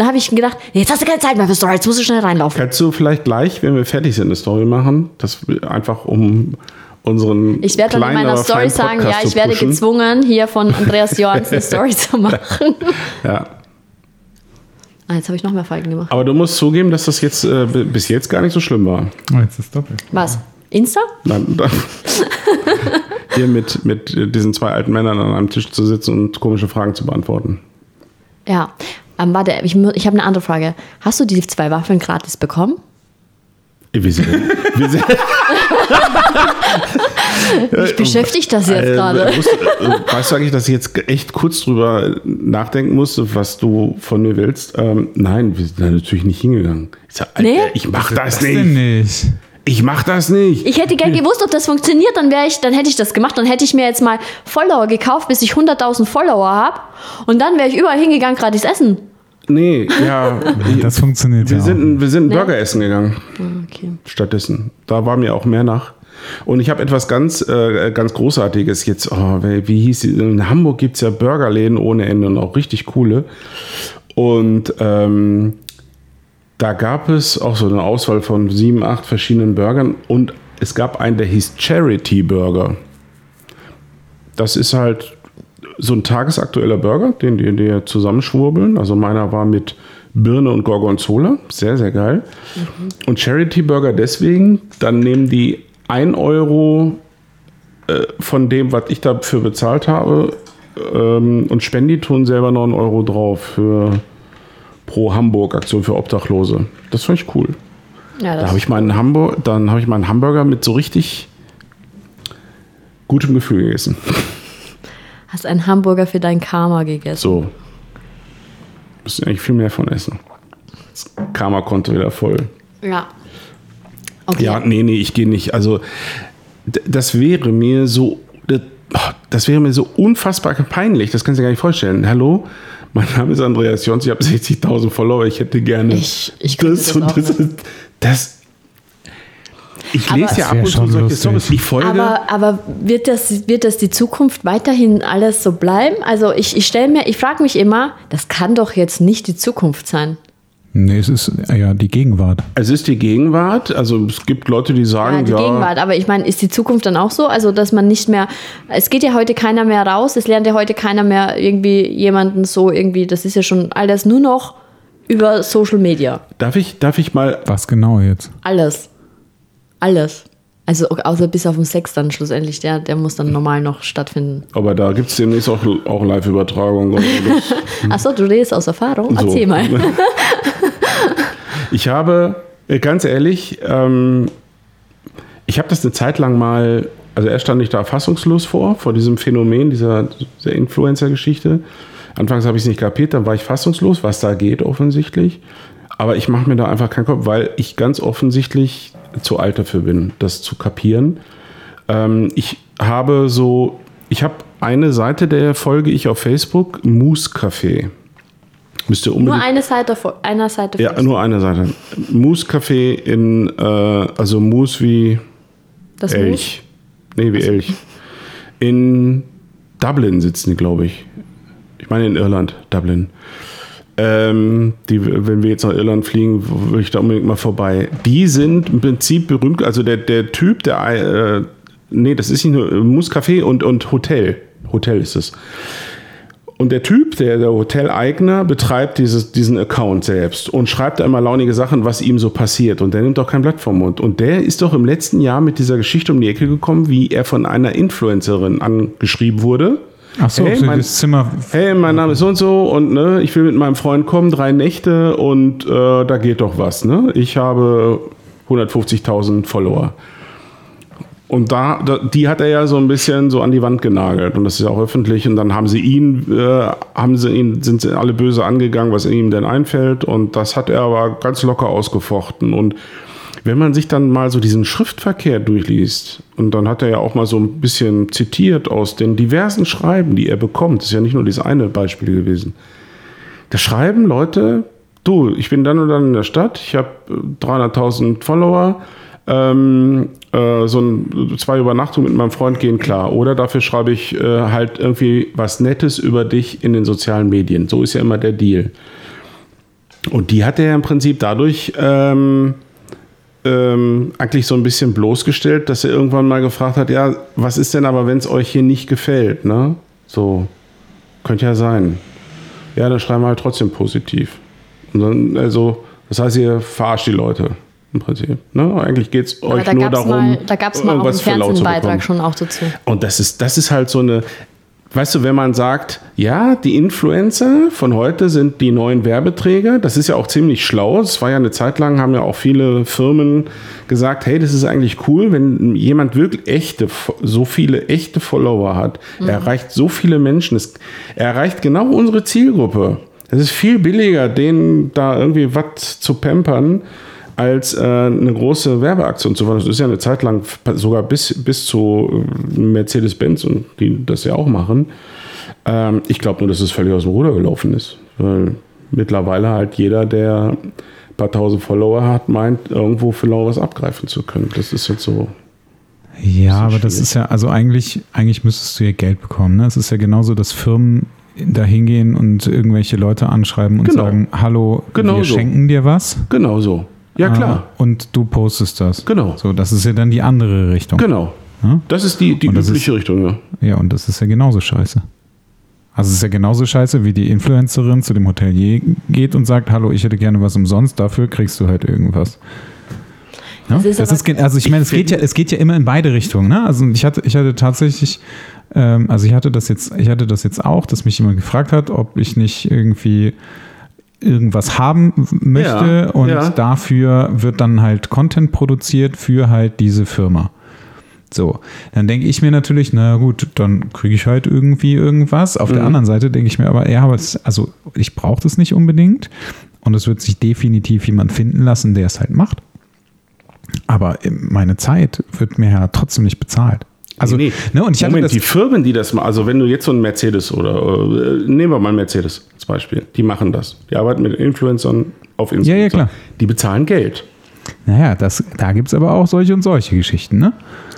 Dann habe ich gedacht, jetzt hast du keine Zeit mehr für Story, jetzt musst du schnell reinlaufen. Kannst du vielleicht gleich, wenn wir fertig sind, eine Story machen? Das wir- einfach um unseren. Ich werde dann in meiner Story sagen, ja, ich werde gezwungen, hier von Andreas Johans eine Story zu machen. Ja. Ah, jetzt habe ich noch mehr Falten gemacht. Aber du musst zugeben, dass das jetzt äh, bis jetzt gar nicht so schlimm war. Oh, jetzt ist doppelt. Was? Insta? Nein, da- hier mit, mit diesen zwei alten Männern an einem Tisch zu sitzen und komische Fragen zu beantworten. Ja. Ähm, warte, ich, ich habe eine andere Frage. Hast du die zwei Waffeln gratis bekommen? Wir sind, wir sind, Mich beschäftigt das jetzt Äh, gerade. wusst- äh, weißt du eigentlich, dass ich jetzt echt kurz drüber nachdenken musste, was du von mir willst? Ähm, nein, wir sind da natürlich nicht hingegangen. Ich sag, Alter, Nee? ich mach das denn nicht. nicht? Ich mach das nicht. Ich hätte gern gewusst, ob das funktioniert, dann wäre ich, dann hätte ich das gemacht. Dann hätte ich mir jetzt mal Follower gekauft, bis ich 100.000 Follower habe. Und dann wäre ich überall hingegangen, gratis essen. Nee, ja. Das funktioniert wir ja auch. sind, wir sind Nee? Burger essen gegangen. Okay. Stattdessen. Da war mir auch mehr nach. Und ich habe etwas ganz, äh, ganz Großartiges jetzt. Oh, wie wie hieß die? In Hamburg gibt es ja Burgerläden ohne Ende und auch richtig coole. Und ähm, da gab es auch so eine Auswahl von sieben, acht verschiedenen Burgern. Und es gab einen, der hieß Charity Burger. Das ist halt so ein tagesaktueller Burger, den die, die zusammenschwurbeln. Also meiner war mit Birne und Gorgonzola. Sehr, sehr geil. Und Charity Burger deswegen, dann nehmen die 1 Euro äh, von dem, was ich dafür bezahlt habe ähm, und Spenditun selber noch einen Euro drauf für pro Hamburg Aktion für Obdachlose. Das fand ich cool. Ja, Da habe ich meinen Hamburg, dann habe ich meinen Hamburger mit so richtig gutem Gefühl gegessen. Hast einen Hamburger für dein Karma gegessen. So. Müssen eigentlich viel mehr von essen. Das Karma-Konto wieder voll. Ja. Okay. Ja, nee, nee, ich gehe nicht. Also, das wäre mir so. Das wäre mir so unfassbar peinlich. Das kannst du dir gar nicht vorstellen. Hallo, mein Name ist Andreas Jons, ich habe 60.000 Follower. Ich hätte gerne Ich- ich das das. nicht. Das, Ich lese ja ab und zu schon solche. Stories. Ich folge. Aber, aber wird, das, wird das die Zukunft weiterhin alles so bleiben? Also ich, ich stelle mir, ich frage mich immer, das kann doch jetzt nicht die Zukunft sein. Nee, es ist ja die Gegenwart. es ist die Gegenwart. Also es gibt Leute, die Ja, sagen, die ja, Gegenwart. Aber ich meine, ist die Zukunft dann auch so? Also, dass man nicht mehr, es geht ja heute keiner mehr raus, es lernt ja heute keiner mehr irgendwie jemanden so irgendwie, das ist ja schon alles nur noch über Social Media. darf ich, darf ich mal Was genau jetzt? Alles. Alles. Also außer bis auf den Sex dann schlussendlich, der, der muss dann normal noch stattfinden. Aber da gibt es demnächst auch, auch Live-Übertragungen. Achso, du redest aus Erfahrung? so. Erzähl mal. Ich habe, äh, ganz ehrlich, ähm, ich habe das eine Zeit lang mal, also erst stand ich da fassungslos vor, vor diesem Phänomen, dieser, dieser Influencer-Geschichte. Anfangs habe ich es nicht kapiert, dann war ich fassungslos, was da geht offensichtlich. Aber ich mache mir da einfach keinen Kopf, weil ich ganz offensichtlich zu alt dafür bin, das zu kapieren. Ähm, ich habe so, ich habe eine Seite, der folge ich auf Facebook, Moose Café. Müsst ihr Nur unbedingt eine Seite, einer Seite. ja, nur eine Seite. Moose Café in, äh, also Moose wie das Elch. Nee, wie Elch. In Dublin sitzen die, glaube ich. Ich meine in Irland, Dublin. Ähm, die, wenn wir jetzt nach Irland fliegen, würde ich da unbedingt mal vorbei. Die sind im Prinzip berühmt, also der, der Typ, der, äh, nee, das ist nicht nur Moose Café und, und Hotel. Hotel ist es. Und der Typ, der, der Hoteleigner, betreibt dieses, diesen Account selbst und schreibt da immer launige Sachen, was ihm so passiert. Und der nimmt auch kein Blatt vom Mund. Und der ist doch im letzten Jahr mit dieser Geschichte um die Ecke gekommen, wie er von einer Influencerin angeschrieben wurde. Ach so, Hey, so mein- das Zimmer. Hey, mein Name ist so und so und ne, ich will mit meinem Freund kommen, drei Nächte und äh, da geht doch was. Ne? Ich habe 150.000 Follower. Und da, da, die hat er ja so ein bisschen so an die Wand genagelt und das ist ja auch öffentlich. Und dann haben sie ihn, äh, haben sie ihn, sind sie alle böse angegangen, was ihm denn einfällt. Und das hat er aber ganz locker ausgefochten. Und wenn man sich dann mal so diesen Schriftverkehr durchliest, und dann hat er ja auch mal so ein bisschen zitiert aus den diversen Schreiben, die er bekommt, das ist ja nicht nur dieses eine Beispiel gewesen. Da schreiben Leute, du, ich bin dann und dann in der Stadt, ich habe äh, 300.000 Follower, ähm, äh, so ein, zwei Übernachtungen mit meinem Freund gehen klar. Oder dafür schreibe ich äh, halt irgendwie was Nettes über dich in den sozialen Medien. So ist ja immer der Deal. Und die hat er ja im Prinzip dadurch ähm, ähm, eigentlich so ein bisschen bloßgestellt, dass er irgendwann mal gefragt hat, ja, was ist denn aber, wenn es euch hier nicht gefällt, ne? So, könnte ja sein. Ja, dann schreiben wir halt trotzdem positiv. Und dann, also, das heißt, ihr verarscht die Leute im Prinzip. Ne? Eigentlich geht es euch nur gab es darum, mal, da gab's mal auch einen. Fernsehbeitrag schon auch dazu. Und das ist, das ist halt so eine, weißt du, wenn man sagt, ja, die Influencer von heute sind die neuen Werbeträger, das ist ja auch ziemlich schlau. Es war ja eine Zeit lang, haben ja auch viele Firmen gesagt, hey, das ist eigentlich cool, wenn jemand wirklich echte, so viele echte Follower hat. Er erreicht so viele Menschen. Es, er erreicht genau unsere Zielgruppe. Es ist viel billiger, denen da irgendwie was zu pampern, als äh, eine große Werbeaktion zu fahren. Das ist ja eine Zeit lang sogar bis, bis zu äh, Mercedes-Benz und die das ja auch machen. Ähm, ich glaube nur, dass es völlig aus dem Ruder gelaufen ist. Weil mittlerweile halt jeder, der ein paar tausend Follower hat, meint, irgendwo genau was abgreifen zu können. Das ist jetzt so. Ja, aber das schwierig. ist ja, also eigentlich, eigentlich müsstest du ja Geld bekommen. Ne? Es ist ja genauso, dass Firmen da hingehen und irgendwelche Leute anschreiben und Genau. sagen, hallo, Genau wir so. schenken dir was. Genau so. Ja, klar. Ah, Und du postest das. Genau. So, das ist ja dann die andere Richtung. Genau. Ja? Das ist die, die übliche Richtung, ja. Ja, und das ist ja genauso scheiße. Also es ist ja genauso scheiße, wie die Influencerin zu dem Hotelier geht und sagt, hallo, ich hätte gerne was umsonst, dafür kriegst du halt irgendwas. Ja? Das ist Das ist, also ich meine, es geht ja, es geht ja immer in beide Richtungen. Ne? Also ich hatte, ich hatte tatsächlich, ähm, also ich hatte das jetzt, ich hatte das jetzt auch, dass mich jemand gefragt hat, ob ich nicht irgendwie irgendwas haben möchte Ja, und ja. dafür wird dann halt Content produziert für halt diese Firma. So, dann denke ich mir natürlich, na gut, dann kriege ich halt irgendwie irgendwas. Auf Mhm. der anderen Seite denke ich mir aber, ja, aber es, also ich brauche das nicht unbedingt und es wird sich definitiv jemand finden lassen, der es halt macht. Aber meine Zeit wird mir ja trotzdem nicht bezahlt. Also, Nee, nee. ne, und ich Moment, das, die Firmen, die das machen, also wenn du jetzt so ein Mercedes oder äh, nehmen wir mal Mercedes als Beispiel, die machen das. Die arbeiten mit Influencern auf Instagram. Ja, ja, klar. Die bezahlen Geld. Naja, das, da gibt es aber auch solche und solche Geschichten, ne?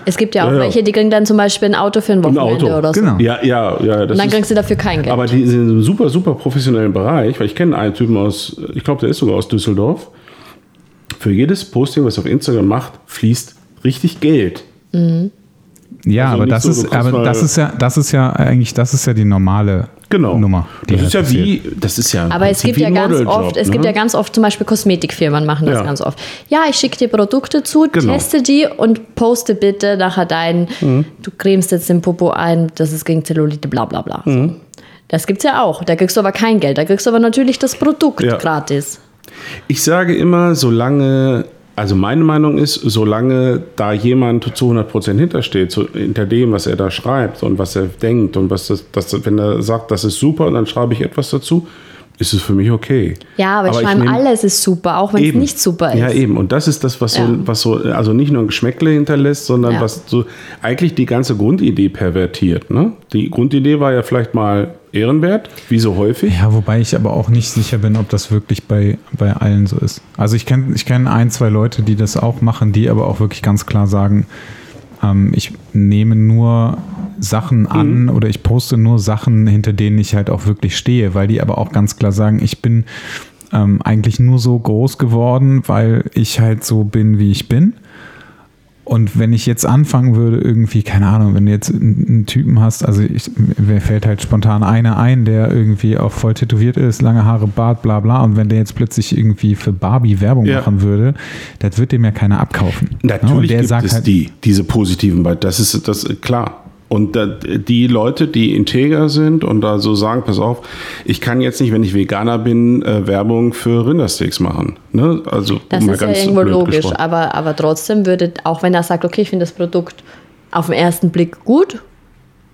Es gibt ja auch Ja, ja. welche, die kriegen dann zum Beispiel ein Auto für ein Ein Wochenende Auto. oder so. Genau. Ja, ja, ja. Das Und dann ist, kriegst du dafür kein Geld. aber die sind in einem super, super professionellen Bereich, weil ich kenne einen Typen aus, ich glaube, der ist sogar aus Düsseldorf. Für jedes Posting, was er auf Instagram macht, fließt richtig Geld. Ja, Also aber das so, ist, aber das ist ja, das ist ja eigentlich, das ist ja die normale Genau. Nummer. die das ist ja passiert. wie, das ist ja. Aber es gibt ja ein ganz oft, es ne? gibt ja ganz oft zum Beispiel Kosmetikfirmen machen das Ja. ganz oft. Ja, ich schicke dir Produkte zu, Genau. teste die und poste bitte nachher dein, Mhm. du cremst jetzt den Popo ein, das ist gegen Zellulite, bla bla bla. Mhm. Das gibt's ja auch. Da kriegst du aber kein Geld. Da kriegst du aber natürlich das Produkt Ja. gratis. Ich sage immer, solange, also meine Meinung ist, solange da jemand zu 100% hintersteht, zu, hinter dem, was er da schreibt und was er denkt und was das, das, wenn er sagt, das ist super und dann schreibe ich etwas dazu, ist es für mich okay. Ja, aber, ich ich meine, nehm- alles ist super, auch wenn es nicht super ist. Ja, eben. Und das ist das, was so, Ja. was so, also nicht nur ein Geschmäckle hinterlässt, sondern Ja. was so eigentlich die ganze Grundidee pervertiert. Ne? Die Grundidee war ja vielleicht mal ehrenwert, wie so häufig. Ja, wobei ich aber auch nicht sicher bin, ob das wirklich bei, bei allen so ist. Also ich kenne ich kenn ein, zwei Leute, die das auch machen, die aber auch wirklich ganz klar sagen, ähm, ich nehme nur Sachen an oder ich poste nur Sachen, hinter denen ich halt auch wirklich stehe, weil die aber auch ganz klar sagen, ich bin ähm, eigentlich nur so groß geworden, weil ich halt so bin, wie ich bin. Und wenn ich jetzt anfangen würde, irgendwie, keine Ahnung, wenn du jetzt einen, Typen hast, also ich, mir fällt halt spontan einer ein, der irgendwie auch voll tätowiert ist, lange Haare, Bart, bla bla, und wenn der jetzt plötzlich irgendwie für Barbie Werbung Ja. machen würde, das wird dem ja keiner abkaufen. Ne? Und Natürlich der gibt sagt es halt, die, diese positiven Beispiele. Das ist das ist klar. Und die Leute, die integer sind und da so sagen, pass auf, ich kann jetzt nicht, wenn ich Veganer bin, äh, Werbung für Rindersteaks machen. Ne? Also Das mal ist ja irgendwo logisch, gesprochen. aber, aber trotzdem würde, auch wenn er sagt, okay, ich finde das Produkt auf den ersten Blick gut,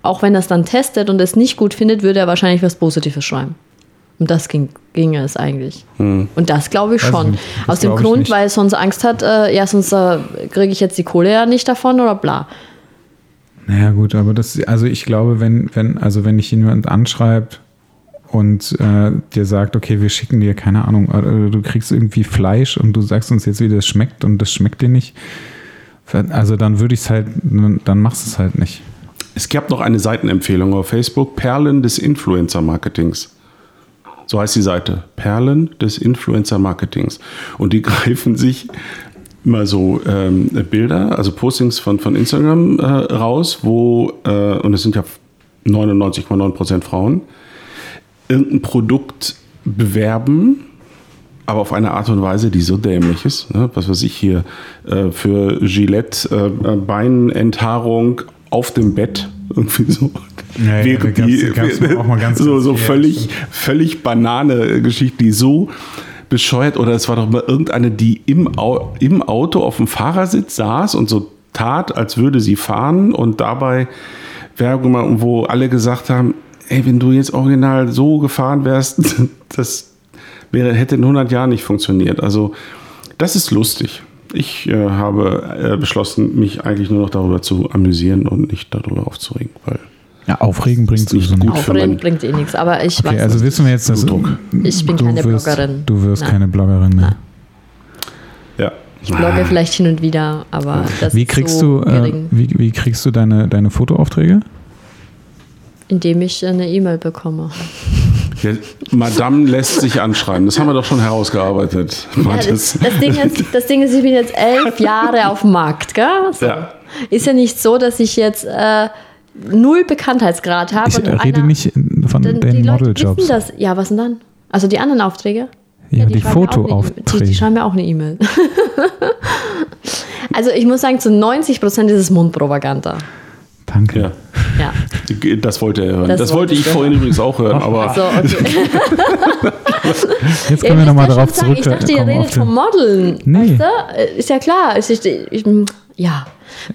auch wenn er es dann testet und es nicht gut findet, würde er wahrscheinlich was Positives schreiben. Und das ging, ginge es eigentlich. Hm. Und das glaube ich schon. Das Aus dem Grund, weil er sonst Angst hat, äh, ja, sonst äh, kriege ich jetzt die Kohle ja nicht davon oder bla. Naja, gut, aber das, also ich glaube, wenn, wenn, also wenn dich jemand anschreibt und äh, dir sagt, okay, wir schicken dir, keine Ahnung, äh, du kriegst irgendwie Fleisch und du sagst uns jetzt, wie das schmeckt und das schmeckt dir nicht, also dann würde ich es halt, dann machst du es halt nicht. Es gab noch eine Seitenempfehlung auf Facebook, Perlen des Influencer-Marketings. So heißt die Seite, Perlen des Influencer-Marketings. Und die greifen sich mal so ähm, Bilder, also Postings von, von Instagram äh, raus, wo, äh, und es sind ja 99,9% Frauen, irgendein Produkt bewerben, aber auf eine Art und Weise, die so dämlich ist. Ne? Was weiß ich hier äh, für Gillette äh, Beinenthaarung auf dem Bett. Irgendwie so. Ja, ja, die, mal ganz, so, so völlig, völlig banane Geschichte, die so bescheuert oder es war doch mal irgendeine, die im, Au im Auto auf dem Fahrersitz saß und so tat, als würde sie fahren und dabei Werbung machen, wo alle gesagt haben, ey, wenn du jetzt original so gefahren wärst, das wäre, hätte in 100 Jahren nicht funktioniert. Also das ist lustig. Ich äh, habe äh, beschlossen, mich eigentlich nur noch darüber zu amüsieren und nicht darüber aufzuregen, weil Ja, aufregen bringt Ist nicht sowieso gut. mein- bringt eh nichts, aber ich Okay, weiß also nicht. wissen wir jetzt, dass Blutdruck. Ich bin du keine wirst, Bloggerin. Du wirst Nein. keine Bloggerin mehr. ja. Ich blogge vielleicht hin und wieder, aber das Wie ist kriegst so du, äh, wie, wie kriegst du deine, deine Fotoaufträge? indem ich eine E-Mail bekomme. Ja, Madame lässt sich anschreiben. Das haben wir doch schon herausgearbeitet. Ja, das, das, Ding ist, das Ding ist, ich bin jetzt elf Jahre auf dem Markt, gell? So. Ja. Ist ja nicht so, dass ich jetzt äh, null Bekanntheitsgrad habe. Ich und rede einer- nicht von den die Leute Modeljobs. wissen das. Ja, was denn dann? Also die anderen Aufträge? Ja, die, schreiben mir auch eine E-Mail. Die, Fotoaufträge. die schreiben mir auch eine E-Mail. also ich muss sagen, zu 90 Prozent ist es Mundpropaganda. Danke. Ja, Ja. das wollte er hören. Das, Das wollte ich ich vorhin übrigens auch hören, aber So, okay. Jetzt Ja, können wir ich nochmal ja darauf sagen, Ich dachte, ihr zurückkommen. redet vom Modeln. Nee. Weißt du? Äh, Ist ja klar. Es ist, ich, ja.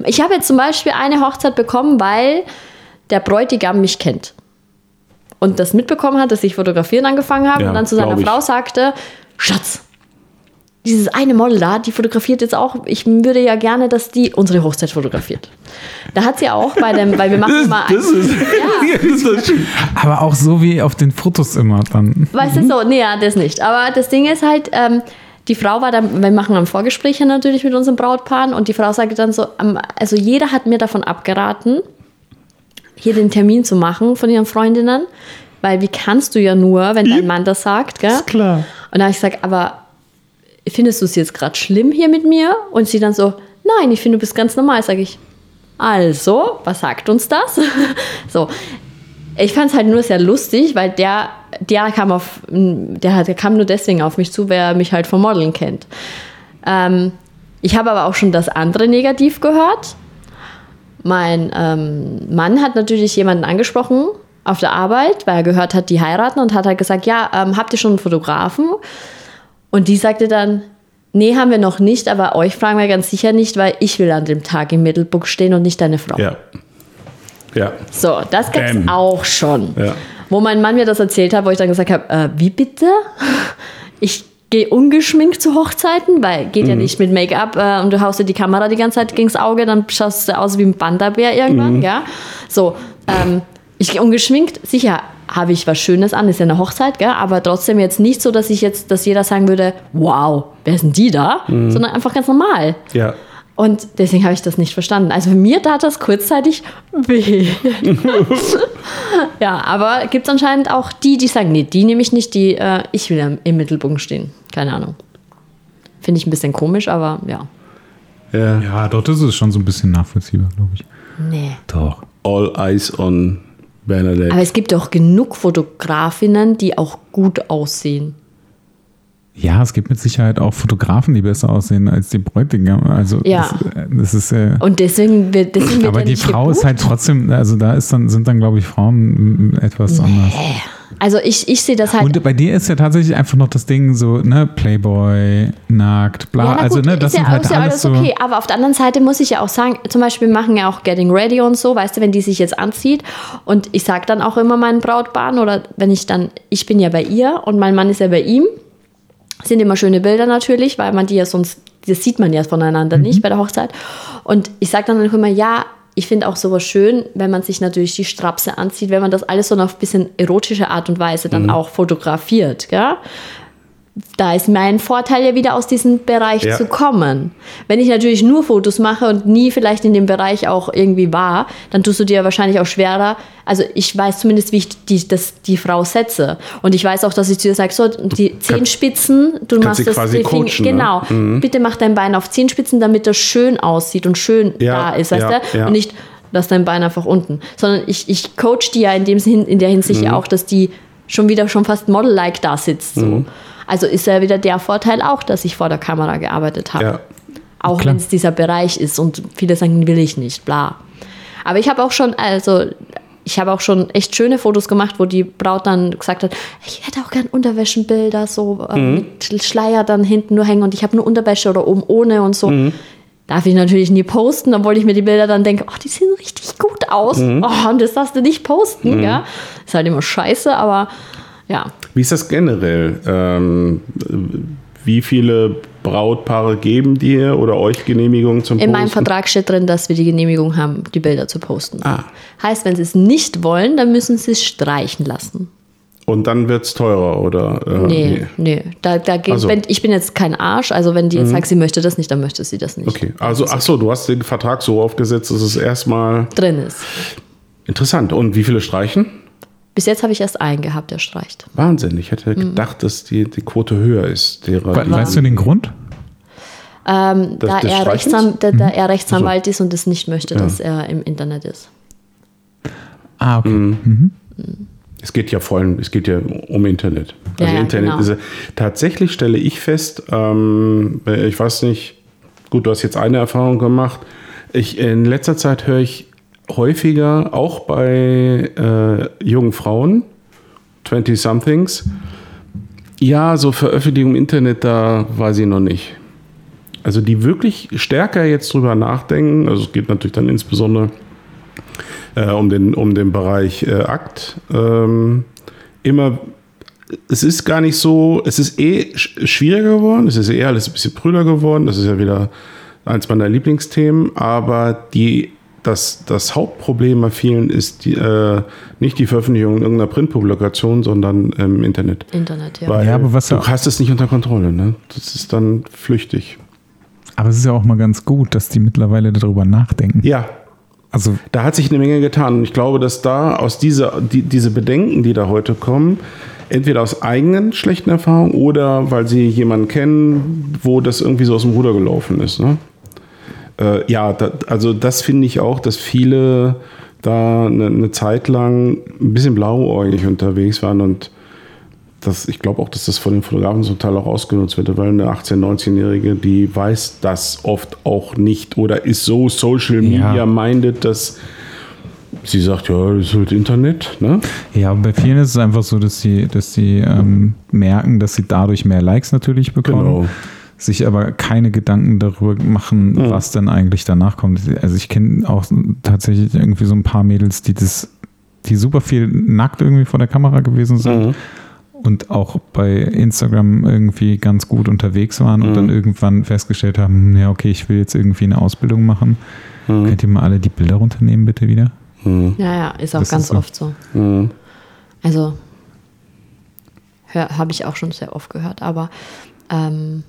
Ich habe jetzt zum Beispiel eine Hochzeit bekommen, weil der Bräutigam mich kennt. Und das mitbekommen hat, dass ich fotografieren angefangen habe Ja, und dann zu seiner. Frau sagte, Schatz, dieses eine Model da, die fotografiert jetzt auch. Ich würde ja gerne, dass die unsere Hochzeit fotografiert. Da hat sie auch bei dem, weil wir machen immer das ist, ja, das ist Aber auch so wie auf den Fotos immer dann. Weißt du so, nee, ja, das nicht. Aber das Ding ist halt, ähm, die Frau war dann, wir machen ein Vorgespräch ja natürlich mit unseren Brautpaaren und die Frau sagte dann so, also jeder hat mir davon abgeraten, hier den Termin zu machen von ihren Freundinnen, weil wie kannst du ja nur, wenn dein Mann das sagt, gell? Ist klar. Und da habe ich gesagt, aber findest du es jetzt gerade schlimm hier mit mir? Und sie dann so, nein, ich finde, du bist ganz normal, sage ich. Also, was sagt uns das? so, ich fand es halt nur sehr lustig, weil der, der kam auf, der, der kam nur deswegen auf mich zu, wer mich halt vom Modeln kennt. Ähm, ich habe aber auch schon das andere negativ gehört. Mein ähm, Mann hat natürlich jemanden angesprochen auf der Arbeit, weil er gehört hat, die heiraten und hat halt gesagt, ja, ähm, habt ihr schon einen Fotografen? Und die sagte dann, nee, haben wir noch nicht, aber euch fragen wir ganz sicher nicht, weil ich will an dem Tag im Mittelpunkt stehen und nicht deine Frau. Ja. Ja. So, das gab es Bam. auch schon. Ja. Wo mein Mann mir das erzählt hat, wo ich dann gesagt habe, äh, wie bitte? Ich gehe ungeschminkt zu Hochzeiten, weil geht Mhm. ja nicht mit Make-up äh, und du haust dir die Kamera die ganze Zeit gegens Auge, dann schaust du aus wie ein Panda-Bär irgendwann, Mhm. ja? So, ähm, ich gehe ungeschminkt, sicher habe ich was Schönes an, ist ja eine Hochzeit, gell? aber trotzdem jetzt nicht so, dass ich jetzt, dass jeder sagen würde, wow, wer denn die da? Mhm. Sondern einfach ganz normal. Ja. Und deswegen habe ich das nicht verstanden. Also mir tat das kurzzeitig weh. ja, aber gibt es anscheinend auch die, die sagen, nee, die nehme ich nicht, die äh, ich will im, im Mittelpunkt stehen. Keine Ahnung. Finde ich ein bisschen komisch, aber ja. Ja. Ja, doch, das ist schon so ein bisschen nachvollziehbar, glaube ich. Nee. Doch. All eyes on Bernadette. Aber es gibt doch genug Fotografinnen, die auch gut aussehen. Ja, es gibt mit Sicherheit auch Fotografen, die besser aussehen als die Bräutigam. Also Ja. das, das ist äh, Und deswegen wird, deswegen wird aber die Frau ist gebucht. halt trotzdem, also da ist dann, sind dann, glaube ich, Frauen etwas anders. Also ich, ich sehe das halt. Und bei dir ist ja tatsächlich einfach noch das Ding so, ne, Playboy, nackt, bla. Ja, also, gut, ne, das ist ja, halt ist ja alles alles so. okay. Aber auf der anderen Seite muss ich ja auch sagen, zum Beispiel machen ja auch Getting Ready und so, weißt du, wenn die sich jetzt anzieht und ich sage dann auch immer meinen Brautbahn oder wenn ich dann, ich bin ja bei ihr und mein Mann ist ja bei ihm, sind immer schöne Bilder natürlich, weil man die ja sonst, das sieht man ja voneinander nicht bei der Hochzeit. Und ich sage dann auch immer, ja, ich finde auch sowas schön, wenn man sich natürlich die Strapse anzieht, wenn man das alles so auf ein bisschen erotische Art und Weise dann auch fotografiert, gell? Da ist mein Vorteil ja wieder aus diesem Bereich Ja. zu kommen. Wenn ich natürlich nur Fotos mache und nie vielleicht in dem Bereich auch irgendwie war, dann tust du dir wahrscheinlich auch schwerer. Also ich weiß zumindest, wie ich die, das, die Frau setze. Und ich weiß auch, dass ich zu ihr sage, so, die Zehenspitzen, du machst sie das quasi Finger- coachen, ne? Genau. Bitte mach dein Bein auf Zehenspitzen, damit das schön aussieht und schön Ja, da ist, weißt ja, du? Und nicht, lass dein Bein einfach unten. Sondern ich, ich coach die ja in, dem, in der Hinsicht Mhm. ja auch, dass die schon wieder schon fast Model-like da sitzt. So. Mhm. Also ist ja wieder der Vorteil auch, dass ich vor der Kamera gearbeitet habe. Ja. Auch wenn es dieser Bereich ist und viele sagen, will ich nicht, bla. Aber ich habe auch schon, also ich habe auch schon echt schöne Fotos gemacht, wo die Braut dann gesagt hat, ich hätte auch gern Unterwäschenbilder, so äh, Mhm. mit Schleier dann hinten nur hängen und ich habe nur Unterwäsche oder oben ohne und so. Mhm. Darf ich natürlich nie posten, obwohl ich mir die Bilder dann denke, oh, die sehen richtig gut aus. Mhm. Oh, und das darfst du nicht posten, ja. Ist halt immer scheiße, aber ja. Wie ist das generell? Ähm, wie viele Brautpaare geben dir oder euch Genehmigungen zum In meinem Posten? Vertrag steht drin, dass wir die Genehmigung haben, die Bilder zu posten. Ah. Heißt, wenn sie es nicht wollen, dann müssen sie es streichen lassen. Und dann wird es teurer, oder? Äh, Nee, nee. Da, da geht, Also. wenn, ich bin jetzt kein Arsch, also wenn die jetzt sagt, sie möchte das nicht, dann möchte sie das nicht. Okay, also ach so, du hast den Vertrag so aufgesetzt, dass es erstmal Drin ist. interessant. Und wie viele streichen? Bis jetzt habe ich erst einen gehabt, der streicht. Wahnsinn. Ich hätte Mhm. gedacht, dass die, die Quote höher ist. Derer, weißt du den Grund? Ähm, Das- da, er? Rechtsan da, da Mhm. er Rechtsanwalt ist und es nicht möchte, dass er im Internet ist. Ah, okay. Mhm. Es geht ja vor allem, es geht ja um Internet. Ja, Also ja, Internet genau. ist tatsächlich stelle ich fest, ähm, ich weiß nicht, gut, du hast jetzt eine Erfahrung gemacht. Ich in letzter Zeit höre ich häufiger, auch bei äh, jungen Frauen, 20 somethings, ja, so Veröffentlichung im Internet, da weiß ich noch nicht. Also die wirklich stärker jetzt drüber nachdenken, also es geht natürlich dann insbesondere äh, um, den, um den Bereich äh, Akt. Ähm, immer, es ist gar nicht so, es ist eh sch- schwieriger geworden, es ist eher alles ein bisschen prüder geworden, das ist ja wieder eins meiner Lieblingsthemen, aber die das, das Hauptproblem bei vielen ist die, äh, nicht die Veröffentlichung in irgendeiner Printpublikation, sondern im Internet. Internet, ja. Weil Ja, aber was du ja- hast es nicht unter Kontrolle. Ne? Das ist dann flüchtig. Aber es ist ja auch mal ganz gut, dass die mittlerweile darüber nachdenken. Ja, Also da hat sich eine Menge getan. Und ich glaube, dass da aus dieser, die, diese Bedenken, die da heute kommen, entweder aus eigenen schlechten Erfahrungen oder weil sie jemanden kennen, wo das irgendwie so aus dem Ruder gelaufen ist. Ne? Äh, ja, da, also das finde ich auch, dass viele da eine, eine Zeit lang ein bisschen blauäugig unterwegs waren und das, ich glaube auch, dass das von den Fotografen zum Teil auch ausgenutzt wird, weil eine 18-, 19-Jährige, die weiß das oft auch nicht oder ist so Social Media Ja. minded, dass sie sagt, ja, das ist halt Internet, ne? Ja, und bei vielen ist es einfach so, dass sie, dass sie ähm, merken, dass sie dadurch mehr Likes natürlich bekommen, Genau. Sich aber keine Gedanken darüber machen, was denn eigentlich danach kommt. Also ich kenne auch tatsächlich irgendwie so ein paar Mädels, die das, die super viel nackt irgendwie vor der Kamera gewesen sind Mhm. und auch bei Instagram irgendwie ganz gut unterwegs waren und Mhm. dann irgendwann festgestellt haben, ja, okay, ich will jetzt irgendwie eine Ausbildung machen. Mhm. Könnt ihr mal alle die Bilder runternehmen, bitte wieder? Ja, ja, ist auch Das ganz ist so. oft so. Mhm. Also, habe ich auch schon sehr oft gehört, aber ähm,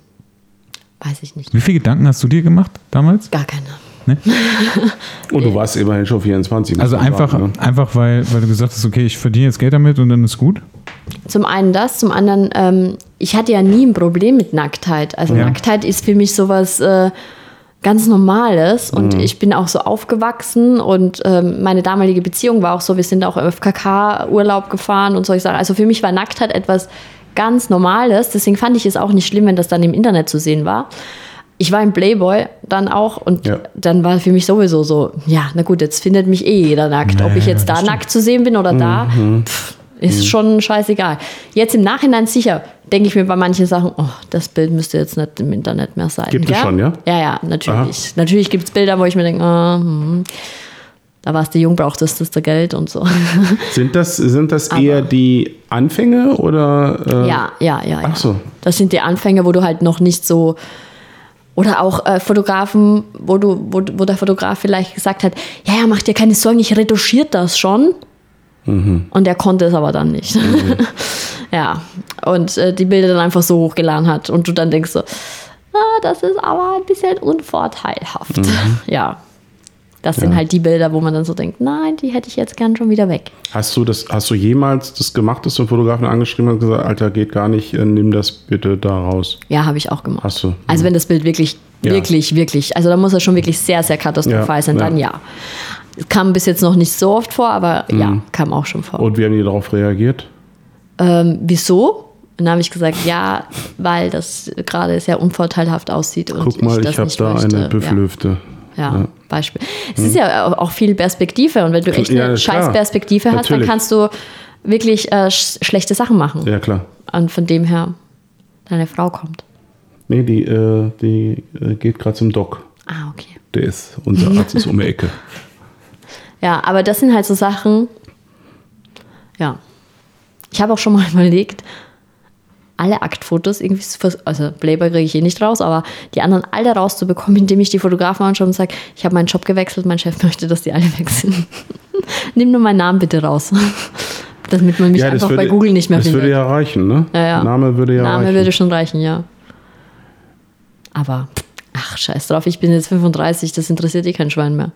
weiß ich nicht. Wie viele Gedanken hast du dir gemacht damals? Gar keine. Und du warst immerhin schon 24. muss Also einfach, sagen, ne? einfach weil, weil du gesagt hast, okay, ich verdiene jetzt Geld damit und dann ist gut. Zum einen das, zum anderen, ähm, ich hatte ja nie ein Problem mit Nacktheit. Also Ja. Nacktheit ist für mich sowas äh, ganz Normales und ich bin auch so aufgewachsen und ähm, meine damalige Beziehung war auch so, wir sind auch im FKK-Urlaub gefahren und solche Sachen. Also für mich war Nacktheit etwas ganz Normales, deswegen fand ich es auch nicht schlimm, wenn das dann im Internet zu sehen war. Ich war im Playboy dann auch und Ja. dann war für mich sowieso so, ja, na gut, jetzt findet mich eh jeder nackt. Ob ich Naja, jetzt da stimmt. nackt zu sehen bin oder da, Mhm. pff, ist schon scheißegal. Jetzt im Nachhinein sicher, denke ich mir bei manchen Sachen, oh, das Bild müsste jetzt nicht im Internet mehr sein. Gibt es schon, ja? Ja, ja, natürlich. Natürlich gibt es Bilder, wo ich mir denke, ah, hm, da warst du jung, brauchtest du Geld und so. Sind das, sind das eher die Anfänge oder? Äh, Ja, ja, ja. ja. Ach so. Das sind die Anfänge, wo du halt noch nicht so. Oder auch äh, Fotografen, wo, du, wo, wo der Fotograf vielleicht gesagt hat: Ja, ja, mach dir keine Sorgen, ich retuschiere das schon. Mhm. Und er konnte es aber dann nicht. ja. Und äh, die Bilder dann einfach so hochgeladen hat. Und du dann denkst so: ah, Das ist aber ein bisschen unvorteilhaft. Ja. Das sind Mhm. Ja. halt die Bilder, wo man dann so denkt: Nein, die hätte ich jetzt gern schon wieder weg. Hast du das, hast du jemals das gemacht, dass du einen Fotografen angeschrieben hast und gesagt, Alter, geht gar nicht, äh, nimm das bitte da raus? Ja, habe ich auch gemacht. Hast du? Also wenn das Bild wirklich, Ja. wirklich, wirklich, also da muss er schon wirklich sehr, sehr katastrophal Ja, sein, dann ja. Es kam bis jetzt noch nicht so oft vor, aber Mhm. ja, kam auch schon vor. Und wie haben die darauf reagiert? Ähm, wieso? Und dann habe ich gesagt, ja, weil das gerade sehr unvorteilhaft aussieht. Und Guck mal, das ich habe da möchte. eine Büffelhüfte. Ja, Ja. Beispiel. Es ist ja auch- viel Perspektive und wenn du echt eine Ja, scheiß Perspektive hast, dann Natürlich. kannst du wirklich äh, sch schlechte Sachen machen. Ja, klar. Und von dem her, deine Frau kommt. Nee, die, äh, die äh, geht gerade zum Doc. Ah, okay. Der ist, unser Arzt ist um die Ecke. Ja, aber das sind halt so Sachen, ja. Ich habe auch schon mal überlegt, alle Aktfotos irgendwie, also Playboy kriege ich eh nicht raus, aber die anderen alle rauszubekommen, indem ich die Fotografen anschaue und sage, ich habe meinen Job gewechselt, mein Chef möchte, dass die alle weg sind. Nimm nur meinen Namen bitte raus. Damit man mich einfach bei Google nicht mehr das findet. würde ja reichen, ne? Ja, ja. Name würde ja Name reichen. würde schon reichen, ja. Aber, ach, scheiß drauf, ich bin jetzt 35, das interessiert eh kein Schwein mehr.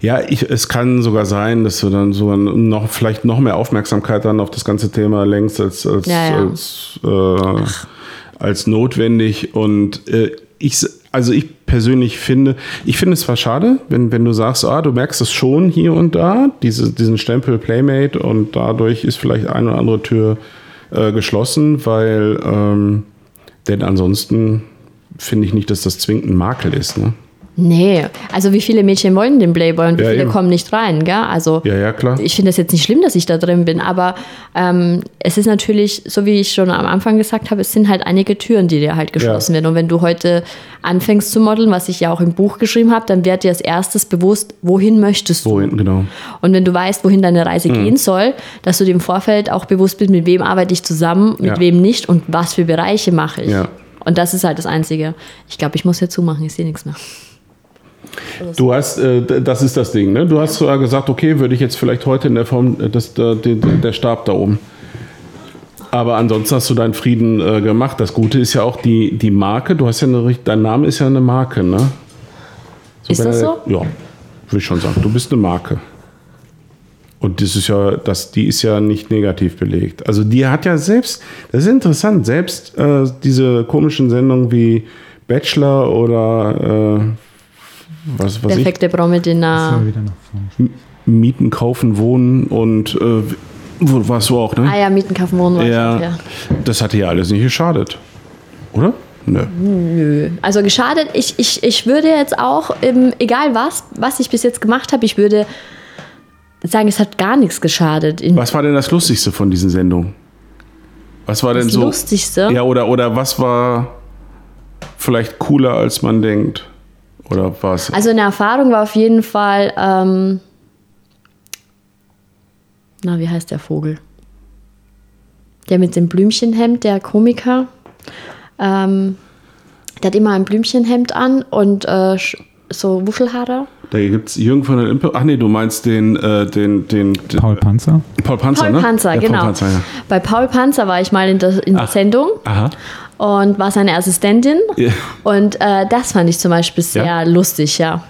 Ja, ich, es kann sogar sein, dass du dann so ein, noch, vielleicht noch mehr Aufmerksamkeit dann auf das ganze Thema lenkst als, als, Ja, ja. als, äh, als notwendig. Und äh, ich, also ich persönlich finde, ich finde es zwar schade, wenn, wenn du sagst, ah, du merkst es schon hier und da, diese, diesen Stempel Playmate und dadurch ist vielleicht eine oder andere Tür äh, geschlossen, weil ähm, denn ansonsten finde ich nicht, dass das zwingend ein Makel ist. Ne? Nee, also wie viele Mädchen wollen den Playboy und wie Ja, viele eben. kommen nicht rein, gell? Also Ja, ja, klar. ich finde es jetzt nicht schlimm, dass ich da drin bin, aber ähm, es ist natürlich, so wie ich schon am Anfang gesagt habe, es sind halt einige Türen, die dir halt geschlossen werden. Und wenn du heute anfängst zu modeln, was ich ja auch im Buch geschrieben habe, dann wird dir als erstes bewusst, wohin möchtest du. Wohin, genau. Und wenn du weißt, wohin deine Mhm. Reise gehen soll, dass du dir im Vorfeld auch bewusst bist, mit wem arbeite ich zusammen, mit Ja. wem nicht und was für Bereiche mache ich. Ja. Und das ist halt das Einzige. Ich glaube, ich muss hier zumachen, ich sehe nichts mehr. Du hast, äh, das ist das Ding, ne? Du hast sogar gesagt, okay, würde ich jetzt vielleicht heute in der Form, äh, das, der, der, Stab da oben. Aber ansonsten hast du deinen Frieden äh, gemacht. Das Gute ist ja auch die, die Marke. Du hast ja eine, dein Name ist ja eine Marke, ne? Ist wenn das so? Ja, würde ich schon sagen. Du bist eine Marke. Und das ist ja, das, die ist ja nicht negativ belegt. Also die hat ja selbst, das ist interessant, selbst äh, diese komischen Sendungen wie Bachelor oder äh, was, was ich, Perfekte Bromedina. wieder nach vorne. Mieten, kaufen, wohnen und äh, wo warst du auch, ne? Ah ja, Mieten, kaufen, wohnen. war ich ja, auch, ja. das hat dir alles nicht geschadet. Oder? Nö. Nö. Also geschadet, ich, ich, ich würde jetzt auch, ähm, egal was, was ich bis jetzt gemacht habe, ich würde sagen, es hat gar nichts geschadet. Was war denn das Lustigste von diesen Sendungen? Was war denn das so? Lustigste? Ja, oder, oder was war vielleicht cooler, als man denkt? Oder was? Also eine Erfahrung war auf jeden Fall, ähm, na, wie heißt der Vogel? Der mit dem Blümchenhemd, der Komiker. Ähm, der hat immer ein Blümchenhemd an und äh, so Wuschelhaare. Da gibt es Jürgen von der Impe. Ach nee, du meinst den, äh, den, den, den Paul Panzer. Paul Panzer, Paul ne? Panzer, Ja, genau. Paul Panzer, ja. Bei Paul Panzer war ich mal in der, in der Ach. Sendung Aha. und war seine Assistentin. Ja. Und äh, das fand ich zum Beispiel sehr Ja? lustig, ja.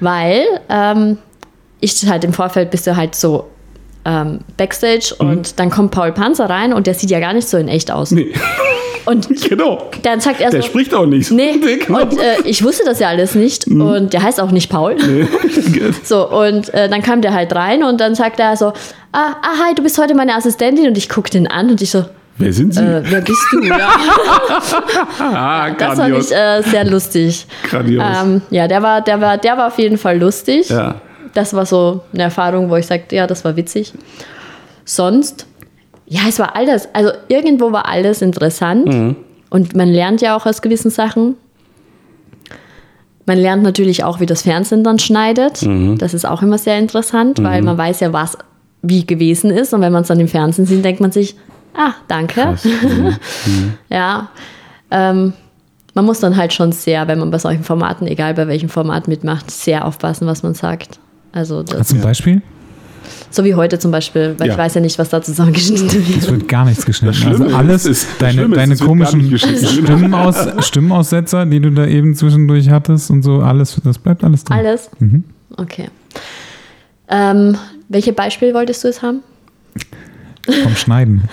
Weil ähm, ich halt im Vorfeld bist du halt so ähm, Backstage Mhm. und dann kommt Paul Panzer rein und der sieht ja gar nicht so in echt aus. Nee, Und genau. dann sagt er Der so, spricht auch nicht. Nee, genau. und äh, ich wusste das ja alles nicht und der heißt auch nicht Paul. So, und äh, dann kam der halt rein und dann sagt er so, ah, ah, hi, du bist heute meine Assistentin und ich guck den an und ich so, Wer sind Sie? äh, wer bist du? Ja, ah, das fand grandios. ich äh, sehr lustig. grandios. Ähm, ja, der war, der, war, der war auf jeden Fall lustig. ja. Das war so eine Erfahrung, wo ich sagte, ja, das war witzig. Sonst, ja, es war alles, also irgendwo war alles interessant. Mhm. Und man lernt ja auch aus gewissen Sachen. Man lernt natürlich auch, wie das Fernsehen dann schneidet. Mhm. Das ist auch immer sehr interessant, weil man weiß ja, was wie gewesen ist. Und wenn man es dann im Fernsehen sieht, denkt man sich, ah, danke. ja. Ähm, man muss dann halt schon sehr, wenn man bei solchen Formaten, egal bei welchem Format mitmacht, sehr aufpassen, was man sagt. Also das, ein Beispiel? So wie heute zum Beispiel, weil Ja. ich weiß ja nicht, was da zusammengeschnitten Es wird. wird gar nichts geschnitten. Also alles, ist- deine, ist, deine es wird komischen. Stimmenaus, Stimmenaussetzer, die du da eben zwischendurch hattest und so, alles, das bleibt alles drin. Alles? Mhm. Okay. Ähm, welche Beispiele wolltest du jetzt haben? Vom Schneiden.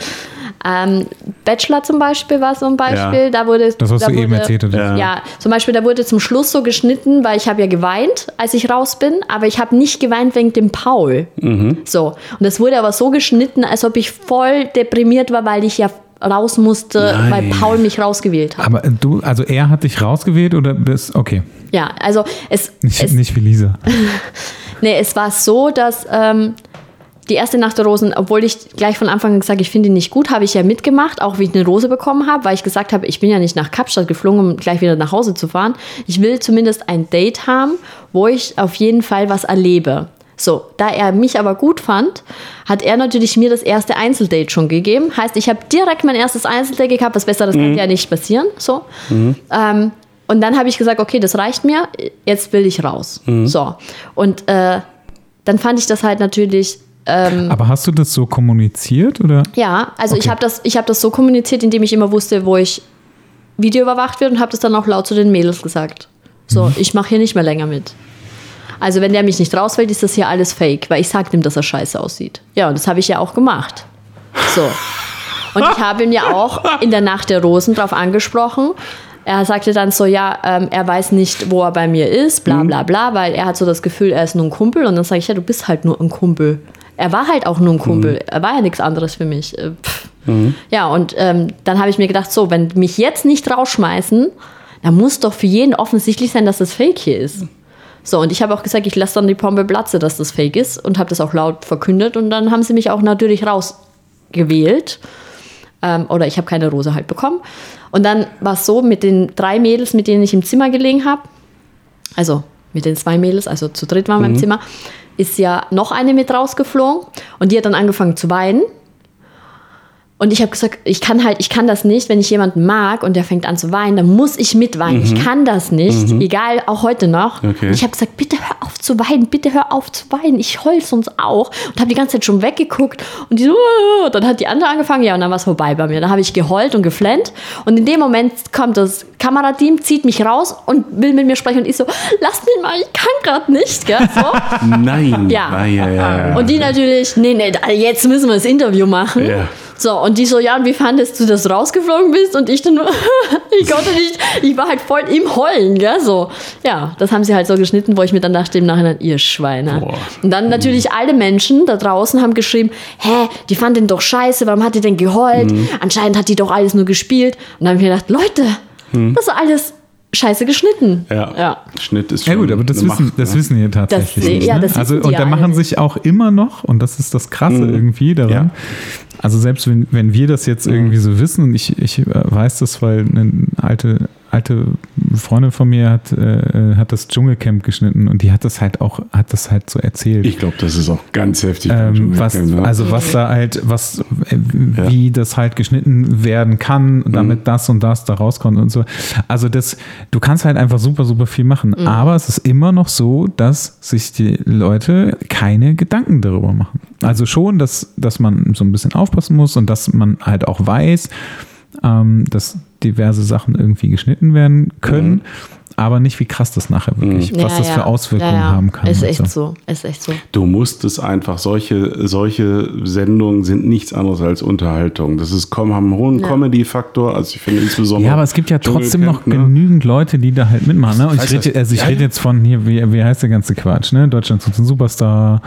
Ähm, Bachelor zum Beispiel war so ein Beispiel. Ja. Da wurde, Das, was da du eben wurde- erzählt hattest. Ja. Ja, zum Beispiel, da wurde zum Schluss so geschnitten, weil ich habe ja geweint, als ich raus bin, aber ich habe nicht geweint wegen dem Paul. Mhm. So. Und das wurde aber so geschnitten, als ob ich voll deprimiert war, weil ich ja raus musste, Nein. weil Paul mich rausgewählt hat. Aber du, also er hat dich rausgewählt oder bist, okay, Ja, also es, nicht, es, nicht wie Lisa. nee, es war so, dass ähm, die erste Nacht der Rosen, obwohl ich gleich von Anfang an gesagt habe, ich finde ihn nicht gut, habe ich ja mitgemacht, auch wie ich eine Rose bekommen habe, weil ich gesagt habe, ich bin ja nicht nach Kapstadt geflogen, um gleich wieder nach Hause zu fahren. Ich will zumindest ein Date haben, wo ich auf jeden Fall was erlebe. So, da er mich aber gut fand, hat er natürlich mir das erste Einzeldate schon gegeben. Heißt, ich habe direkt mein erstes Einzeldate gehabt, was Besseres kann ja nicht passieren. So. Ähm, und dann habe ich gesagt, okay, das reicht mir, jetzt will ich raus. So. Und äh, dann fand ich das halt natürlich Aber hast du das so kommuniziert oder? ja, also ich Okay. habe das, ich hab das so kommuniziert, indem ich immer wusste, wo ich Video überwacht wird und habe das dann auch laut zu den Mädels gesagt. So, ich mache hier nicht mehr länger mit. Also wenn der mich nicht rausfällt, ist das hier alles fake, weil ich sage ihm, dass er scheiße aussieht. Ja, und das habe ich ja auch gemacht. So. Und ich habe ihn ja auch in der Nacht der Rosen drauf angesprochen. Er sagte dann so, ja, ähm, er weiß nicht, wo er bei mir ist, bla bla bla, weil er hat so das Gefühl, er ist nur ein Kumpel. Und dann sage ich, ja, du bist halt nur ein Kumpel. Er war halt auch nur ein Kumpel. Er war ja nichts anderes für mich. Äh, pff. Ja, und ähm, dann habe ich mir gedacht, so, wenn mich jetzt nicht rausschmeißen, dann muss doch für jeden offensichtlich sein, dass das Fake hier ist. So, und ich habe auch gesagt, ich lasse dann die Pombe platze, dass das Fake ist und habe das auch laut verkündet und dann haben sie mich auch natürlich rausgewählt. Ähm, oder ich habe keine Rose halt bekommen. Und dann war es so, mit den drei Mädels, mit denen ich im Zimmer gelegen habe, also mit den zwei Mädels, also zu dritt waren wir im Zimmer, ist ja noch eine mit rausgeflogen und die hat dann angefangen zu weinen. Und ich habe gesagt, ich kann halt, ich kann das nicht, wenn ich jemanden mag und der fängt an zu weinen, dann muss ich mitweinen. Ich kann das nicht, egal, auch heute noch. Mhm. Okay. Ich habe gesagt, bitte hör auf zu weinen, bitte hör auf zu weinen. Ich heul sonst auch. Und habe die ganze Zeit schon weggeguckt und die so, dann hat die andere angefangen, ja, und dann war es vorbei bei mir. Dann habe ich geheult und geflennt. Und in dem Moment kommt das Kamerateam, zieht mich raus und will mit mir sprechen und ich so, lass mich mal, ich kann gerade nicht, gell? So. Nein. Ja. Ah, ja, ja, ja. Und die natürlich, nee, nee, jetzt müssen wir das Interview machen. Ja. So, und die so, ja, und wie fandest du, dass du rausgeflogen bist? Und ich dann nur, ich konnte nicht, ich war halt voll im Heulen, gell, so. Ja, das haben sie halt so geschnitten, wo ich mir dann dachte im Nachhinein, ihr Schweine. Boah. Und dann natürlich alle Menschen da draußen haben geschrieben, hä, die fand den doch scheiße, warum hat die denn geheult? Mhm. Anscheinend hat die doch alles nur gespielt. Und dann habe ich mir gedacht, Leute, das ist alles scheiße geschnitten. Mhm. ja. ja. Schnitt ist schon Ja gut, aber das wissen, Macht, das ne? wissen wir tatsächlich Das- nicht. ja, ne? das also und da machen sich auch immer noch und das ist das Krasse irgendwie daran. Ja. Also selbst wenn, wenn wir das jetzt irgendwie so wissen und ich, ich äh, weiß das, weil eine alte alte Freundin von mir hat äh, hat das Dschungelcamp geschnitten und die hat das halt auch hat das halt so erzählt. Ich glaube, das ist auch ganz heftig. ähm, was, ne? also was da halt, was, äh, wie das halt geschnitten werden kann, Mhm. damit das und das da rauskommt und so. Also das, du kannst halt einfach super, super viel machen. Aber es ist immer noch so, dass sich die Leute keine Gedanken darüber machen. Also schon, dass, dass man so ein bisschen aufpassen muss und dass man halt auch weiß, ähm, dass diverse Sachen irgendwie geschnitten werden können. Aber nicht, wie krass das nachher wirklich, was Ja, das ja. für Auswirkungen ja, ja. haben kann. Ist echt so. so. Ist echt so. Du musst es einfach, solche, solche Sendungen sind nichts anderes als Unterhaltung. Das ist, haben einen hohen Ja. Comedy-Faktor. Also ich finde insbesondere. Ja, aber es gibt ja trotzdem noch ne? genügend Leute, die da halt mitmachen. Ne? Ich rede, also ich ja, rede ja. jetzt von hier, wie, wie heißt der ganze Quatsch, ne? Deutschland sucht den Superstar,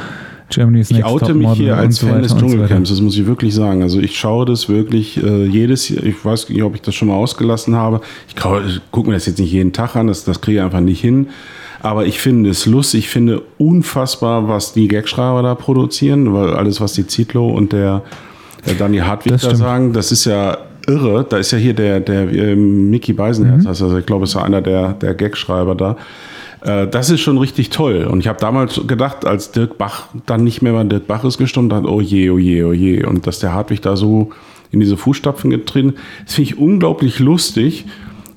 Germany's Ich Next oute mich hier als so Fan des und so. Dschungelcamps, das muss ich wirklich sagen. Also ich schaue das wirklich äh, jedes Jahr, ich weiß nicht, ob ich das schon mal ausgelassen habe. Ich, gucke mir das jetzt nicht jeden Tag an, das, das kriege ich einfach nicht hin. Aber ich finde es lustig, ich finde unfassbar, was die Gagschreiber da produzieren, weil alles, was die Zitlo und der, der Dani Hartwig Das da stimmt. sagen, das ist ja irre. Da ist ja hier der, der äh, Mickey Beisenherz, Mhm. also ich glaube, ist ja einer der, der Gagschreiber da. Äh, Das ist schon richtig toll. Und ich habe damals gedacht, als Dirk Bach dann nicht mehr bei Dirk Bach ist gestimmt hat, oh je, oh je, oh je. Und dass der Hartwig da so in diese Fußstapfen getreten, das finde ich unglaublich lustig.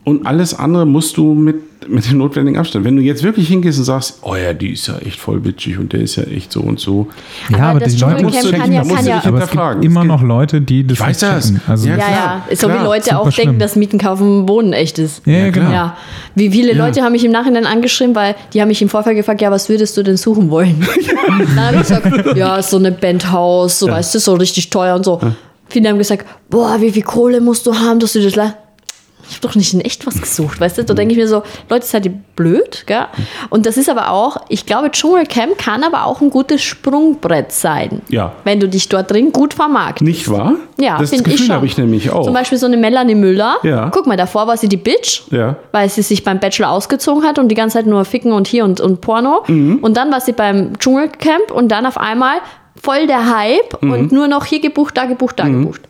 Und alles andere musst du mit, mit dem notwendigen Abstand. Wenn du jetzt wirklich hingehst und sagst, oh ja, die ist ja echt voll bitchig und der ist ja echt so und so. Ja, Aber aber, das die Leute Dschungelcamp checken kann ja- das. kann ja- aber es gibt immer noch Leute, die das Ich weiß nicht das. Also, Ja, Ja, klar, ja. So klar. wie Leute Super auch denken, schlimm. dass Mieten kaufen Boden echt ist. ja, ja, genau. Ja, wie viele Leute haben mich im Nachhinein angeschrieben, weil die haben mich im Vorfeld gefragt, ja, was würdest du denn suchen wollen? Dann habe ich gesagt, ja, so eine Penthouse, so weißt du, so richtig teuer und so. Viele haben gesagt, boah, wie viel Kohle musst du haben, dass du das le ich habe doch nicht in echt was gesucht, weißt du? Da denke ich mir so, Leute, seid ihr blöd, gell? Und das ist aber auch, ich glaube, Dschungelcamp kann aber auch ein gutes Sprungbrett sein. Ja. Wenn du dich dort drin gut vermarktest. Nicht wahr? Ja, das finde ich Gefühl schon. habe ich nämlich auch. Zum Beispiel so eine Melanie Müller. Ja. Guck mal, davor war sie die Bitch, Ja. weil sie sich beim Bachelor ausgezogen hat und die ganze Zeit nur ficken und hier und, und Porno. Mhm. Und dann war sie beim Dschungelcamp und dann auf einmal voll der Hype Mhm. und nur noch hier gebucht, da gebucht, da gebucht.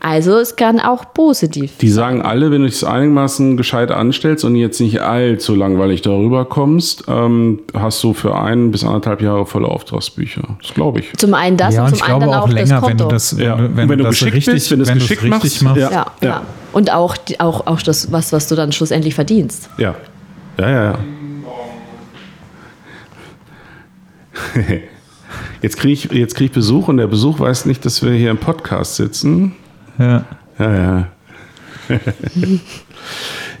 Also es kann auch positiv. Die sagen alle, wenn du dich es einigermaßen gescheit anstellst und jetzt nicht allzu langweilig darüber kommst, ähm, hast du für ein bis anderthalb Jahre volle Auftragsbücher. Das glaube ich. Zum einen das ja, und zum ich anderen glaube auch auch länger, wenn du das, Ja. wenn, Und du- wenn du das geschickt richtig, bist, wenn wenn du machst, machst. ja. ja, ja. Und auch, auch, auch das, was, was du dann schlussendlich verdienst. Ja. Ja, ja, ja. Jetzt kriege ich, jetzt krieg ich Besuch und der Besuch weiß nicht, dass wir hier im Podcast sitzen. Ja. Ja, ja.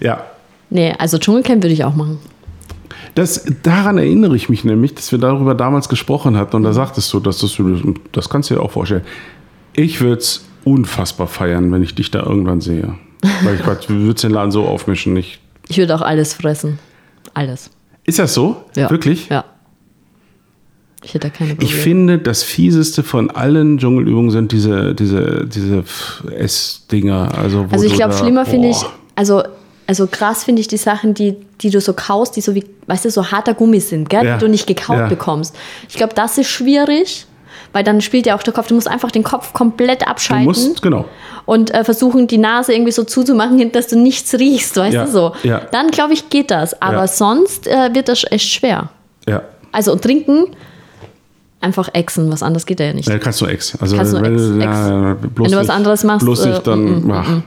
ja. Nee, also Dschungelcamp würde ich auch machen. Das, daran erinnere ich mich nämlich, dass wir darüber damals gesprochen hatten und da sagtest du, dass das, das kannst du dir auch vorstellen. Ich würde es unfassbar feiern, wenn ich dich da irgendwann sehe. Weil ich würdest den Laden so aufmischen. Ich, Ich würde auch alles fressen. Alles. ist das so? Ja. Wirklich? Ja. Ich hätte da keine Probleme. Ich finde, das fieseste von allen Dschungelübungen sind diese, diese, diese Essdinger. Also, Also ich du glaube, schlimmer finde ich, also, also krass finde ich die Sachen, die, die du so kaust, die so wie, weißt du, so harter Gummi sind, gell? Ja. die du nicht gekaut Ja. bekommst. Ich glaube, das ist schwierig, weil dann spielt ja auch der Kopf, du musst einfach den Kopf komplett Du abschalten musst, genau. und äh, versuchen, die Nase irgendwie so zuzumachen, dass du nichts riechst, weißt Ja. du so. Ja. Dann glaube ich, geht das, aber Ja. sonst äh, wird das echt schwer. Ja. Also und trinken, Einfach exen, was anderes geht ja nicht. Ja, kannst du Ex. Also Kannst du wenn, Ex, du, Ex. ja, bloß Wenn du was anderes machst, bloß äh, nicht dann. mm, mm, mm.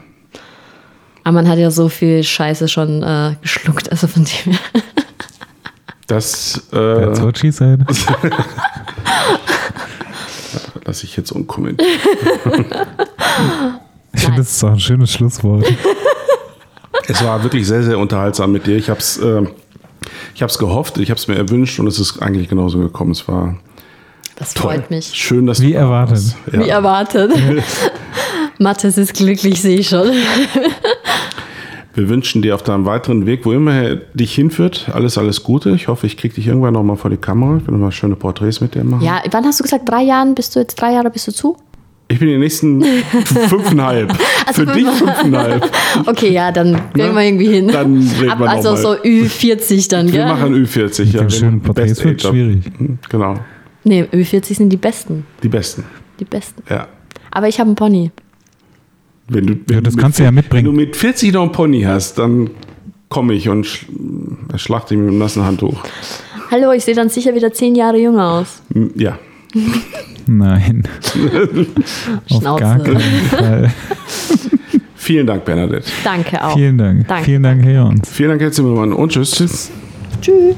Aber man hat ja so viel Scheiße schon äh, geschluckt, also von dem her. Das That's äh, what she said. lasse ich jetzt unkommentiert. Ich finde, das ist auch ein schönes Schlusswort. es war wirklich sehr, sehr unterhaltsam mit dir. Ich habe es äh, ich hab's gehofft, ich habe es mir erwünscht und es ist eigentlich genauso gekommen. Es war Das toll. freut mich. Schön, dass Wie du erwartet. Ja. Wie erwartet. Mathis ist glücklich, sehe ich schon. Wir wünschen dir auf deinem weiteren Weg, wo immer er dich hinführt, alles, alles Gute. Ich hoffe, ich kriege dich irgendwann noch mal vor die Kamera. Ich will noch mal schöne Porträts mit dir machen. Ja, wann hast du gesagt, drei Jahren bist du jetzt, drei Jahre bist du zu? Ich bin die nächsten fünfeinhalb. Also Für dich fünfeinhalb. Okay, ja, dann kriegen wir irgendwie hin. Dann reden Ab, wir noch also mal. so Ü40 dann, Wir gell? machen Ü40. Mit ja, wir schönen Porträts wird schwierig. Genau. Nee, Ü40 sind die besten. Die besten. Die besten. Ja. Aber ich habe einen Pony. Wenn du, wenn Ja, das kannst du ja mitbringen. Wenn du mit 40 noch einen Pony hast, dann komme ich und sch schlag dich mit dem nassen Handtuch. Hallo, ich sehe dann sicher wieder zehn Jahre jünger aus. Ja. Nein. Auf Schnauze. gar keinen Fall. Vielen Dank, Bernadette. Danke auch. Vielen Dank. Danke. Vielen Dank, Herr Jons. Vielen Dank, Herr Zimmermann und tschüss. Tschüss. Tschüss.